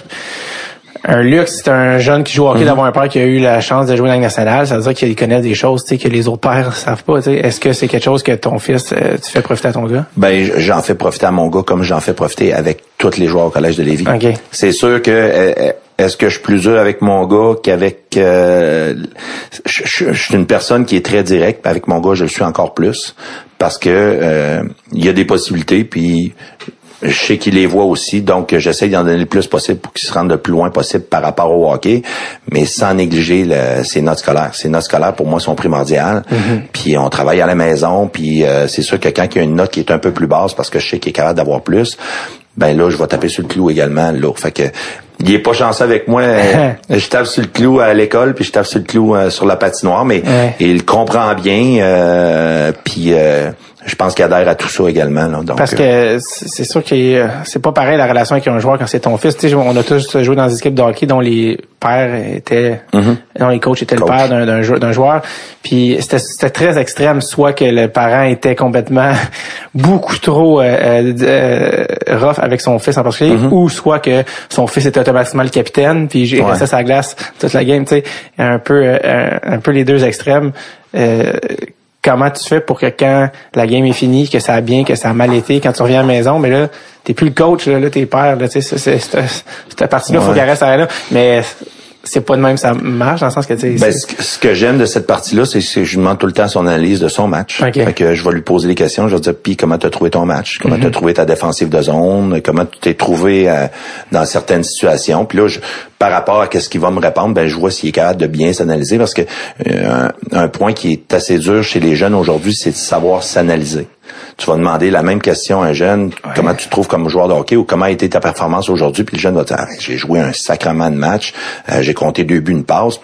Speaker 1: un luxe, c'est un jeune qui joue au hockey mhm. d'avoir un père qui a eu la chance de jouer dans la nationale. Ça veut dire qu'il connaît des choses que les autres pères savent pas. Est-ce que c'est quelque chose que ton fils, euh, tu fais profiter à ton gars?
Speaker 3: Ben, j'en fais profiter à mon gars comme j'en fais profiter avec tous les joueurs au collège de Lévis. C'est sûr que euh, euh, est-ce que je suis plus dur avec mon gars qu'avec je, suis une personne qui est très directe avec mon gars je le suis encore plus parce que il y a des possibilités puis je sais qu'il les voit aussi, donc j'essaie d'en donner le plus possible pour qu'ils se rendent le plus loin possible par rapport au hockey, mais sans négliger le, ses notes scolaires. Ces notes scolaires, pour moi, sont primordiales. Mm-hmm. Puis on travaille à la maison, puis euh, c'est sûr que quand il y a une note qui est un peu plus basse, parce que je sais qu'il est capable d'avoir plus, ben là, je vais taper sur le clou également. Là. Fait que il est pas chanceux avec moi. *laughs* je tape sur le clou à l'école, puis je tape sur le clou euh, sur la patinoire, mais il comprend bien. Euh, puis je pense qu'il adhère à tout ça également. Là, donc,
Speaker 1: Parce que euh, c'est sûr que c'est pas pareil la relation avec un joueur quand c'est ton fils. Tu sais, on a tous joué dans des équipes de hockey dont les pères étaient, mm-hmm. dont les coachs étaient le père d'un joueur, joueur. Puis c'était très extrême, soit que le parent était complètement *laughs* beaucoup trop euh, euh, rough avec son fils en particulier, mm-hmm. ou soit que son fils était automatiquement le capitaine, puis j'ai resté sa glace toute la game. Tu sais, un peu, un, peu les deux extrêmes. Euh, comment tu fais pour que quand la game est finie, que ça a bien, que ça a mal été, quand tu reviens à la maison, mais là, t'es plus le coach, là, là t'es père, là, tu sais, c'est- c'est- cette partie-là, faut qu'elle reste à là. Mais c'est pas de même ça marche, dans le sens que, tu
Speaker 3: Ben, ce que, j'aime de cette partie-là, c'est que je lui demande tout le temps son analyse de son match.
Speaker 1: Ok.
Speaker 3: Fait que je vais lui poser des questions. Je vais dire, puis comment t'as trouvé ton match? Comment
Speaker 1: Mhm.
Speaker 3: t'as trouvé ta défensive de zone? Comment tu t'es trouvé euh, dans certaines situations? Puis là, je- par rapport à ce qu'il va me répondre, ben je vois s'il est capable de bien s'analyser parce que euh, un, un point qui est assez dur chez les jeunes aujourd'hui, c'est de savoir s'analyser. Tu vas demander la même question à un jeune, comment tu te trouves comme joueur de hockey ou comment a été ta performance aujourd'hui, puis le jeune va dire, Ah, j'ai joué un sacrement de match, euh, j'ai compté deux buts, une passe.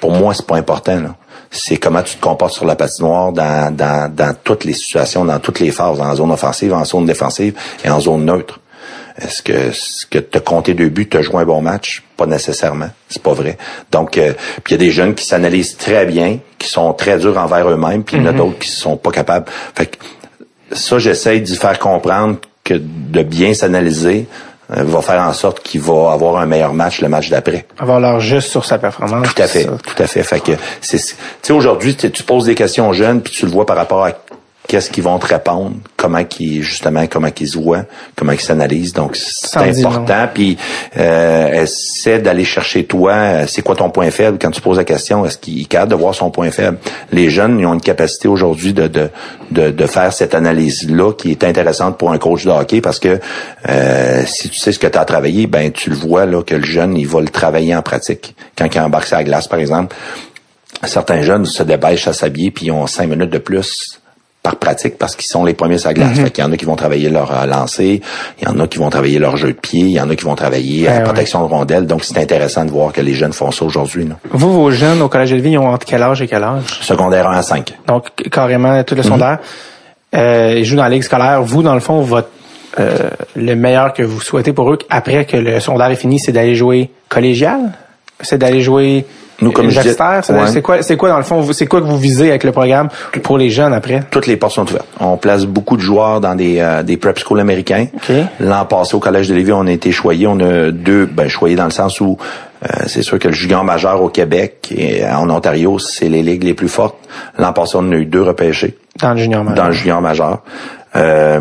Speaker 3: Pour moi, c'est pas important. là. C'est comment tu te comportes sur la patinoire dans, dans, dans toutes les situations, dans toutes les phases, en zone offensive, en zone défensive et en zone neutre. Est-ce que ce que tu as compté deux buts, as joué un bon match? Pas nécessairement. C'est pas vrai. Donc, euh, puis il y a des jeunes qui s'analysent très bien, qui sont très durs envers eux-mêmes, puis il y en a d'autres qui sont pas capables. Fait que ça, j'essaye d'y faire comprendre que de bien s'analyser euh, va faire en sorte qu'il va avoir un meilleur match le match d'après.
Speaker 1: avoir leur juste sur sa performance.
Speaker 3: Tout à fait,
Speaker 1: ça.
Speaker 3: tout à fait. Fait que c'est, tu sais, aujourd'hui, tu tu poses des questions aux jeunes, puis tu le vois par rapport à qu'est-ce qu'ils vont te répondre, comment qu'ils, justement, comment qu'ils se voient, comment ils s'analysent. Donc, c'est important. Puis, euh, essaie d'aller chercher toi, c'est quoi ton point faible? Quand tu poses la question. Est-ce qu'il est capable de voir son point faible? Les jeunes, ils ont une capacité aujourd'hui de, de de, de faire cette analyse-là qui est intéressante pour un coach de hockey parce que euh, si tu sais ce que tu as travaillé, ben tu le vois là que le jeune, il va le travailler en pratique. Quand il embarque la glace, par exemple, certains jeunes se dépêchent à s'habiller puis ils ont cinq minutes de plus par pratique parce qu'ils sont les premiers sur la glace. Fait qu'il y en a qui vont travailler leur euh, lancer, il y en a qui vont travailler leur jeu de pied, il y en a qui vont travailler
Speaker 1: Ben
Speaker 3: la protection de rondelles. Donc, c'est intéressant de voir que les jeunes font ça aujourd'hui.
Speaker 1: Vous, vos jeunes au collège de vie, ils ont entre quel âge et quel âge?
Speaker 3: Secondaire 1 à 5.
Speaker 1: Donc, carrément, tout le secondaire. Euh, ils jouent dans la ligue scolaire. Vous, dans le fond, votre, euh, le meilleur que vous souhaitez pour eux, après que le secondaire est fini, c'est d'aller jouer collégial? C'est d'aller jouer
Speaker 3: Nous, comme je disais-
Speaker 1: C'est d'aller-
Speaker 3: ouais.
Speaker 1: c'est quoi, c'est quoi, dans le fond, c'est quoi que vous visez avec le programme pour les jeunes après?
Speaker 3: toutes les portes sont ouvertes. On place beaucoup de joueurs dans des, euh, des prep schools américains.
Speaker 1: OK.
Speaker 3: L'an passé, au Collège de Lévis, on a été choyés. On a deux, ben, choyés dans le sens où euh, c'est sûr que le junior majeur au Québec et en Ontario, c'est les ligues les plus fortes. L'an passé, on a eu deux repêchés
Speaker 1: Dans le junior majeur.
Speaker 3: dans le junior majeur. Euh,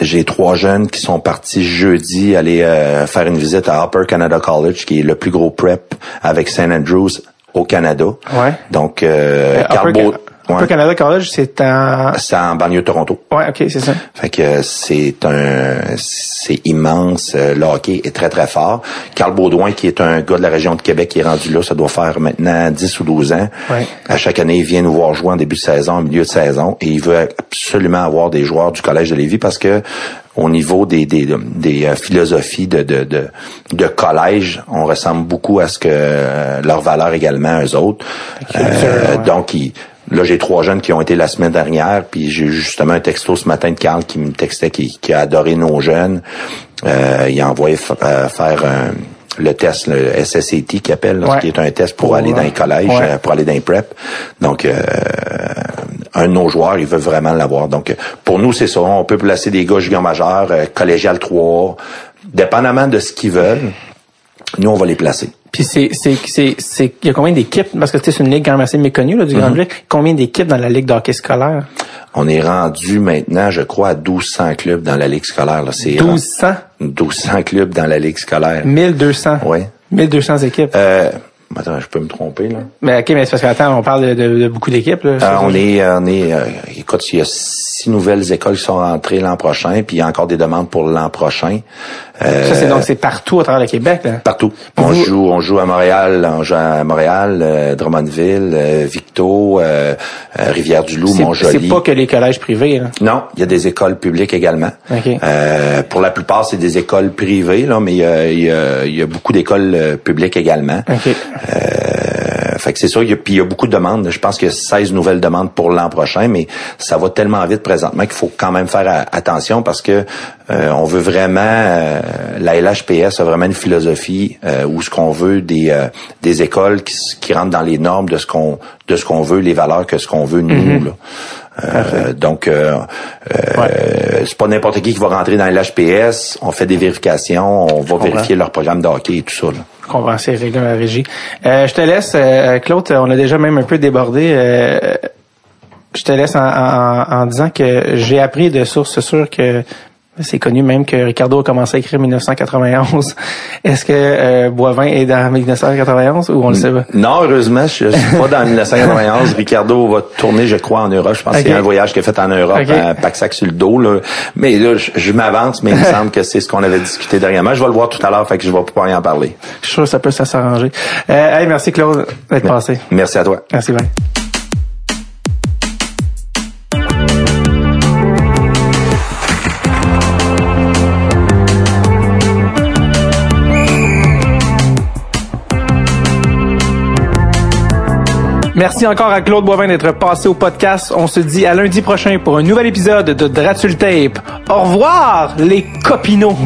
Speaker 3: j'ai trois jeunes qui sont partis jeudi aller euh, faire une visite à Upper Canada College, qui est le plus gros prep avec St. Andrews au Canada.
Speaker 1: Ouais.
Speaker 3: Donc, euh,
Speaker 1: Euh, Upper,
Speaker 3: Ouais.
Speaker 1: Canada College, c'est en...
Speaker 3: c'est en banlieue de Toronto.
Speaker 1: Ouais, ok, c'est ça.
Speaker 3: Fait que c'est un c'est immense. euh, Le hockey est très très fort. Carl Baudouin, qui est un gars de la région de Québec, qui est rendu là, ça doit faire maintenant 10 ou 12 ans.
Speaker 1: Ouais.
Speaker 3: À chaque année, il vient nous voir jouer en début de saison, en milieu de saison, et il veut absolument avoir des joueurs du collège de Lévis parce que au niveau des des, des euh, philosophies de, de de de collège, on ressemble beaucoup à ce que euh, leur valeur également eux autres. Euh,
Speaker 1: ouais.
Speaker 3: donc il- Là, j'ai trois jeunes qui ont été la semaine dernière, puis j'ai eu justement un texto ce matin de Carl qui me textait qui, qui a adoré nos jeunes. Euh, il a envoyé euh, faire un- le test, le SSAT qui appelle, là,
Speaker 1: Ouais.
Speaker 3: qui est un test pour,
Speaker 1: Pour,
Speaker 3: aller dans les
Speaker 1: euh,
Speaker 3: collèges,
Speaker 1: ouais.
Speaker 3: euh, pour aller dans les prep. Donc, euh, un de nos joueurs, il veut vraiment l'avoir. Donc, pour nous, c'est ça. On peut placer des gars juniors majeurs, collégial 3, dépendamment de ce qu'ils veulent. Nous, on va les placer.
Speaker 1: Puis c'est, c'est, c'est, c'est, il y a combien d'équipes? Parce que c'est une ligue quand même assez méconnue, là, du. Grand Bleu. Combien d'équipes dans la ligue d'hockey scolaire?
Speaker 3: On est rendu maintenant, je crois, à 1200 clubs dans la ligue scolaire. Là. C'est
Speaker 1: 1200?
Speaker 3: 1200 clubs dans la ligue scolaire.
Speaker 1: 1200?
Speaker 3: Ouais.
Speaker 1: 1200 équipes.
Speaker 3: Euh, attends, je peux me tromper là.
Speaker 1: Mais ok, mais c'est parce qu'attends, on parle de, de- de beaucoup d'équipes, là.
Speaker 3: Euh, on est, on est, euh, écoute, il y a six nouvelles écoles qui sont rentrées l'an prochain, puis il y a encore des demandes pour l'an prochain. Euh,
Speaker 1: Ça, c'est donc, c'est partout à travers le Québec, là.
Speaker 3: Partout. On
Speaker 1: Vous-
Speaker 3: joue, on joue à Montréal, on joue à Montréal, euh, Drummondville, euh, Victo, euh, euh, Rivière-du-Loup,
Speaker 1: C'est,
Speaker 3: Montjoli.
Speaker 1: c'est pas que les collèges privés, là.
Speaker 3: Non, il y a des écoles publiques également. Euh, pour la plupart, c'est des écoles privées, là, mais il y a, y a- il y a beaucoup d'écoles euh, publiques également. Euh, fait que c'est ça. il y a- Puis il y a beaucoup de demandes. Je pense qu'il y a 16 nouvelles demandes pour l'an prochain, mais ça va tellement vite présentement qu'il faut quand même faire attention parce que euh, on veut vraiment euh, la LHPS a vraiment une philosophie euh, où ce qu'on veut des euh, des écoles qui, qui rentrent dans les normes de ce qu'on de ce qu'on veut, les valeurs que ce qu'on veut nous là. Euh, donc, euh, euh, c'est pas n'importe qui qui va rentrer dans l'HPS. On fait des vérifications, on va vérifier leur programme de hockey et tout ça. Là.
Speaker 1: La régie. Euh, je te laisse, euh, Claude, on a déjà même un peu débordé. Euh, je te laisse en, en- en disant que j'ai appris de sources sûres que c'est connu même que Ricardo a commencé à écrire en 1991. *laughs* Est-ce que euh, Boivin est dans 1991 ou on le sait pas?
Speaker 3: Non, heureusement, je, je suis pas dans 1991. *laughs* Ricardo va tourner, je crois, en Europe. Je pense qu'il y a un voyage qu'il a fait en Europe,
Speaker 1: Ok.
Speaker 3: un pack-sac sur le dos. Là. Mais là, je, je m'avance, mais il me *laughs* semble que c'est ce qu'on avait discuté dernièrement. Je vais le voir tout à l'heure, fait que je vais pouvoir y en parler.
Speaker 1: Je suis sûr que ça peut s'arranger. Euh, hey, merci Claude d'être passé.
Speaker 3: Merci à toi.
Speaker 1: Merci bien. Merci encore à Claude Boivin d'être passé au podcast. On se dit à lundi prochain pour un nouvel épisode de Dratul Tape. Au revoir, les copinots!